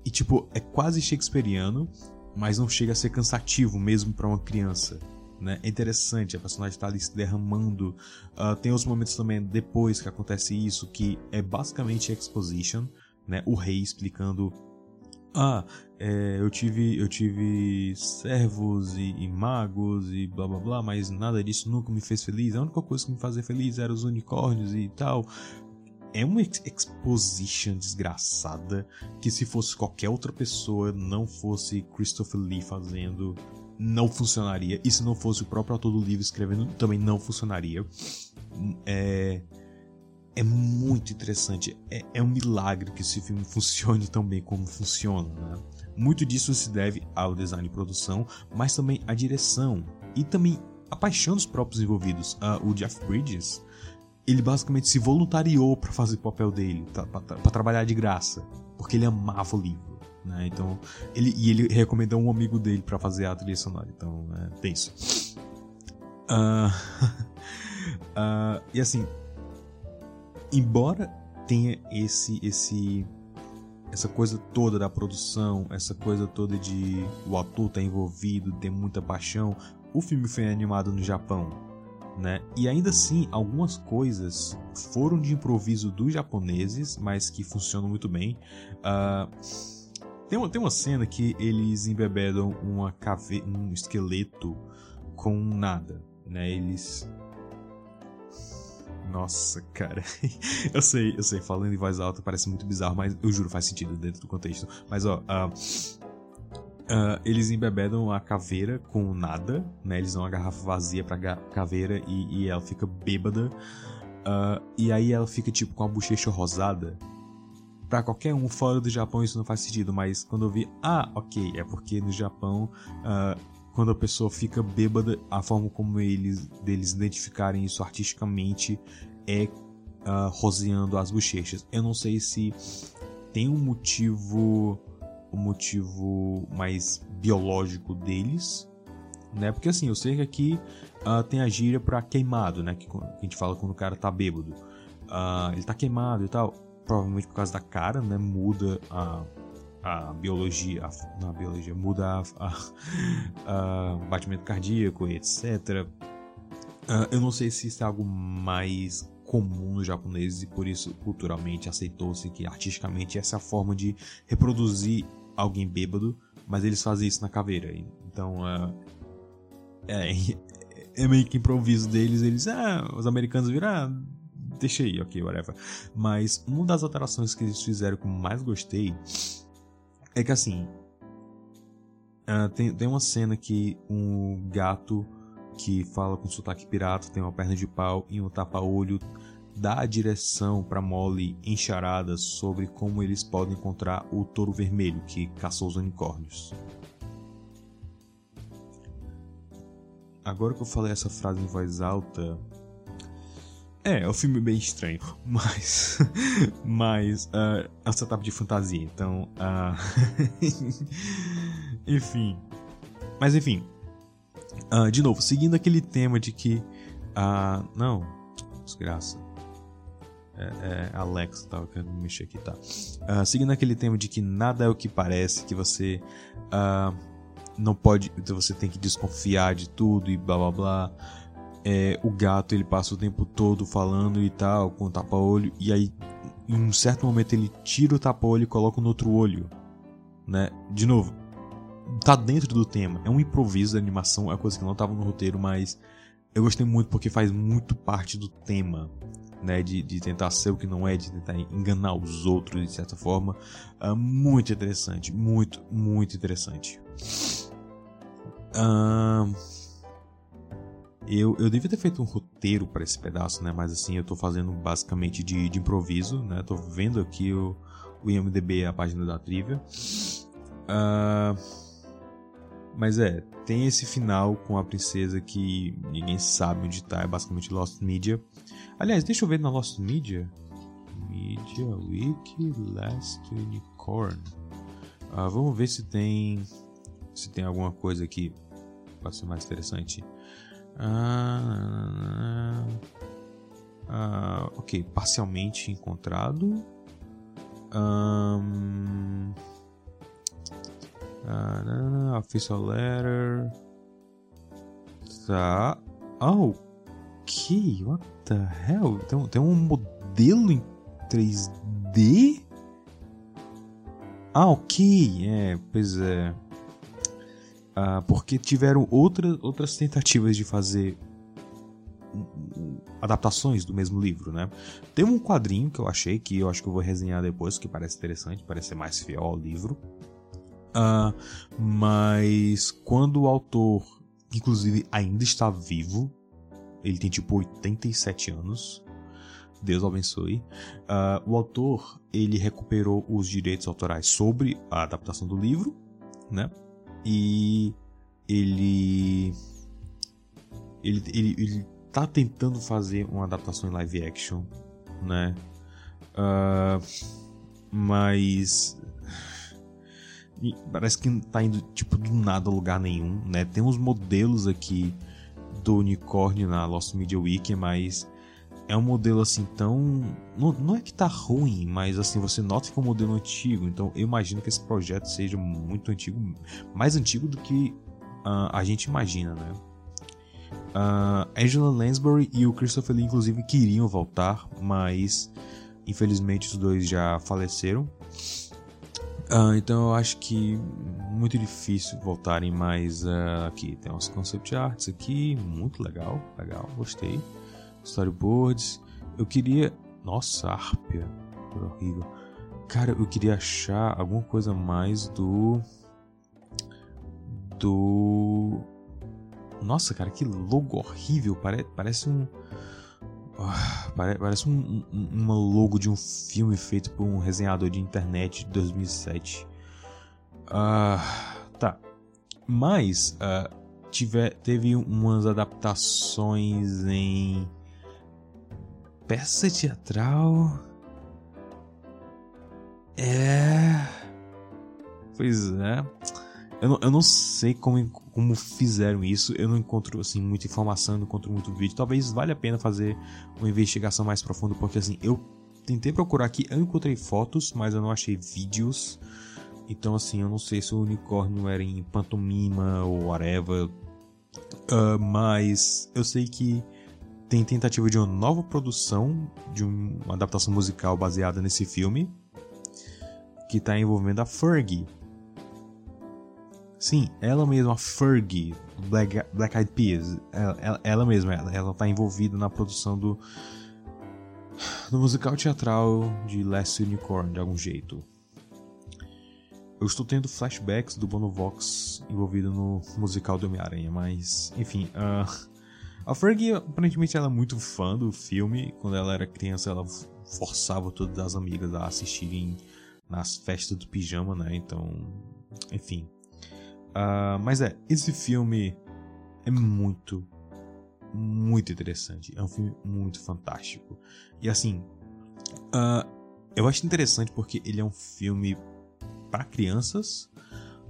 E tipo, é quase shakespeariano, mas não chega a ser cansativo mesmo para uma criança. Né? É interessante, a personagem está ali se derramando. Uh, tem outros momentos também depois que acontece isso, que é basicamente exposition, né? O rei explicando ah, é, eu tive eu tive servos e, e, magos e blá blá blá, mas nada disso nunca me fez feliz. A única coisa que me fazia feliz era os unicórnios e tal. É uma exposition desgraçada que se fosse qualquer outra pessoa, não fosse Christopher Lee fazendo, não funcionaria. E se não fosse o próprio autor do livro escrevendo, também não funcionaria. É, é muito interessante. É, é, um milagre que esse filme funcione tão bem como funciona. Né? Muito disso se deve ao design e produção, mas também à direção e também a paixão dos próprios envolvidos. Uh, o Jeff Bridges, ele basicamente se voluntariou para fazer o papel dele, para trabalhar de graça, porque ele amava o livro. Né? Então, ele, e ele recomendou um amigo dele para fazer a trilha sonora. Então, é tenso. Uh, uh, e assim, embora tenha esse esse essa coisa toda da produção, essa coisa toda de o ator tá envolvido, ter muita paixão, o filme foi animado no Japão, né? E ainda assim, algumas coisas foram de improviso dos japoneses, mas que funcionam muito bem. Uh, tem, uma, tem uma cena que eles embebedam uma cave um esqueleto com nada, né? Eles nossa, cara. eu sei, eu sei, falando em voz alta parece muito bizarro, mas eu juro, faz sentido dentro do contexto. Mas ó, uh, uh, eles embebedam a caveira com nada, né? Eles dão uma garrafa vazia pra caveira e, e ela fica bêbada. Uh, e aí ela fica tipo com a bochecha rosada. Pra qualquer um fora do Japão isso não faz sentido, mas quando eu vi, ah, ok, é porque no Japão quando a pessoa fica bêbada, a forma como eles deles identificarem isso artisticamente é uh, roseando as bochechas. Eu não sei se tem um motivo um motivo mais biológico deles, né? Porque assim, eu sei que aqui uh, tem a gíria para queimado, né? Que a gente fala quando o cara tá bêbado. Uh, ele tá queimado e tal. Provavelmente por causa da cara, né? Muda a a biologia, a, não a biologia, muda a batimento cardíaco, etc. Uh, eu não sei se isso é algo mais comum nos japoneses e por isso culturalmente aceitou-se que artisticamente essa é a forma de reproduzir alguém bêbado, mas eles fazem isso na caveira. Então uh, é, é meio que improviso deles, eles, ah, os americanos viram, ah, deixa aí, ok, whatever. Mas uma das alterações que eles fizeram que eu mais gostei é que assim. Uh, tem, tem uma cena que um gato que fala com sotaque pirata, tem uma perna de pau e um tapa-olho dá a direção para Molly em charadas sobre como eles podem encontrar o touro vermelho que caçou os unicórnios. Agora que eu falei essa frase em voz alta, é, é um filme bem estranho, mas. mas. Uh, é um setup de fantasia, então. Uh, enfim. Mas enfim. Uh, de novo, seguindo aquele tema de que. Uh, não, desgraça. É, é Alexa, tava querendo mexer aqui, tá? Uh, seguindo aquele tema de que nada é o que parece, que você uh, não pode. Você tem que desconfiar de tudo e blá blá blá. É, o gato ele passa o tempo todo falando e tal, com o tapa-olho, e aí em um certo momento ele tira o tapa-olho e coloca no outro olho. Né? De novo, tá dentro do tema. É um improviso da animação, é uma coisa que não tava no roteiro, mas eu gostei muito porque faz muito parte do tema. Né, de, de tentar ser o que não é, de tentar enganar os outros de certa forma. Uh, muito interessante, muito, muito interessante. Uh, eu, eu devia ter feito um roteiro para esse pedaço, né? Mas assim, eu tô fazendo basicamente de, de improviso, né? Tô vendo aqui o, o IMDB, a página da trivia. Uh, mas é, tem esse final com a princesa que ninguém sabe onde tá, é basicamente Lost Media. Aliás, deixa eu ver na Lost Media. Media Wiki Last Unicorn. Ah, vamos ver se tem se tem alguma coisa aqui para ser mais interessante. Ah, ah, ok, parcialmente encontrado. Um, Uh, official letter. Tá. Oh, ok. What the hell? Tem, tem um modelo em 3D? Ah, ok. É, pois é. Ah, porque tiveram outra, outras tentativas de fazer adaptações do mesmo livro, né? Tem um quadrinho que eu achei que eu acho que eu vou resenhar depois, que parece interessante, parece ser mais fiel ao livro. Uh, mas quando o autor, inclusive, ainda está vivo, ele tem tipo 87 anos. Deus abençoe. Uh, o autor ele recuperou os direitos autorais sobre a adaptação do livro, né? E ele ele, ele, ele tá tentando fazer uma adaptação em live action, né? Uh, mas parece que tá indo, tipo, do nada a lugar nenhum, né? Tem uns modelos aqui do unicórnio na Lost Media Wiki, mas é um modelo assim tão. Não, não é que tá ruim, mas assim, você nota que é um modelo antigo. Então eu imagino que esse projeto seja muito antigo, mais antigo do que uh, a gente imagina, né? Uh, Angela Lansbury e o Christopher Lee, inclusive, queriam voltar, mas infelizmente os dois já faleceram. Uh, então eu acho que muito difícil voltarem mais aqui. Tem umas concept arts aqui, muito legal, legal, gostei. Storyboards. Eu queria. Nossa, Arpia. Horrível. Cara, eu queria achar alguma coisa mais do. Do. Nossa, cara, que logo horrível. Pare... Parece um. Ah, parece um, um, uma logo de um filme feito por um resenhador de internet de 2007. Uh, ah, tá. Mas uh, tiver, teve umas adaptações em peça teatral. É. Pois é. Eu não, eu não sei como, como fizeram isso, eu não encontro assim muita informação, não encontro muito vídeo. Talvez valha a pena fazer uma investigação mais profunda, porque assim, eu tentei procurar aqui, eu encontrei fotos, mas eu não achei vídeos. Então assim, eu não sei se o unicórnio era em pantomima ou whatever. Uh, mas eu sei que tem tentativa de uma nova produção, de uma adaptação musical baseada nesse filme, que está envolvendo a Fergie Sim, ela mesma, a Fergie, Black, Black Eyed Peas, ela, ela, ela mesma, ela, ela tá envolvida na produção do, do musical teatral de Last Unicorn, de algum jeito. Eu estou tendo flashbacks do Bono Vox envolvido no musical do Homem-Aranha, mas, enfim, uh, a Fergie, aparentemente, ela é muito fã do filme. Quando ela era criança, ela forçava todas as amigas a assistirem nas festas do pijama, né? Então, enfim, Uh, mas é, esse filme é muito, muito interessante. É um filme muito fantástico. E assim, uh, eu acho interessante porque ele é um filme para crianças,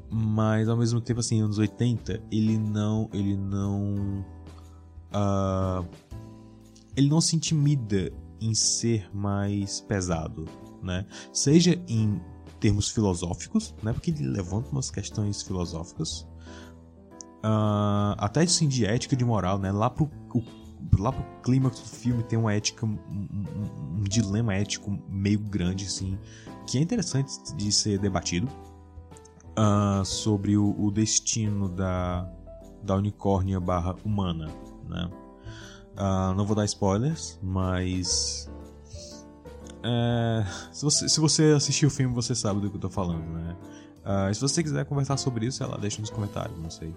mas ao mesmo tempo, assim, anos 80, ele não. Ele não. Uh, ele não se intimida em ser mais pesado, né? Seja em termos filosóficos, né? Porque ele levanta umas questões filosóficas, uh, até assim, de ética de moral, né? Lá pro, o, lá pro clímax do filme tem uma ética, um, um, um, dilema ético meio grande, assim, que é interessante de ser debatido uh, sobre o, o, destino da, da unicórnia barra humana, né? Uh, não vou dar spoilers, mas é, se, você, se você assistiu o filme, você sabe do que eu tô falando, né? Uh, se você quiser conversar sobre isso, sei lá, deixa nos comentários, não sei.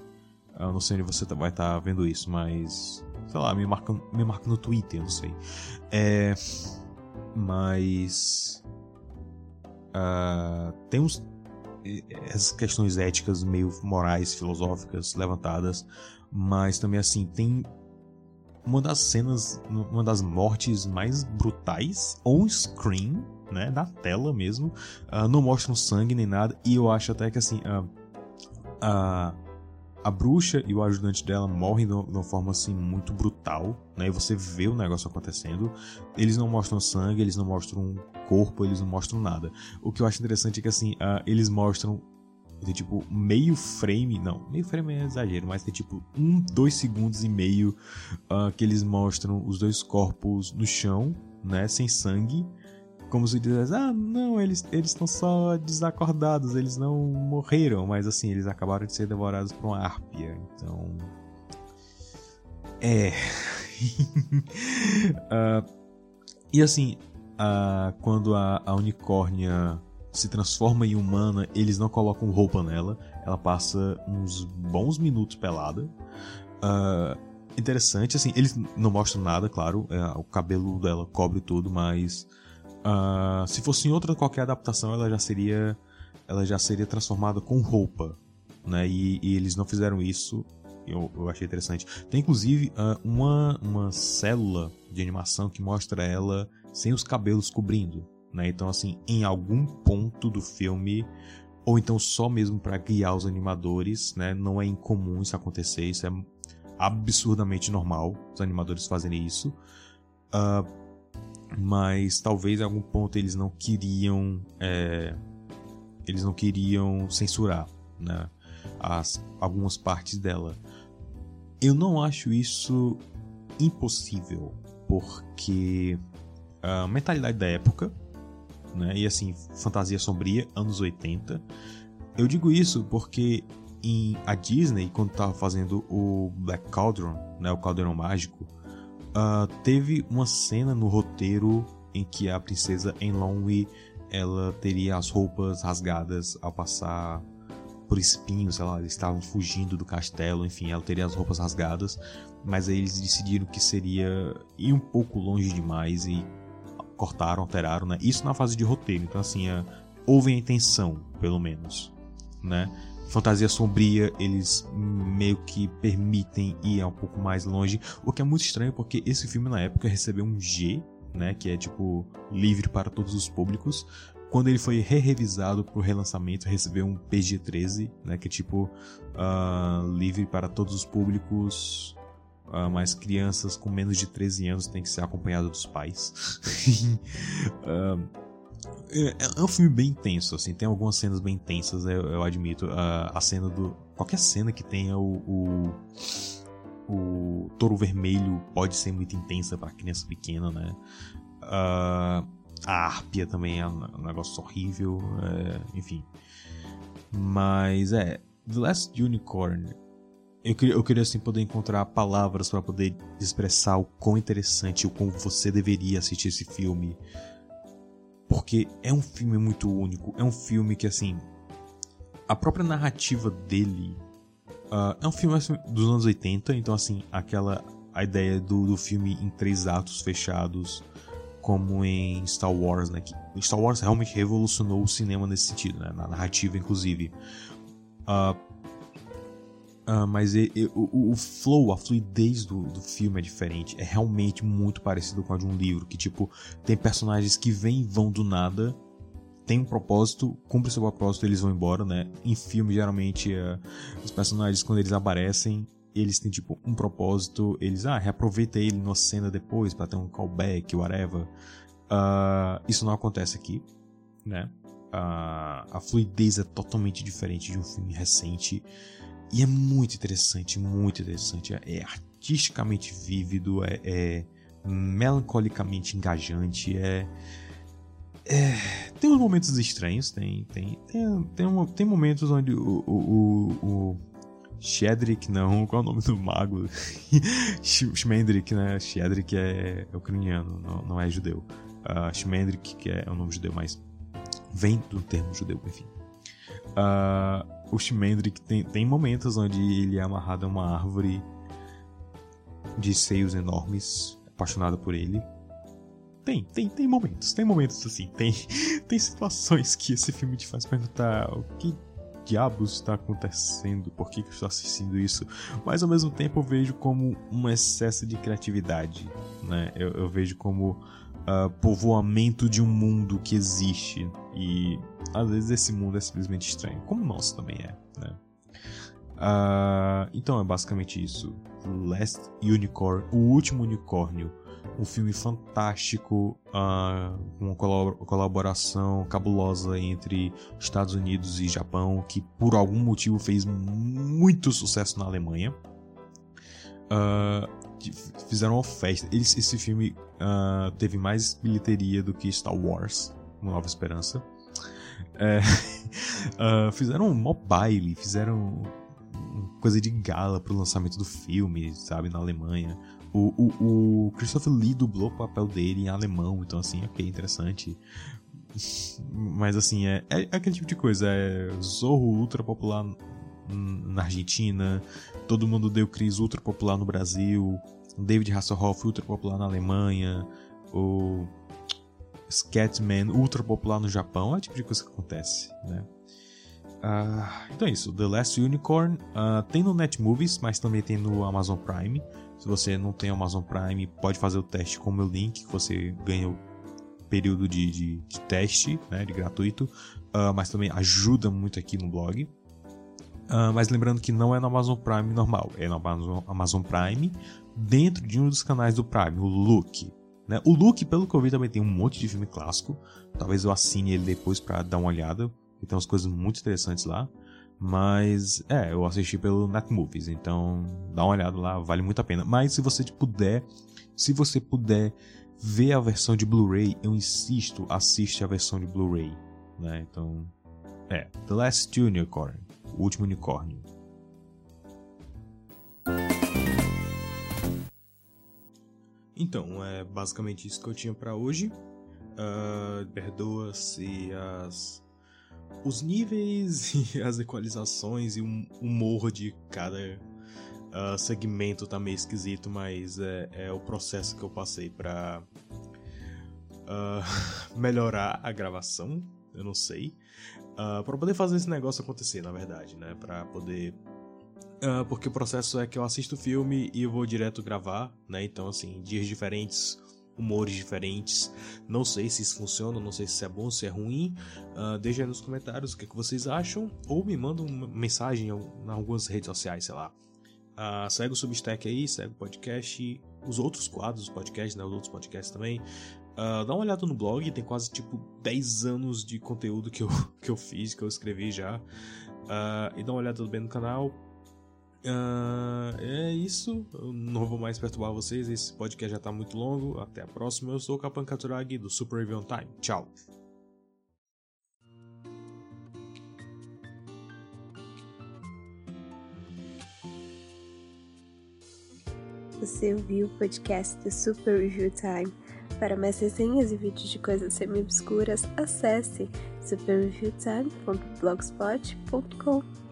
Eu não sei onde você tá, vai estar tá vendo isso, mas. Sei lá, me marca, me marca no Twitter, não sei. É. Mas. Uh, tem uns. Essas questões éticas, meio morais, filosóficas levantadas, mas também assim, tem uma das cenas, uma das mortes mais brutais on screen, né, da tela mesmo. Uh, não mostram sangue nem nada e eu acho até que assim, uh, uh, a bruxa e o ajudante dela morrem de uma forma assim muito brutal, né? E você vê o negócio acontecendo. Eles não mostram sangue, eles não mostram corpo, eles não mostram nada. O que eu acho interessante é que assim, uh, eles mostram tem tipo meio frame, não, meio frame é exagero, mas tem tipo um, dois segundos e meio uh, que eles mostram os dois corpos no chão, né, sem sangue, como se dissesse, ah, não, eles eles estão só desacordados, eles não morreram, mas assim, eles acabaram de ser devorados por uma árpia, então... É... uh, e assim, uh, quando a, a unicórnia se transforma em humana, eles não colocam roupa nela, ela passa uns bons minutos pelada. Uh, interessante, assim, eles não mostram nada, claro, é, o cabelo dela cobre tudo, mas uh, se fosse em outra qualquer adaptação, ela já seria, ela já seria transformada com roupa, né? E, e eles não fizeram isso. Eu, eu achei interessante. Tem inclusive uh, uma, uma célula de animação que mostra ela sem os cabelos cobrindo. Né? Então, assim, em algum ponto do filme, ou então só mesmo para guiar os animadores, né? Não é incomum isso acontecer, isso é absurdamente normal os animadores fazerem isso. Uh, mas talvez em algum ponto eles não queriam. É, eles não queriam censurar né, as, algumas partes dela. Eu não acho isso impossível, porque a mentalidade da época né? E assim, fantasia sombria, anos 80. Eu digo isso porque em a Disney, quando estava fazendo o Black Cauldron, né, o Caldeirão Mágico, uh, teve uma cena no roteiro em que a princesa Enlonwy ela teria as roupas rasgadas ao passar por espinhos, sei lá, eles estavam fugindo do castelo, enfim, ela teria as roupas rasgadas, mas aí eles decidiram que seria ir um pouco longe demais e cortaram, alteraram, né? Isso na fase de roteiro. Então, assim, é, houve a intenção, pelo menos, né? Fantasia sombria, eles meio que permitem ir um pouco mais longe, o que é muito estranho porque esse filme na época recebeu um G, né, que é tipo livre para todos os públicos. Quando ele foi re-revisado para o relançamento, recebeu um PG-13, né, que é tipo uh, livre para todos os públicos, Uh, mas crianças com menos de 13 anos têm que ser acompanhadas dos pais. uh, é, é, um filme bem intenso, assim, tem algumas cenas bem intensas, eu, eu admito. Uh, a cena do. Qualquer cena que tenha o, o, o touro vermelho pode ser muito intensa para criança pequena, né? A árpia também é um negócio horrível, é, enfim. Mas é. The Last Unicorn eu queria, eu queria assim poder encontrar palavras para poder expressar o quão interessante, o quão você deveria assistir esse filme. Porque é um filme muito único, é um filme que assim, a própria narrativa dele uh, é um filme assim, dos anos 80, então assim, aquela a ideia do, do filme em três atos fechados, como em Star Wars, né? Que Star Wars realmente revolucionou o cinema nesse sentido, né? Na narrativa, inclusive. Uh, Uh, mas e, e, o, o, flow, a fluidez do, do filme é diferente. É realmente muito parecido com a de um livro. Que, tipo, tem personagens que vêm e vão do nada, tem um propósito, cumpre seu propósito eles vão embora, né? Em filme, geralmente, uh, os personagens, quando eles aparecem, eles têm tipo um propósito, eles ah, reaproveita ele numa cena depois para ter um callback, whatever. Uh, isso não acontece aqui, né? Uh, a fluidez é totalmente diferente de um filme recente e é muito interessante, muito interessante. É, artisticamente vívido, é, é, melancolicamente engajante, é, é, tem uns momentos estranhos, tem tem tem, tem, tem momentos onde o, o, o, o Shedrick, não, qual é o nome do mago? Shmendrik, né? Shedrick é, é ucraniano, não, não é judeu. Uh, Shmendrik, que é, é um nome judeu, mas vem do termo judeu, enfim. Uh, o Shmendrik tem, tem momentos onde ele é amarrado a uma árvore de seios enormes, apaixonado por ele. Tem, tem, tem momentos, tem momentos assim, tem, tem situações que esse filme te faz perguntar o que diabos está acontecendo, por que, que eu estou assistindo isso, mas ao mesmo tempo eu vejo como um excesso de criatividade, né? Eu, eu vejo como uh, povoamento de um mundo que existe e às vezes esse mundo é simplesmente estranho, como o nosso também é, né? Uh, então é basicamente isso. Last Unicorn, o último unicórnio um filme fantástico, uh, uma colaboração cabulosa entre Estados Unidos e Japão, que por algum motivo fez muito sucesso na Alemanha. Uh, fizeram uma festa. Esse filme teve mais bilheteria do que Star Wars, Uma Nova Esperança. É, fizeram um mobile, fizeram coisa de gala pro lançamento do filme, sabe, na Alemanha. O, o, o Christopher Lee dublou o papel dele em alemão, então assim, ok, interessante. Mas assim, é, é aquele tipo de coisa. É Zorro ultra popular na Argentina, todo mundo deu Chris ultra popular no Brasil, David Hasselhoff ultra popular na Alemanha, o Scatman ultra popular no Japão, é o tipo de coisa que acontece, né? Uh, então é isso, The Last Unicorn uh, tem no Netmovies, mas também tem no Amazon Prime. Se você não tem Amazon Prime, pode fazer o teste com o meu link, que você ganha o período de, de, de teste, né, de gratuito, uh, mas também ajuda muito aqui no blog. Uh, mas lembrando que não é no Amazon Prime normal, é no Amazon, Amazon Prime dentro de um dos canais do Prime, o Look. Né? O Look, pelo que eu vi, também tem um monte de filme clássico. Talvez eu assine ele depois para dar uma olhada. E tem umas coisas muito interessantes lá. Mas, é, eu assisti pelo Netmovies, então dá uma olhada lá, vale muito a pena. Mas se você puder, se você puder ver a versão de Blu-ray, eu insisto, assiste a versão de Blu-ray, né? Então, é, The Last Unicorn, o último unicórnio. Então, é basicamente isso que eu tinha para hoje. Uh, Perdoa-se as os níveis e as equalizações e o humor de cada uh, segmento tá meio esquisito, mas é, é, o processo que eu passei pra uh, melhorar a gravação, eu não sei. Uh, para poder fazer esse negócio acontecer, na verdade, né? Pra poder. Uh, porque o processo é que eu assisto o filme e vou direto gravar, né? Então, assim, dias diferentes humores diferentes. Não sei se isso funciona, não sei se é bom, se é ruim. Uh, deixa aí nos comentários o que, é que vocês acham. Ou me mandam uma mensagem em algumas redes sociais, sei lá. Uh, segue o Substack aí, segue o podcast, os outros quadros do podcast, né, os outros podcasts também. Uh, dá uma olhada no blog, tem quase tipo 10 anos de conteúdo que eu, que eu fiz, que eu escrevi já. Uh, e dá uma olhada também no canal. Uh, é isso. Eu não vou mais perturbar vocês. Esse podcast já tá muito longo. Até a próxima. Eu sou o Kapan Katuragi do Super Review Time. Tchau. Você ouviu o podcast do Super Review Time. Para mais resenhas e vídeos de coisas semi-obscuras, acesse superreviewtime.blogspot.com.